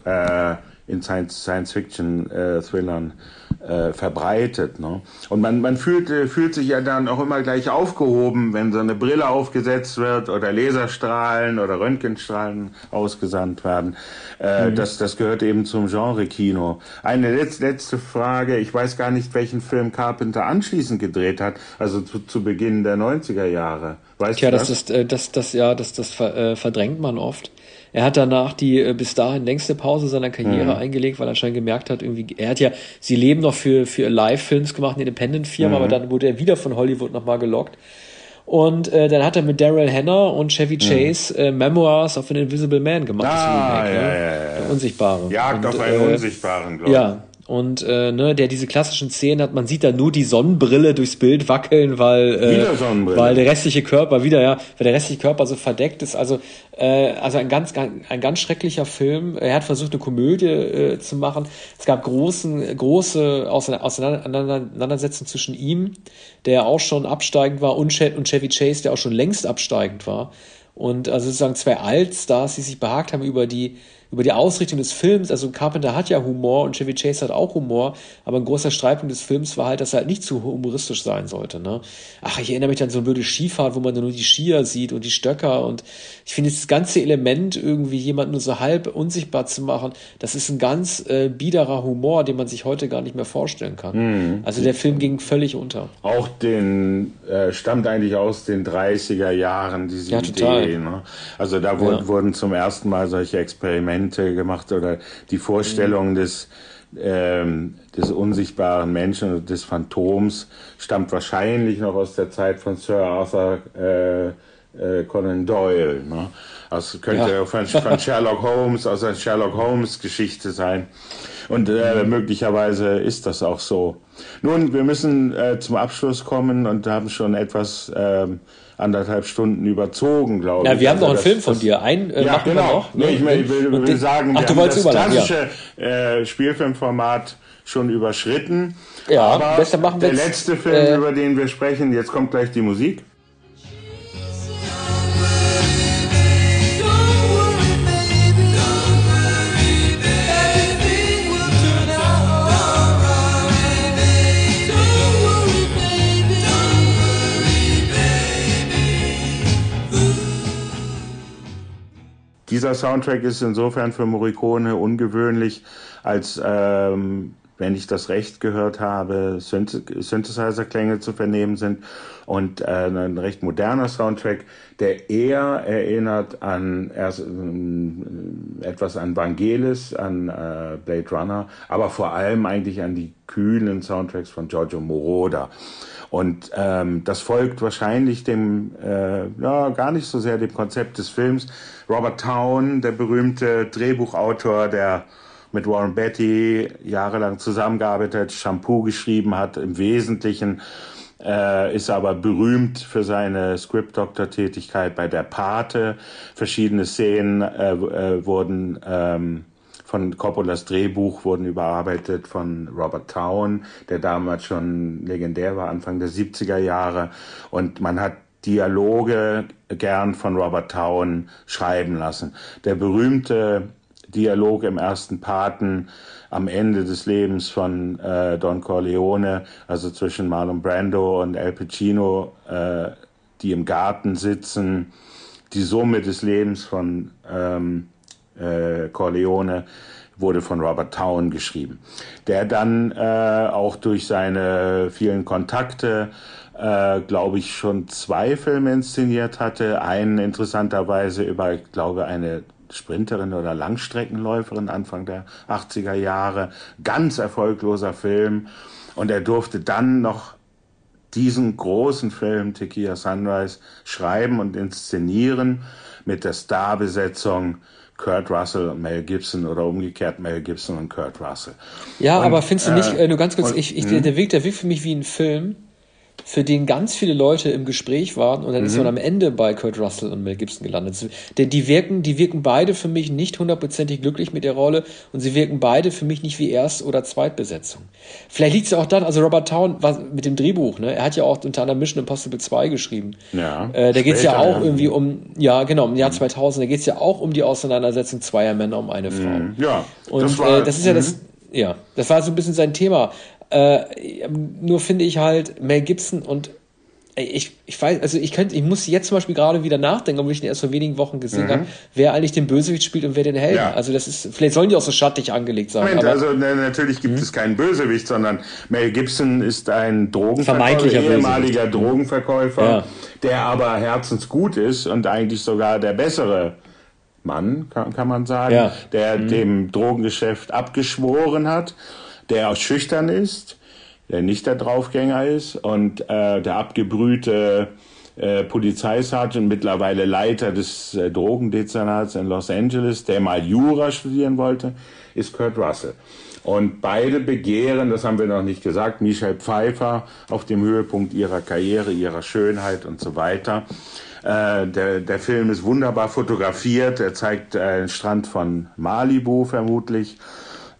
äh, in Science-Fiction-Thrillern. Science äh, verbreitet. Ne? Und man, man fühlt, äh, fühlt sich ja dann auch immer gleich aufgehoben, wenn so eine Brille aufgesetzt wird oder Laserstrahlen oder Röntgenstrahlen ausgesandt werden. Äh, mhm. das, das gehört eben zum Genre-Kino. Eine letzte, letzte Frage. Ich weiß gar nicht, welchen Film Carpenter anschließend gedreht hat, also zu, zu Beginn der 90er Jahre. Weißt Tja, das, ist, äh, das, das, ja, das, das verdrängt man oft. Er hat danach die äh, bis dahin längste Pause seiner Karriere mhm. eingelegt, weil er anscheinend gemerkt hat, irgendwie, er hat ja, sie leben noch für, für Live-Films gemacht, eine Independent-Firma, mhm. aber dann wurde er wieder von Hollywood nochmal gelockt. Und äh, dann hat er mit Daryl Hannah und Chevy mhm. Chase mhm. äh, Memoirs of an Invisible Man gemacht. Ah, Remake, ja, ne? ja, ja, Der Unsichtbare. Jagd und, auf einen äh, Unsichtbaren, glaube ich. Ja, und äh, ne, der diese klassischen Szenen hat, man sieht da nur die Sonnenbrille durchs Bild wackeln, weil äh, weil der restliche Körper wieder ja, weil der restliche Körper so verdeckt ist. Also äh, also ein ganz ein ganz schrecklicher Film. Er hat versucht eine Komödie äh, zu machen. Es gab großen große Auseinandersetzungen zwischen ihm, der auch schon absteigend war, und, und Chevy Chase, der auch schon längst absteigend war. Und also sozusagen zwei Altstars, die sich behagt haben über die über die Ausrichtung des Films. Also Carpenter hat ja Humor und Chevy Chase hat auch Humor, aber ein großer Streitpunkt des Films war halt, dass er halt nicht zu humoristisch sein sollte. Ne? Ach, ich erinnere mich an so eine blöde Skifahrt, wo man nur die Skier sieht und die Stöcker und ich finde das ganze Element irgendwie jemanden nur so halb unsichtbar zu machen, das ist ein ganz äh, biederer Humor, den man sich heute gar nicht mehr vorstellen kann. Mhm. Also der Film ging völlig unter. Auch den äh, stammt eigentlich aus den 30er Jahren diese ja, Idee. Ne? Also da ja. wurden zum ersten Mal solche Experimente Experimente gemacht oder die Vorstellung mhm. des, ähm, des unsichtbaren Menschen des Phantoms stammt wahrscheinlich noch aus der Zeit von Sir Arthur äh, äh, Conan Doyle. Ne? Das könnte ja. von, von <laughs> Sherlock Holmes, aus einer Sherlock Holmes Geschichte sein. Und äh, mhm. möglicherweise ist das auch so. Nun, wir müssen äh, zum Abschluss kommen und haben schon etwas ähm, anderthalb Stunden überzogen, glaube ich. Ja, wir haben also noch einen das, Film von dir. Ein äh, ja, genau. noch. Nee, ich, will, will, will sagen, wir Ach, haben das klassische ja. äh, Spielfilmformat schon überschritten. Ja, aber besser machen wir Der letzte Film, äh, über den wir sprechen, jetzt kommt gleich die Musik. Dieser Soundtrack ist insofern für Morricone ungewöhnlich, als ähm, wenn ich das recht gehört habe, Synthesizer-Klänge zu vernehmen sind und äh, ein recht moderner Soundtrack, der eher erinnert an erst, äh, etwas an Vangelis, an äh, Blade Runner, aber vor allem eigentlich an die kühlen Soundtracks von Giorgio Moroder. Und ähm, das folgt wahrscheinlich dem, äh, ja, gar nicht so sehr dem Konzept des Films. Robert Town, der berühmte Drehbuchautor, der mit Warren Beatty jahrelang zusammengearbeitet Shampoo geschrieben hat, im Wesentlichen äh, ist aber berühmt für seine Script-Doctor-Tätigkeit bei der Pate. Verschiedene Szenen äh, äh, wurden ähm, von Coppolas Drehbuch wurden überarbeitet von Robert Town, der damals schon legendär war, Anfang der 70er Jahre. Und man hat Dialoge gern von Robert Town schreiben lassen. Der berühmte Dialog im ersten Paten am Ende des Lebens von äh, Don Corleone, also zwischen Marlon Brando und Al Pacino, äh, die im Garten sitzen, die Summe des Lebens von ähm, äh, Corleone wurde von Robert Town geschrieben, der dann äh, auch durch seine vielen Kontakte äh, glaube ich, schon zwei Filme inszeniert hatte. Einen interessanterweise über, ich glaube, eine Sprinterin oder Langstreckenläuferin Anfang der 80er Jahre. Ganz erfolgloser Film. Und er durfte dann noch diesen großen Film Tequila Sunrise schreiben und inszenieren mit der Starbesetzung Kurt Russell und Mel Gibson oder umgekehrt Mel Gibson und Kurt Russell. Ja, und, aber findest du nicht, äh, nur ganz kurz, und, ich, ich, der, der Weg, der wirkt für mich wie ein Film, für den ganz viele Leute im Gespräch waren und dann mhm. ist man am Ende bei Kurt Russell und Mel Gibson gelandet. Denn die wirken, die wirken beide für mich nicht hundertprozentig glücklich mit der Rolle und sie wirken beide für mich nicht wie Erst- oder Zweitbesetzung. Vielleicht liegt es ja auch dann, also Robert Town was, mit dem Drehbuch, ne? Er hat ja auch unter anderem Mission Impossible 2 geschrieben. Ja. Äh, da geht es ja auch irgendwie um, ja genau, im Jahr mhm. 2000, da geht es ja auch um die Auseinandersetzung zweier Männer um eine Frau. Mhm. Ja. Und das, war, äh, das ist ja das, mhm. ja, das war so ein bisschen sein Thema. Äh, nur finde ich halt Mel Gibson und ich, ich weiß, also ich könnte, ich muss jetzt zum Beispiel gerade wieder nachdenken, obwohl ich ihn erst vor wenigen Wochen gesehen mhm. habe, wer eigentlich den Bösewicht spielt und wer den Helden. Ja. Also das ist, vielleicht sollen die auch so schattig angelegt sein. Moment, also ne, natürlich gibt mhm. es keinen Bösewicht, sondern Mel Gibson ist ein Drogenverkäufer, ehemaliger Bösewicht. Drogenverkäufer, ja. der aber herzensgut ist und eigentlich sogar der bessere Mann, kann, kann man sagen, ja. der mhm. dem Drogengeschäft abgeschworen hat der auch schüchtern ist, der nicht der Draufgänger ist und äh, der abgebrühte äh, Polizeisergeant, mittlerweile Leiter des äh, Drogendezernats in Los Angeles, der mal Jura studieren wollte, ist Kurt Russell. Und beide begehren, das haben wir noch nicht gesagt, Michelle Pfeiffer auf dem Höhepunkt ihrer Karriere, ihrer Schönheit und so weiter. Äh, der, der Film ist wunderbar fotografiert. Er zeigt äh, den Strand von Malibu vermutlich.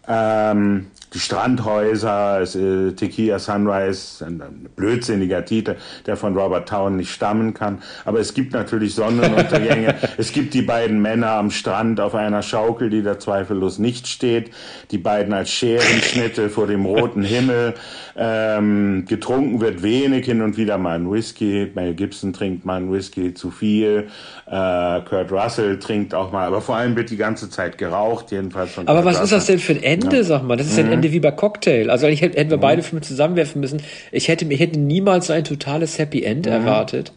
Ähm, die Strandhäuser, äh, Tequila Sunrise, ein, ein, blödsinniger Titel, der von Robert Town nicht stammen kann. Aber es gibt natürlich Sonnenuntergänge. <laughs> es gibt die beiden Männer am Strand auf einer Schaukel, die da zweifellos nicht steht. Die beiden als Scherenschnitte vor dem roten Himmel. Ähm, getrunken wird wenig, hin und wieder mal ein Whisky. Mel Gibson trinkt mal ein Whisky zu viel. Äh, Kurt Russell trinkt auch mal, aber vor allem wird die ganze Zeit geraucht, jedenfalls von Aber Kurt was Russell. ist das denn für ein Ende, ja. sag mal? Das ist mhm. ein Ende wie bei Cocktail. Also ich hätte, hätten wir mhm. beide Filme zusammenwerfen müssen. Ich hätte, ich hätte niemals so ein totales Happy End mhm. erwartet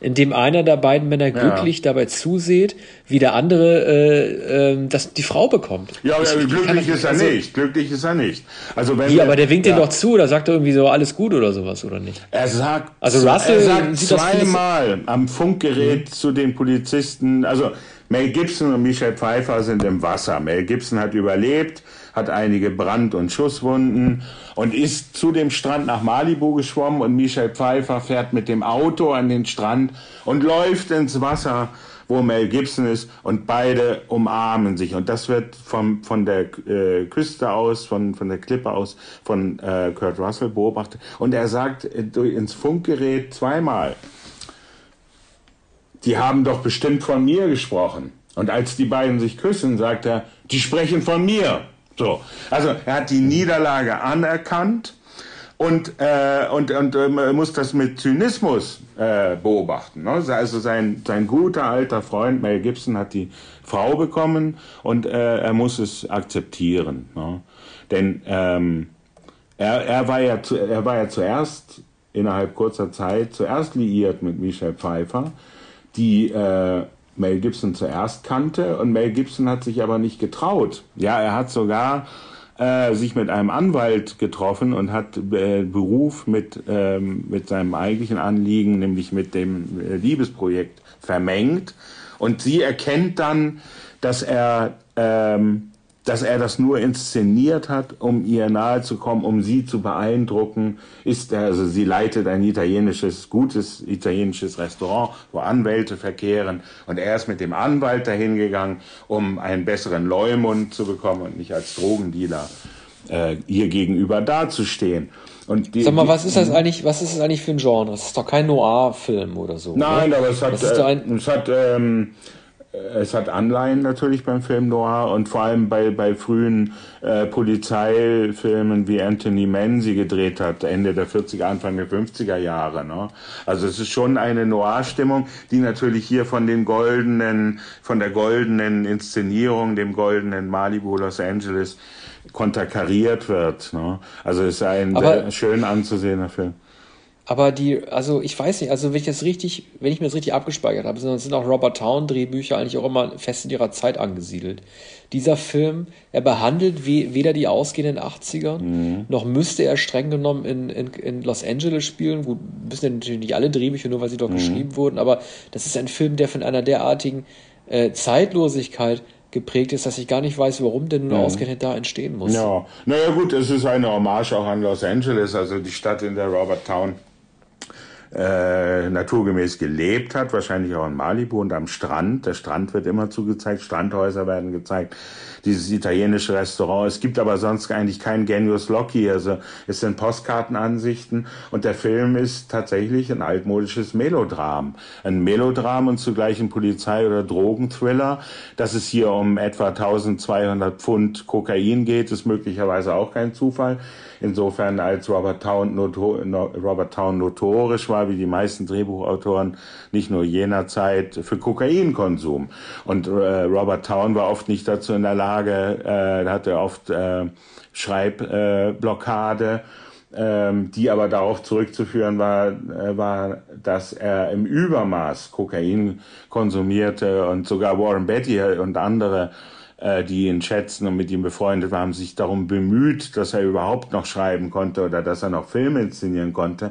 in dem einer der beiden Männer glücklich ja. dabei zuseht, wie der andere äh, äh, das die Frau bekommt. Ja, aber ich, glücklich ist er also, nicht. Glücklich ist er nicht. Also wenn wie, wir, aber der winkt ja. den doch zu, da sagt er irgendwie so alles gut oder sowas oder nicht? Er sagt, also Russell er sagt zweimal am Funkgerät mhm. zu den Polizisten, also Mel Gibson und Michelle Pfeiffer sind im Wasser. Mel Gibson hat überlebt hat einige Brand- und Schusswunden und ist zu dem Strand nach Malibu geschwommen und Michelle Pfeiffer fährt mit dem Auto an den Strand und läuft ins Wasser, wo Mel Gibson ist und beide umarmen sich und das wird vom, von der äh, Küste aus, von, von der Klippe aus von äh, Kurt Russell beobachtet und er sagt äh, ins Funkgerät zweimal, die haben doch bestimmt von mir gesprochen. Und als die beiden sich küssen, sagt er, die sprechen von mir. So, also er hat die Niederlage anerkannt und, äh, und, und äh, muss das mit Zynismus äh, beobachten. Ne? Also sein, sein guter alter Freund Mel Gibson hat die Frau bekommen und äh, er muss es akzeptieren. Ne? Denn ähm, er, er, war ja zu, er war ja zuerst innerhalb kurzer Zeit zuerst liiert mit Michelle Pfeiffer, die äh, Mel Gibson zuerst kannte und Mel Gibson hat sich aber nicht getraut. Ja, er hat sogar äh, sich mit einem Anwalt getroffen und hat äh, Beruf mit, ähm, mit seinem eigentlichen Anliegen, nämlich mit dem äh, Liebesprojekt, vermengt. Und sie erkennt dann, dass er ähm, dass er das nur inszeniert hat, um ihr nahe zu kommen, um sie zu beeindrucken, ist er, also sie leitet ein italienisches, gutes italienisches Restaurant, wo Anwälte verkehren und er ist mit dem Anwalt dahin gegangen, um einen besseren Leumund zu bekommen und nicht als Drogendealer äh, ihr gegenüber dazustehen. Und die, Sag mal, was ist das eigentlich, was ist das eigentlich für ein Genre? Das ist doch kein Noir-Film oder so. Nein, oder? aber es hat, äh, es hat ähm, es hat Anleihen natürlich beim Film Noir und vor allem bei, bei frühen äh, Polizeifilmen, wie Anthony Manzi gedreht hat, Ende der 40er, Anfang der 50er Jahre. Ne? Also es ist schon eine Noir-Stimmung, die natürlich hier von den goldenen, von der goldenen Inszenierung, dem goldenen Malibu Los Angeles konterkariert wird. Ne? Also es ist ein sehr schön anzusehener Film. Aber die, also ich weiß nicht, also wenn ich das richtig, wenn ich mir das richtig abgespeichert habe, sind auch Robert Town Drehbücher eigentlich auch immer fest in ihrer Zeit angesiedelt. Dieser Film, er behandelt we weder die ausgehenden 80er, mhm. noch müsste er streng genommen in, in, in Los Angeles spielen. Gut, wissen natürlich nicht alle Drehbücher, nur weil sie dort mhm. geschrieben wurden, aber das ist ein Film, der von einer derartigen äh, Zeitlosigkeit geprägt ist, dass ich gar nicht weiß, warum denn nur mhm. ausgerechnet da entstehen muss. Ja, naja gut, es ist eine Hommage auch an Los Angeles, also die Stadt, in der Robert Town äh, naturgemäß gelebt hat, wahrscheinlich auch in Malibu und am Strand. Der Strand wird immer zugezeigt, Strandhäuser werden gezeigt, dieses italienische Restaurant. Es gibt aber sonst eigentlich kein Genius Loci, also es sind Postkartenansichten und der Film ist tatsächlich ein altmodisches Melodram. Ein Melodram und zugleich ein Polizei- oder Drogenthriller. Dass es hier um etwa 1200 Pfund Kokain geht, ist möglicherweise auch kein Zufall. Insofern als Robert Town, Robert Town notorisch war, wie die meisten Drehbuchautoren, nicht nur jener Zeit, für Kokainkonsum. Und äh, Robert Town war oft nicht dazu in der Lage, äh, hatte oft äh, Schreibblockade. Ähm, die aber darauf zurückzuführen war, äh, war, dass er im Übermaß Kokain konsumierte und sogar Warren Betty und andere äh, die ihn schätzen und mit ihm befreundet waren, sich darum bemüht, dass er überhaupt noch schreiben konnte oder dass er noch Filme inszenieren konnte,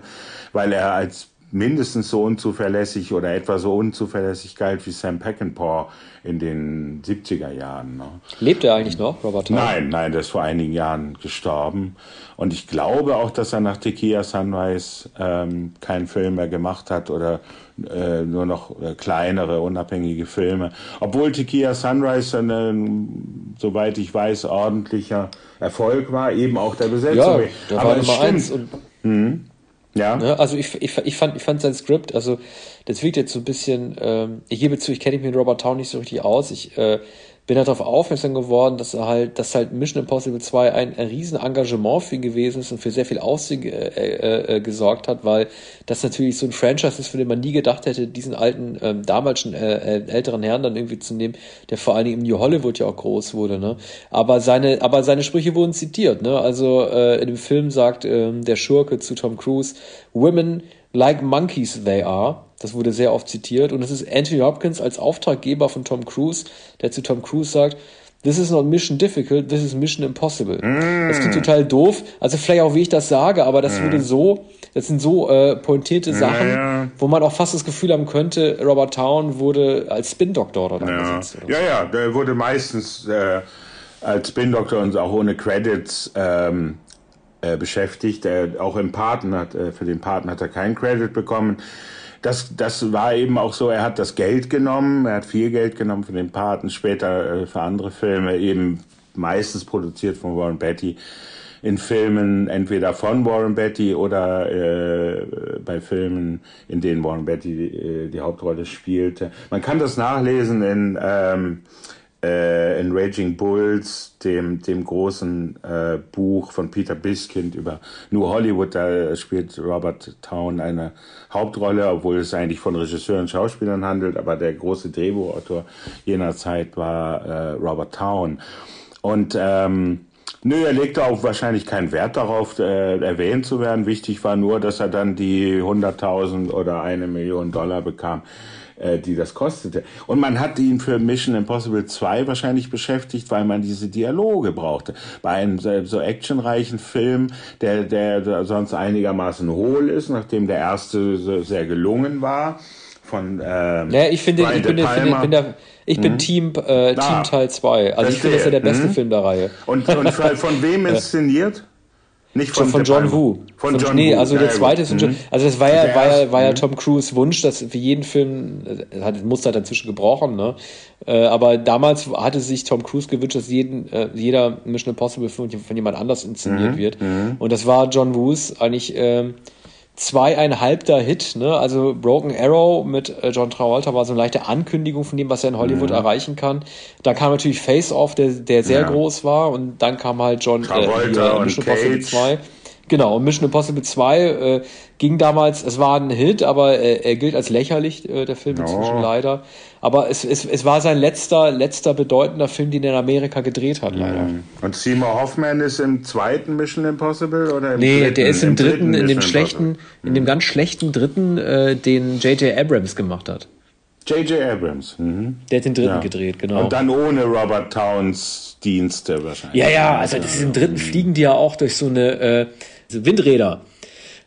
weil er als mindestens so unzuverlässig oder etwa so unzuverlässig galt wie Sam Peckinpah in den 70er Jahren. Ne? Lebt er eigentlich noch, Robert Town? Nein, nein, der ist vor einigen Jahren gestorben. Und ich glaube auch, dass er nach Tequila Sunrise ähm, keinen Film mehr gemacht hat oder äh, nur noch äh, kleinere, unabhängige Filme. Obwohl Tequila Sunrise, ein, soweit ich weiß, ordentlicher Erfolg war, eben auch der Besetzung. Ja, der Aber war Nummer stimmt. eins. Und hm. Ja. Ne? Also ich, ich, ich, fand, ich fand sein Skript, also das wirkt jetzt so ein bisschen, ähm, ich gebe zu, ich kenne mich mit Robert Town nicht so richtig aus. Ich äh, bin halt darauf aufmerksam geworden, dass er halt, dass halt Mission Impossible 2 ein, ein riesen Engagement für ihn gewesen ist und für sehr viel Aussehen äh, äh, äh, gesorgt hat, weil das natürlich so ein Franchise ist, für den man nie gedacht hätte, diesen alten, ähm, damals schon äh, äh, älteren Herrn dann irgendwie zu nehmen, der vor allen Dingen im New Hollywood ja auch groß wurde, ne? Aber seine, aber seine Sprüche wurden zitiert, ne? Also äh, in dem Film sagt äh, der Schurke zu Tom Cruise, Women like monkeys they are. Das wurde sehr oft zitiert. Und es ist Anthony Hopkins als Auftraggeber von Tom Cruise, der zu Tom Cruise sagt, This is not mission difficult, this is mission impossible. Mm. Das klingt total doof. Also vielleicht auch, wie ich das sage, aber das mm. würde so, das sind so äh, pointierte Sachen, ja, wo man auch fast das Gefühl haben könnte, Robert Town wurde als Spin-Doktor dort ja. eingesetzt. ja, so. ja, der wurde meistens äh, als Spin-Doktor und auch ohne Credits ähm, äh, beschäftigt. Auch im Paten hat, äh, für den Paten hat er keinen Credit bekommen das, das war eben auch so, er hat das Geld genommen, er hat viel Geld genommen für den Paten, später äh, für andere Filme, eben meistens produziert von Warren Betty in Filmen entweder von Warren Betty oder äh, bei Filmen, in denen Warren Betty äh, die Hauptrolle spielte. Man kann das nachlesen in ähm, äh, in Raging Bulls, dem, dem großen äh, Buch von Peter Biskind über New Hollywood, da spielt Robert Town eine Hauptrolle, obwohl es eigentlich von Regisseuren und Schauspielern handelt, aber der große Drehbuchautor jener Zeit war äh, Robert Town. Und ähm, Nö, er legte auch wahrscheinlich keinen Wert darauf, äh, erwähnt zu werden. Wichtig war nur, dass er dann die 100.000 oder eine Million Dollar bekam, äh, die das kostete. Und man hat ihn für Mission Impossible 2 wahrscheinlich beschäftigt, weil man diese Dialoge brauchte. Bei einem so actionreichen Film, der, der sonst einigermaßen hohl ist, nachdem der erste so sehr gelungen war, von ähm, ja, ich finde, ich bin, finde, bin da, ich bin mhm. Team, äh, Team Teil 2. Also ich finde, das ist ja der beste mhm. Film der Reihe. Und, und von wem <laughs> inszeniert? Nicht von, von John Woo. Von, von John nee, Woo. also der zweite ist mhm. also das war ja, war ja, war ja mhm. Tom Cruise Wunsch, dass für jeden Film, äh, hat Muster hat dazwischen gebrochen, ne? Äh, aber damals hatte sich Tom Cruise gewünscht, dass jeden, äh, jeder Mission Impossible Film von jemand anders inszeniert mhm. wird. Mhm. Und das war John Woos eigentlich, ähm, zweieinhalbter Hit, ne? Also Broken Arrow mit äh, John Travolta war so eine leichte Ankündigung von dem, was er in Hollywood mhm. erreichen kann. Da kam natürlich Face Off, der, der sehr ja. groß war, und dann kam halt John Travolta äh, und Mission Impossible 2. Genau, und Mission Impossible 2 äh, ging damals, es war ein Hit, aber äh, er gilt als lächerlich, äh, der Film inzwischen oh. leider. Aber es, es, es war sein letzter, letzter bedeutender Film, den er in Amerika gedreht hat, leider. Mhm. Und Seymour Hoffman ist im zweiten Mission Impossible oder im Nee, dritten? der ist im, im dritten, dritten in dem schlechten, mhm. in dem ganz schlechten dritten, äh, den J.J. Abrams gemacht hat. J.J. Abrams. Mhm. Der hat den dritten ja. gedreht, genau. Und dann ohne Robert Towns Dienste wahrscheinlich. Ja, ja, also das ist im dritten fliegen die ja auch durch so eine äh, Windräder.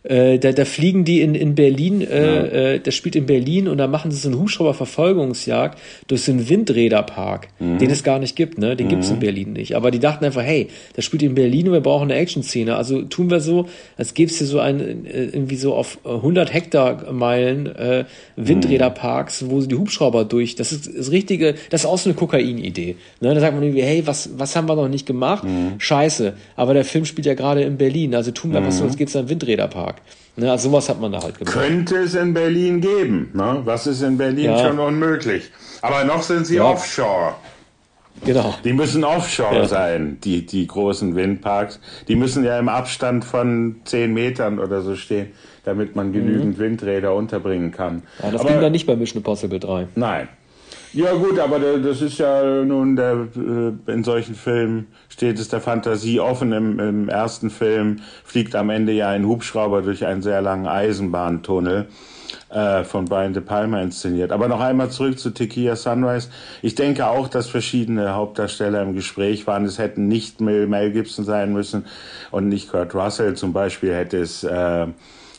Äh, da, da fliegen die in, in Berlin, äh, ja. äh, das spielt in Berlin und da machen sie so eine Hubschrauberverfolgungsjagd durch so einen Windräderpark, mhm. den es gar nicht gibt, ne? Den mhm. gibt's in Berlin nicht. Aber die dachten einfach, hey, das spielt in Berlin und wir brauchen eine Action-Szene. Also tun wir so, als gäbe es hier so ein, äh, irgendwie so auf 100 Hektar-Meilen äh, Windräderparks, wo sie die Hubschrauber durch, das ist das richtige, das ist auch so eine Kokain-Idee. Ne? Da sagt man irgendwie, hey, was, was haben wir noch nicht gemacht? Mhm. Scheiße. Aber der Film spielt ja gerade in Berlin, also tun wir was so, als gäbe es einen Windräderpark. Tag. Ne, also sowas hat man da halt gemacht. Könnte es in Berlin geben. Ne? Was ist in Berlin ja. schon unmöglich? Aber noch sind sie ja. offshore. Genau. Die müssen offshore ja. sein, die, die großen Windparks. Die müssen ja im Abstand von 10 Metern oder so stehen, damit man genügend mhm. Windräder unterbringen kann. Ja, das Aber, ging dann nicht bei Mission Impossible 3. Nein. Ja gut, aber das ist ja nun der, äh, in solchen Filmen steht es der Fantasie offen. Im, Im ersten Film fliegt am Ende ja ein Hubschrauber durch einen sehr langen Eisenbahntunnel äh, von Brian De Palma inszeniert. Aber noch einmal zurück zu Tequila Sunrise. Ich denke auch, dass verschiedene Hauptdarsteller im Gespräch waren. Es hätten nicht Mel Gibson sein müssen und nicht Kurt Russell. Zum Beispiel hätte es äh,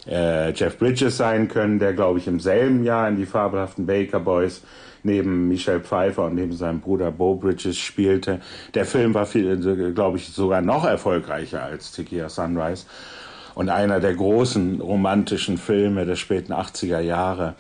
äh, Jeff Bridges sein können, der glaube ich im selben Jahr in die fabelhaften Baker Boys neben Michelle Pfeiffer und neben seinem Bruder Bo Bridges spielte. Der Film war, glaube ich, sogar noch erfolgreicher als Tequila Sunrise und einer der großen romantischen Filme der späten 80er Jahre.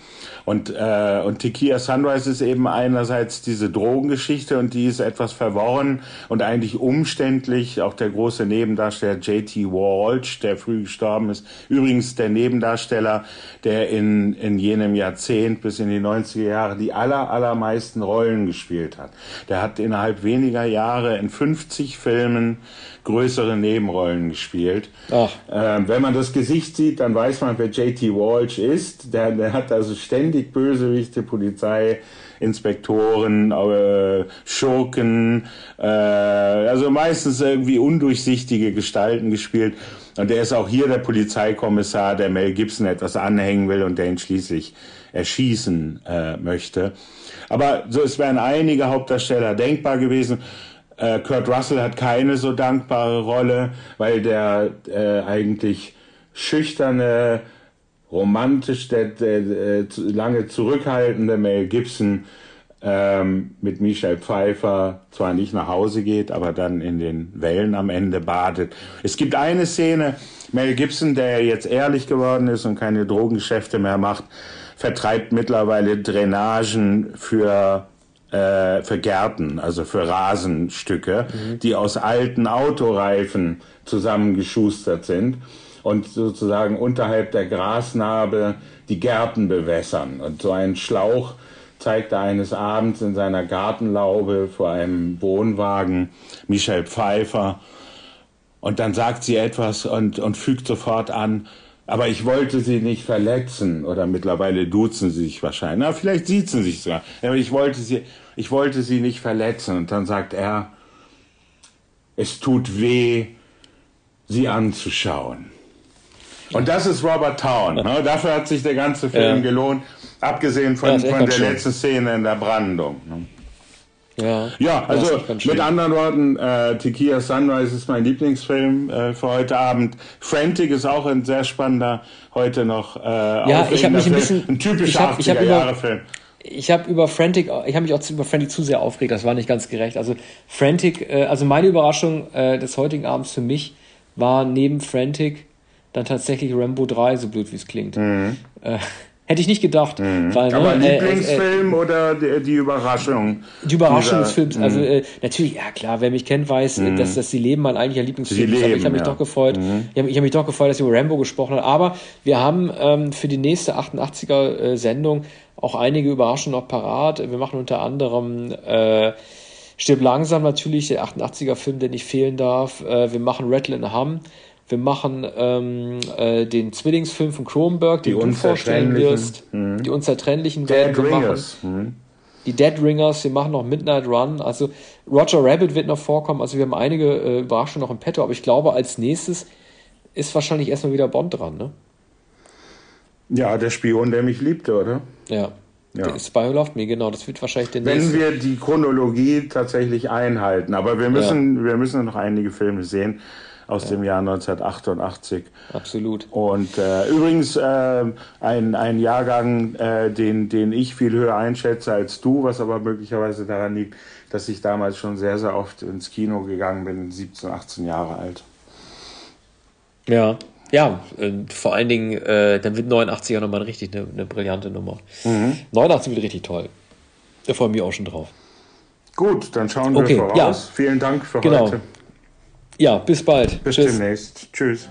Und, äh, und Tequila Sunrise ist eben einerseits diese Drogengeschichte und die ist etwas verworren und eigentlich umständlich. Auch der große Nebendarsteller J.T. Walsh, der früh gestorben ist. Übrigens der Nebendarsteller, der in, in jenem Jahrzehnt bis in die 90er Jahre die aller, allermeisten Rollen gespielt hat. Der hat innerhalb weniger Jahre in 50 Filmen größere Nebenrollen gespielt. Ähm, wenn man das Gesicht sieht, dann weiß man, wer J.T. Walsh ist. Der, der hat also ständig Bösewichte, Polizei, Inspektoren, äh, Schurken, äh, also meistens irgendwie undurchsichtige Gestalten gespielt. Und der ist auch hier der Polizeikommissar, der Mel Gibson etwas anhängen will und der ihn schließlich erschießen äh, möchte. Aber so, es wären einige Hauptdarsteller denkbar gewesen. Äh, Kurt Russell hat keine so dankbare Rolle, weil der äh, eigentlich schüchterne, romantisch, der, der, äh, lange zurückhaltende Mel Gibson ähm, mit Michelle Pfeiffer zwar nicht nach Hause geht, aber dann in den Wellen am Ende badet. Es gibt eine Szene, Mel Gibson, der jetzt ehrlich geworden ist und keine Drogengeschäfte mehr macht, vertreibt mittlerweile Drainagen für äh, für Gärten, also für Rasenstücke, mhm. die aus alten Autoreifen zusammengeschustert sind und sozusagen unterhalb der Grasnarbe die Gärten bewässern. Und so ein Schlauch zeigt er eines Abends in seiner Gartenlaube vor einem Wohnwagen Michelle Pfeiffer. Und dann sagt sie etwas und, und fügt sofort an, aber ich wollte sie nicht verletzen oder mittlerweile duzen sie sich wahrscheinlich. Na, vielleicht sieht sie sich sogar. Aber ich wollte sie, ich wollte sie nicht verletzen. Und dann sagt er, es tut weh, sie anzuschauen. Und das ist Robert Town. Ne? Dafür hat sich der ganze Film ja. gelohnt, abgesehen von, ja, von der letzten Szene in der Brandung. Ne? Ja, ja also mit anderen Worten, äh, Tequila Sunrise ist mein Lieblingsfilm äh, für heute Abend. Frantic ist auch ein sehr spannender, heute noch äh, ja, ich habe mich ein bisschen, ein typischer 80er-Jahre-Film ich habe über Frantic, ich habe mich auch über Frantic zu sehr aufgeregt, das war nicht ganz gerecht. Also Frantic, äh, also meine Überraschung äh, des heutigen Abends für mich war neben Frantic dann tatsächlich Rambo 3, so blöd wie es klingt. Mhm. Äh, hätte ich nicht gedacht. Mhm. Weil, Aber ne, Lieblingsfilm äh, oder die, die, Überraschung? Die Überraschung dieser, des Films. Also mhm. äh, natürlich, ja klar, wer mich kennt, weiß, mhm. dass das Sie leben mein eigentlicher Lieblingsfilm ist. Aber ich habe mich ja. doch gefreut. Mhm. Ich habe hab mich doch gefreut, dass Sie über Rambo gesprochen hat. Aber wir haben ähm, für die nächste 88er äh, Sendung auch einige Überraschungen noch parat. Wir machen unter anderem äh, Stirb langsam natürlich, der 88er Film, der nicht fehlen darf. Äh, wir machen Rattle in Hum. Wir machen ähm, äh, den Zwillingsfilm von Kronberg, den du vorstellen wirst. Mhm. Die Unzertrennlichen Dead werden wir Ringers. machen. Mhm. Die Dead Ringers, wir machen noch Midnight Run. Also Roger Rabbit wird noch vorkommen. Also wir haben einige äh, Überraschungen noch im Petto. Aber ich glaube, als nächstes ist wahrscheinlich erstmal wieder Bond dran, ne? Ja, der Spion, der mich liebte, oder? Ja. Ja. Spy Who Loved Me, genau, das wird wahrscheinlich der Wenn nächste. wir die Chronologie tatsächlich einhalten, aber wir müssen, ja. wir müssen noch einige Filme sehen aus dem Jahr 1988. Absolut. Und äh, übrigens äh, ein, ein Jahrgang, äh, den, den ich viel höher einschätze als du, was aber möglicherweise daran liegt, dass ich damals schon sehr, sehr oft ins Kino gegangen bin, 17, 18 Jahre alt. Ja, ja, vor allen Dingen, äh, dann wird 89 ja nochmal richtig eine, eine brillante Nummer. Mhm. 89 wird richtig toll. Da freue ich mich auch schon drauf. Gut, dann schauen wir okay, voraus. Ja. Vielen Dank für genau. heute. Ja, bis bald. Bis Tschüss. demnächst. Tschüss.